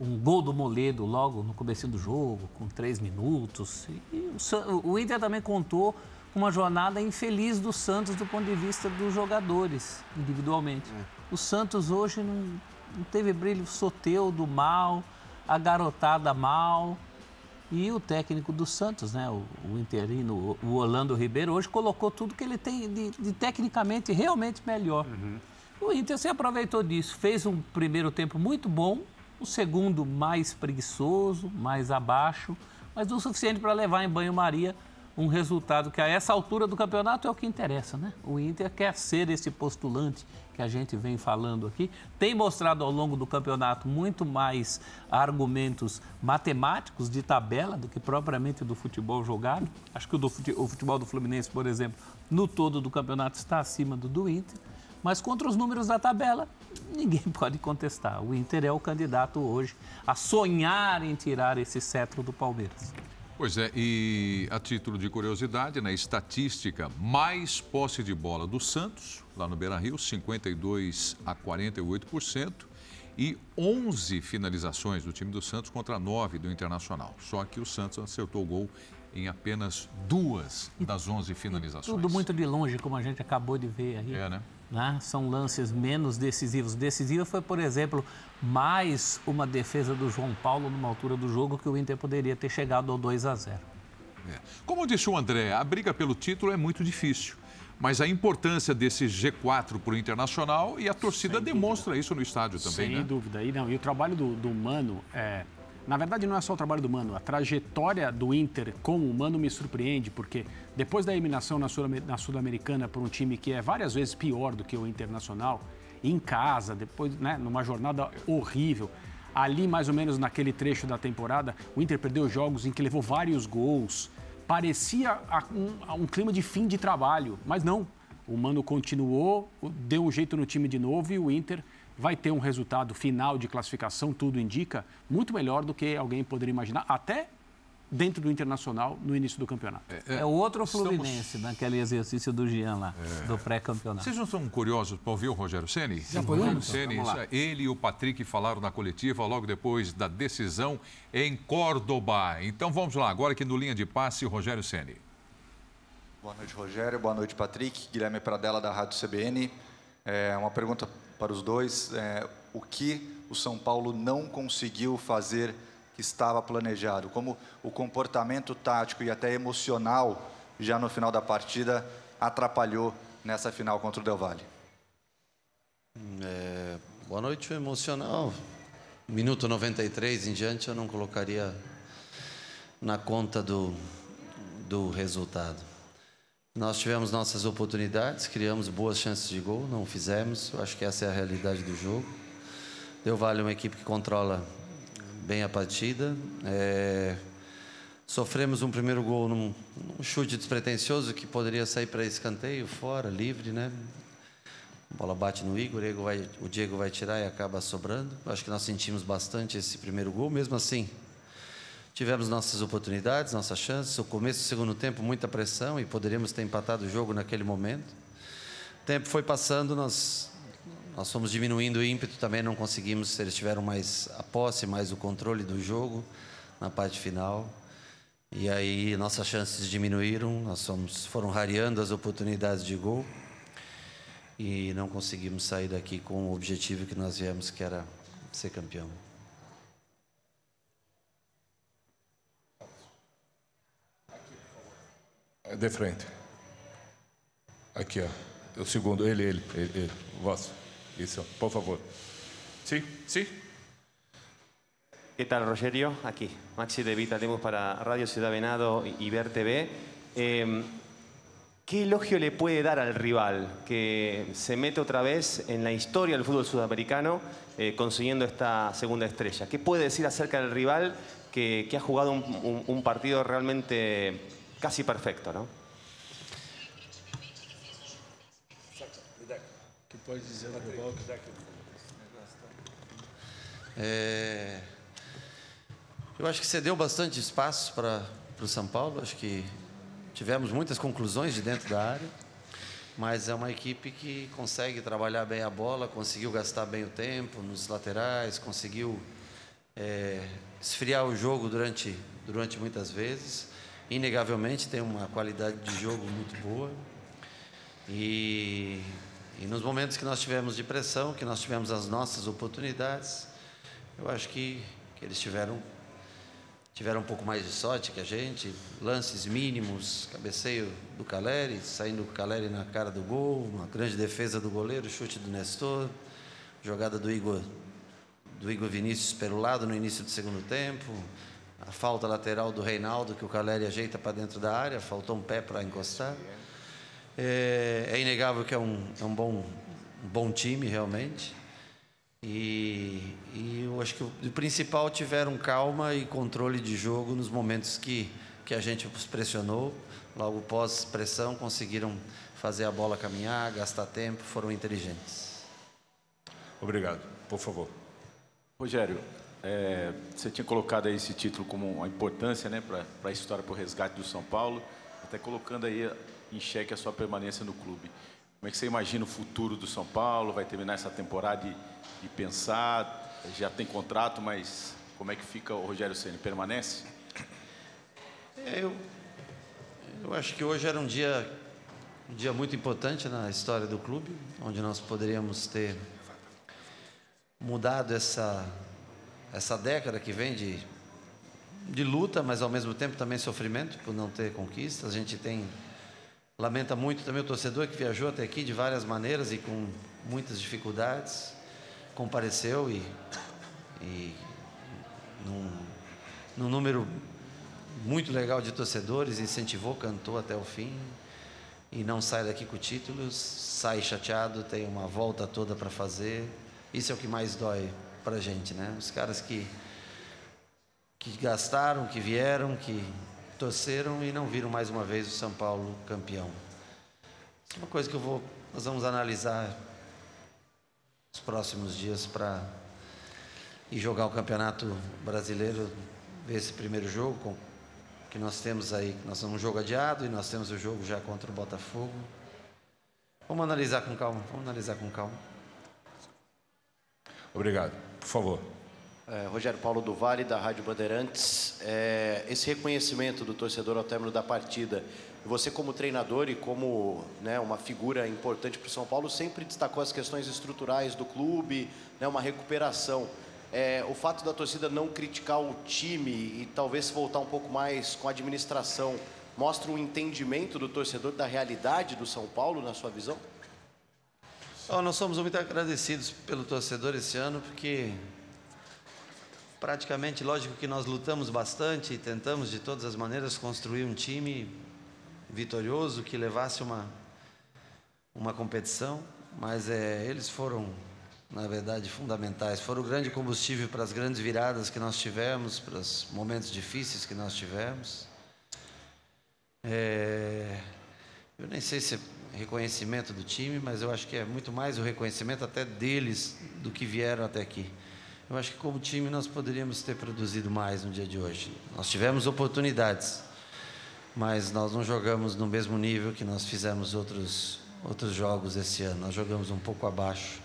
um gol do Moledo logo no começo do jogo, com três minutos. E o, o Inter também contou uma jornada infeliz do Santos do ponto de vista dos jogadores, individualmente. É. O Santos hoje não, não teve brilho soteu do mal, a garotada mal. E o técnico do Santos, né, o, o interino, o Orlando Ribeiro, hoje colocou tudo que ele tem de, de tecnicamente realmente melhor. Uhum. O Inter se aproveitou disso, fez um primeiro tempo muito bom, o segundo mais preguiçoso, mais abaixo, mas o suficiente para levar em banho-maria um resultado que a essa altura do campeonato é o que interessa, né? O Inter quer ser esse postulante que a gente vem falando aqui, tem mostrado ao longo do campeonato muito mais argumentos matemáticos de tabela do que propriamente do futebol jogado. Acho que o, do, o futebol do Fluminense, por exemplo, no todo do campeonato está acima do do Inter, mas contra os números da tabela, ninguém pode contestar. O Inter é o candidato hoje a sonhar em tirar esse cetro do Palmeiras. Pois é, e a título de curiosidade, na estatística, mais posse de bola do Santos, lá no Beira Rio, 52 a 48%, e 11 finalizações do time do Santos contra 9 do Internacional. Só que o Santos acertou o gol em apenas duas das 11 finalizações. Tudo muito de longe, como a gente acabou de ver aí. É, né? Né? São lances menos decisivos. Decisivo foi, por exemplo, mais uma defesa do João Paulo numa altura do jogo que o Inter poderia ter chegado ao 2 a 0. É. Como disse o André, a briga pelo título é muito difícil. Mas a importância desse G4 para o Internacional e a torcida Sem demonstra dúvida. isso no estádio também, Sem né? dúvida. E, não, e o trabalho do, do Mano é na verdade, não é só o trabalho do Mano. A trajetória do Inter com o Mano me surpreende, porque depois da eliminação na Sul-Americana por um time que é várias vezes pior do que o Internacional, em casa, depois, né, numa jornada horrível, ali mais ou menos naquele trecho da temporada, o Inter perdeu jogos em que levou vários gols. Parecia um, um clima de fim de trabalho, mas não. O Mano continuou, deu um jeito no time de novo e o Inter vai ter um resultado final de classificação, tudo indica, muito melhor do que alguém poderia imaginar, até dentro do Internacional no início do campeonato. É, é, é o outro Fluminense, Estamos... naquele exercício do Jean lá, é. do pré-campeonato. Vocês não são curiosos para ouvir o Rogério Ceni? Já podemos? Ceni, ele e o Patrick falaram na coletiva logo depois da decisão em Córdoba. Então vamos lá, agora aqui no linha de passe, o Rogério Ceni. Boa noite, Rogério. Boa noite, Patrick. Guilherme Pradella, da Rádio CBN. É uma pergunta para os dois é, o que o São Paulo não conseguiu fazer que estava planejado, como o comportamento tático e até emocional já no final da partida atrapalhou nessa final contra o Del Valle. É, boa noite, emocional. Minuto 93 em diante eu não colocaria na conta do, do resultado. Nós tivemos nossas oportunidades, criamos boas chances de gol, não fizemos. Acho que essa é a realidade do jogo. Deu Vale uma equipe que controla bem a partida. É... Sofremos um primeiro gol num, num, chute despretensioso que poderia sair para escanteio, fora, livre, né? A bola bate no Igor, o Diego vai tirar e acaba sobrando. Acho que nós sentimos bastante esse primeiro gol, mesmo assim Tivemos nossas oportunidades, nossas chances. O começo do segundo tempo, muita pressão e poderíamos ter empatado o jogo naquele momento. O tempo foi passando, nós, nós fomos diminuindo o ímpeto, também não conseguimos. Eles tiveram mais a posse, mais o controle do jogo na parte final. E aí nossas chances diminuíram, nós fomos, foram rareando as oportunidades de gol e não conseguimos sair daqui com o objetivo que nós viemos, que era ser campeão. De frente. Aqui, ó. O segundo, ele, ele, ele, ele. Vosso. Isso, por favor. Sim, sim. ¿Qué tal, Rogerio? Aquí, Maxi de Vita Tenemos para Radio Ciudad Venado y Ver TV. Eh, ¿Qué elogio le puede dar al rival que se mete otra vez en la historia del fútbol sudamericano eh, consiguiendo esta segunda estrella? ¿Qué puede decir acerca del rival que, que ha jugado un, un- un partido realmente casi perfecto, ¿no? pode dizer global É, eu acho que cedeu bastante espaço para o São Paulo. Acho que tivemos muitas conclusões de dentro da área, mas é uma equipe que consegue trabalhar bem a bola, conseguiu gastar bem o tempo nos laterais, conseguiu é, esfriar o jogo durante, durante muitas vezes. Inegavelmente tem uma qualidade de jogo muito boa. E, e nos momentos que nós tivemos de pressão, que nós tivemos as nossas oportunidades, eu acho que, que eles tiveram tiveram um pouco mais de sorte que a gente, lances mínimos, cabeceio do Caleri, saindo o Caleri na cara do gol, uma grande defesa do goleiro, chute do Nestor, jogada do Igor do Igor Vinícius pelo lado no início do segundo tempo, a falta lateral do Reinaldo que o Caleri ajeita para dentro da área, faltou um pé para encostar. É, é inegável que é um, é um, bom, bom time, realmente. E, e eu acho que o, principal tiveram calma e controle de jogo nos momentos que, que a gente os pressionou. Logo pós-pressão, conseguiram fazer a bola caminhar, gastar tempo, foram inteligentes. Obrigado. Por favor. Rogério, é, você tinha colocado aí esse título como uma importância né, para a história, para o resgate do São Paulo, até colocando aí em xeque a sua permanência no clube. Como é que você imagina o futuro do São Paulo? Vai terminar essa temporada de, pensar? Já tem contrato, mas como é que fica o Rogério Ceni? Permanece? É, eu, eu acho que hoje era um dia, um dia muito importante na história do clube, onde nós poderíamos ter mudado essa, essa década que vem de, de luta, mas ao mesmo tempo também sofrimento por não ter conquistas. A gente tem lamenta muito também o torcedor que viajou até aqui de várias maneiras e com muitas dificuldades, compareceu e, e num, num número muito legal de torcedores, incentivou, cantou até o fim e não sai daqui com títulos, sai chateado, tem uma volta toda para fazer. Isso é o que mais dói para a gente, né? Os caras que que gastaram, que vieram, que torceram e não viram mais uma vez o São Paulo campeão. Isso é uma coisa que eu vou, nós vamos analisar nos próximos dias para ir jogar o Campeonato Brasileiro, ver esse primeiro jogo com, que nós temos aí, nós temos um jogo adiado e nós temos o jogo já contra o Botafogo. Vamos analisar com calma, vamos analisar com calma. Obrigado. Por favor. É, Rogério Paulo do Vale, da Rádio Bandeirantes. É, esse reconhecimento do torcedor ao término da partida, você como treinador e como né, uma figura importante para o São Paulo, sempre destacou as questões estruturais do clube, né, uma recuperação. É, o fato da torcida não criticar o time e talvez voltar um pouco mais com a administração, mostra um entendimento do torcedor da realidade do São Paulo, na sua visão? Oh, nós somos muito agradecidos pelo torcedor esse ano, porque praticamente, lógico que nós lutamos bastante e tentamos de todas as maneiras construir um time vitorioso que levasse uma, uma competição, mas é, eles foram, na verdade, fundamentais. Foram o grande combustível para as grandes viradas que nós tivemos, para os momentos difíceis que nós tivemos. É, eu nem sei se reconhecimento do time, mas eu acho que é muito mais o reconhecimento até deles do que vieram até aqui. Eu acho que como time nós poderíamos ter produzido mais no dia de hoje. Nós tivemos oportunidades, mas nós não jogamos no mesmo nível que nós fizemos outros outros jogos esse ano. Nós jogamos um pouco abaixo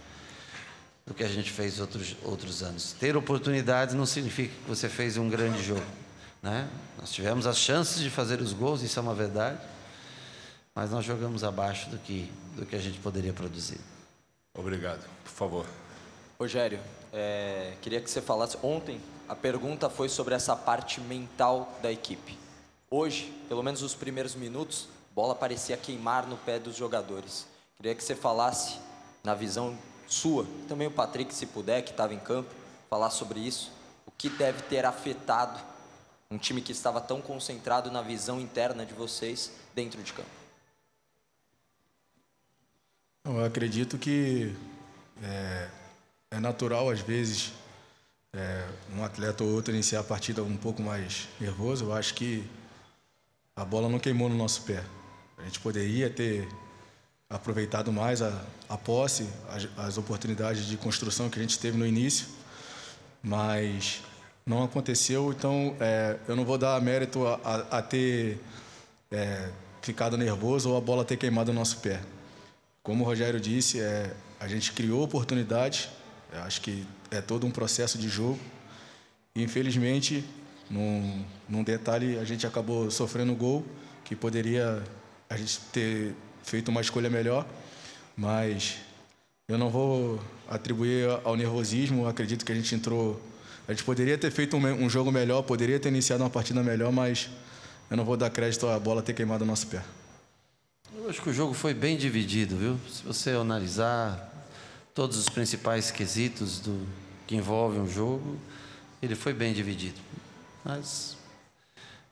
do que a gente fez outros outros anos. Ter oportunidades não significa que você fez um grande jogo, né? Nós tivemos as chances de fazer os gols, isso é uma verdade, mas nós jogamos abaixo do que do que a gente poderia produzir. Obrigado. Por favor. Rogério, é, queria que você falasse. Ontem a pergunta foi sobre essa parte mental da equipe. Hoje, pelo menos os primeiros minutos, a bola parecia queimar no pé dos jogadores. Queria que você falasse, na visão sua, também o Patrick, se puder, que estava em campo, falar sobre isso. O que deve ter afetado um time que estava tão concentrado na visão interna de vocês dentro de campo? Eu acredito que é, é natural, às vezes, é, um atleta ou outro iniciar a partida um pouco mais nervoso. Eu acho que a bola não queimou no nosso pé. A gente poderia ter aproveitado mais a, a posse, as, as oportunidades de construção que a gente teve no início, mas não aconteceu. Então, é, eu não vou dar mérito a, a, a ter é, ficado nervoso ou a bola ter queimado o nosso pé. Como o Rogério disse, é, a gente criou oportunidades. acho que é todo um processo de jogo. Infelizmente, num, num detalhe, a gente acabou sofrendo gol que poderia a gente ter feito uma escolha melhor, mas eu não vou atribuir ao nervosismo. Acredito que a gente entrou. A gente poderia ter feito um, um jogo melhor, poderia ter iniciado uma partida melhor, mas eu não vou dar crédito à bola ter queimado o nosso pé. Eu acho que o jogo foi bem dividido, viu? Se você analisar todos os principais quesitos do, que envolvem um jogo, ele foi bem dividido. Mas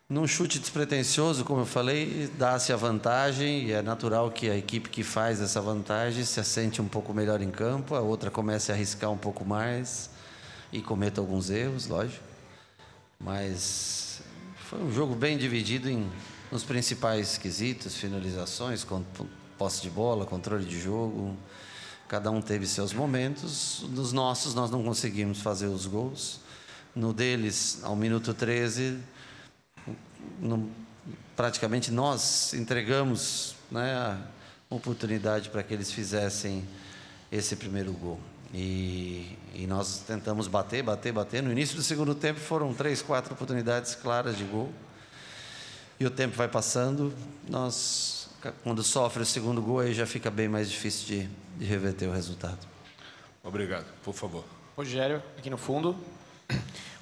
num chute despretensioso, como eu falei, dá-se a vantagem e é natural que a equipe que faz essa vantagem se assente um pouco melhor em campo, a outra comece a arriscar um pouco mais e cometa alguns erros, lógico. Mas foi um jogo bem dividido em, nos principais quesitos, finalizações, posse de bola, controle de jogo. Cada um teve seus momentos. Nos nossos, nós não conseguimos fazer os gols. No deles, ao minuto 13, no, praticamente nós entregamos né, a oportunidade para que eles fizessem esse primeiro gol. E, e, nós tentamos bater, bater, bater. No início do segundo tempo foram três, quatro oportunidades claras de gol. E o tempo vai passando, nós, quando sofre o segundo gol, aí já fica bem mais difícil de, de reverter o resultado. Obrigado, por favor. Rogério, aqui no fundo.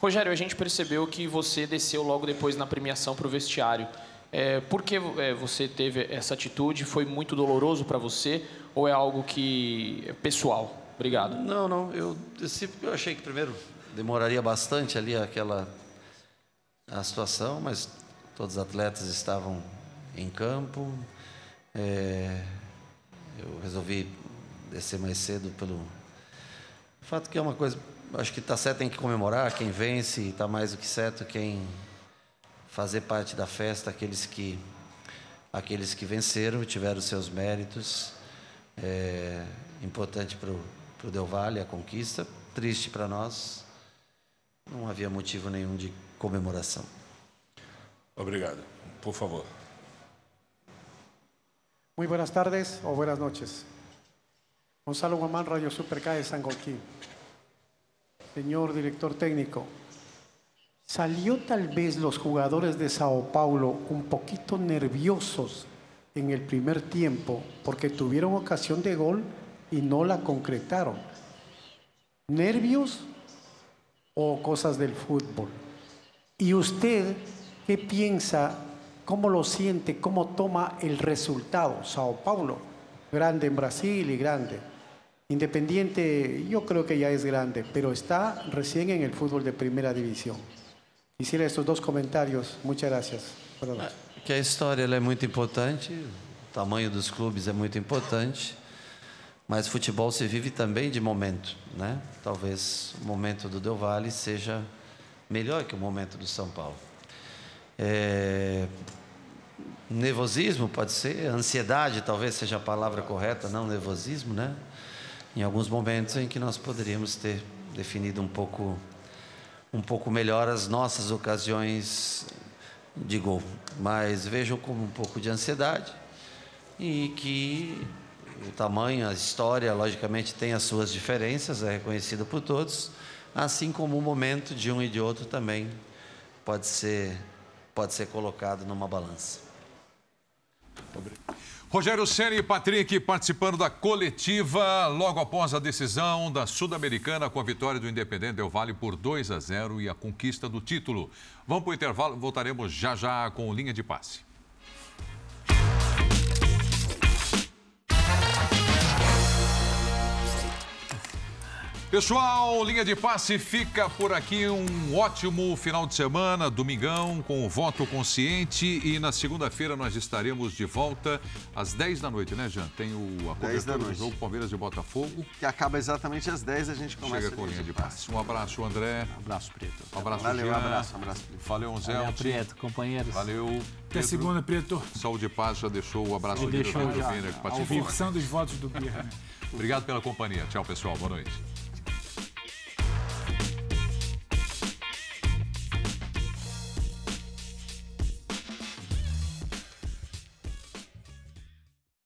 Rogério, a gente percebeu que você desceu logo depois na premiação para o vestiário. É, por que é, você teve essa atitude? Foi muito doloroso para você ou é algo que é pessoal? Obrigado. Não, não. Eu desci porque eu achei que primeiro demoraria bastante ali aquela a situação, mas todos os atletas estavam em campo. É, eu resolvi descer mais cedo pelo fato que é uma coisa acho que está certo, tem que comemorar quem vence, está mais do que certo quem fazer parte da festa, aqueles que aqueles que venceram tiveram seus méritos. É importante para o Del Valle a conquista, triste para nós. Não havia motivo nenhum de comemoração. Obrigado. Por favor. Muy buenas tardes o buenas noches. Gonzalo Guamán, Radio Super K de San Joaquín señor director técnico, ¿salió tal vez los jugadores de Sao Paulo un poquito nerviosos en el primer tiempo porque tuvieron ocasión de gol y no la concretaron? ¿Nervios o cosas del fútbol? ¿Y usted qué piensa, cómo lo siente, cómo toma el resultado? Sao Paulo, grande en Brasil y grande. Independiente, yo creo que ya es grande, pero está recién en el fútbol de primera división. Quisiera estos dos comentarios. Muchas gracias. Que a história é muito importante, o tamanho dos clubes é muito importante, mas futebol se vive também de momento, né? Talvez o momento do Del Valle seja melhor que o momento do São Paulo. É... Nervosismo pode ser, ansiedade talvez seja a palavra correta, não nervosismo, né? em alguns momentos em que nós poderíamos ter definido um pouco um pouco melhor as nossas ocasiões de gol, mas vejo como um pouco de ansiedade e que o tamanho, a história, logicamente tem as suas diferenças, é reconhecido por todos, assim como o momento de um e de outro também pode ser pode ser colocado numa balança. Rogério Ceni e Patrick participando da coletiva logo após a decisão da Sul-Americana com a vitória do Independente Del Vale por 2 a 0 e a conquista do título. Vamos para o intervalo, voltaremos já já com linha de passe. Pessoal, linha de passe fica por aqui. Um ótimo final de semana, domingão, com o voto consciente. E na segunda-feira nós estaremos de volta às 10 da noite, né, Jean? Tem o, a 10 da cobertura do jogo Palmeiras e Botafogo. Que acaba exatamente às 10 a gente começa Chega com linha de passe. Um abraço, André. Um abraço, Preto. Um abraço, Valeu, Jean. um abraço, um abraço, Preto. Valeu, Zé. Valeu, Preto, companheiros. Valeu. Até Pedro. segunda, Preto. Saúde e paz, já deixou o abraço do deixou já, que participou. vivo, são dos votos do Birra, né? Obrigado pela companhia. Tchau, pessoal. Boa noite.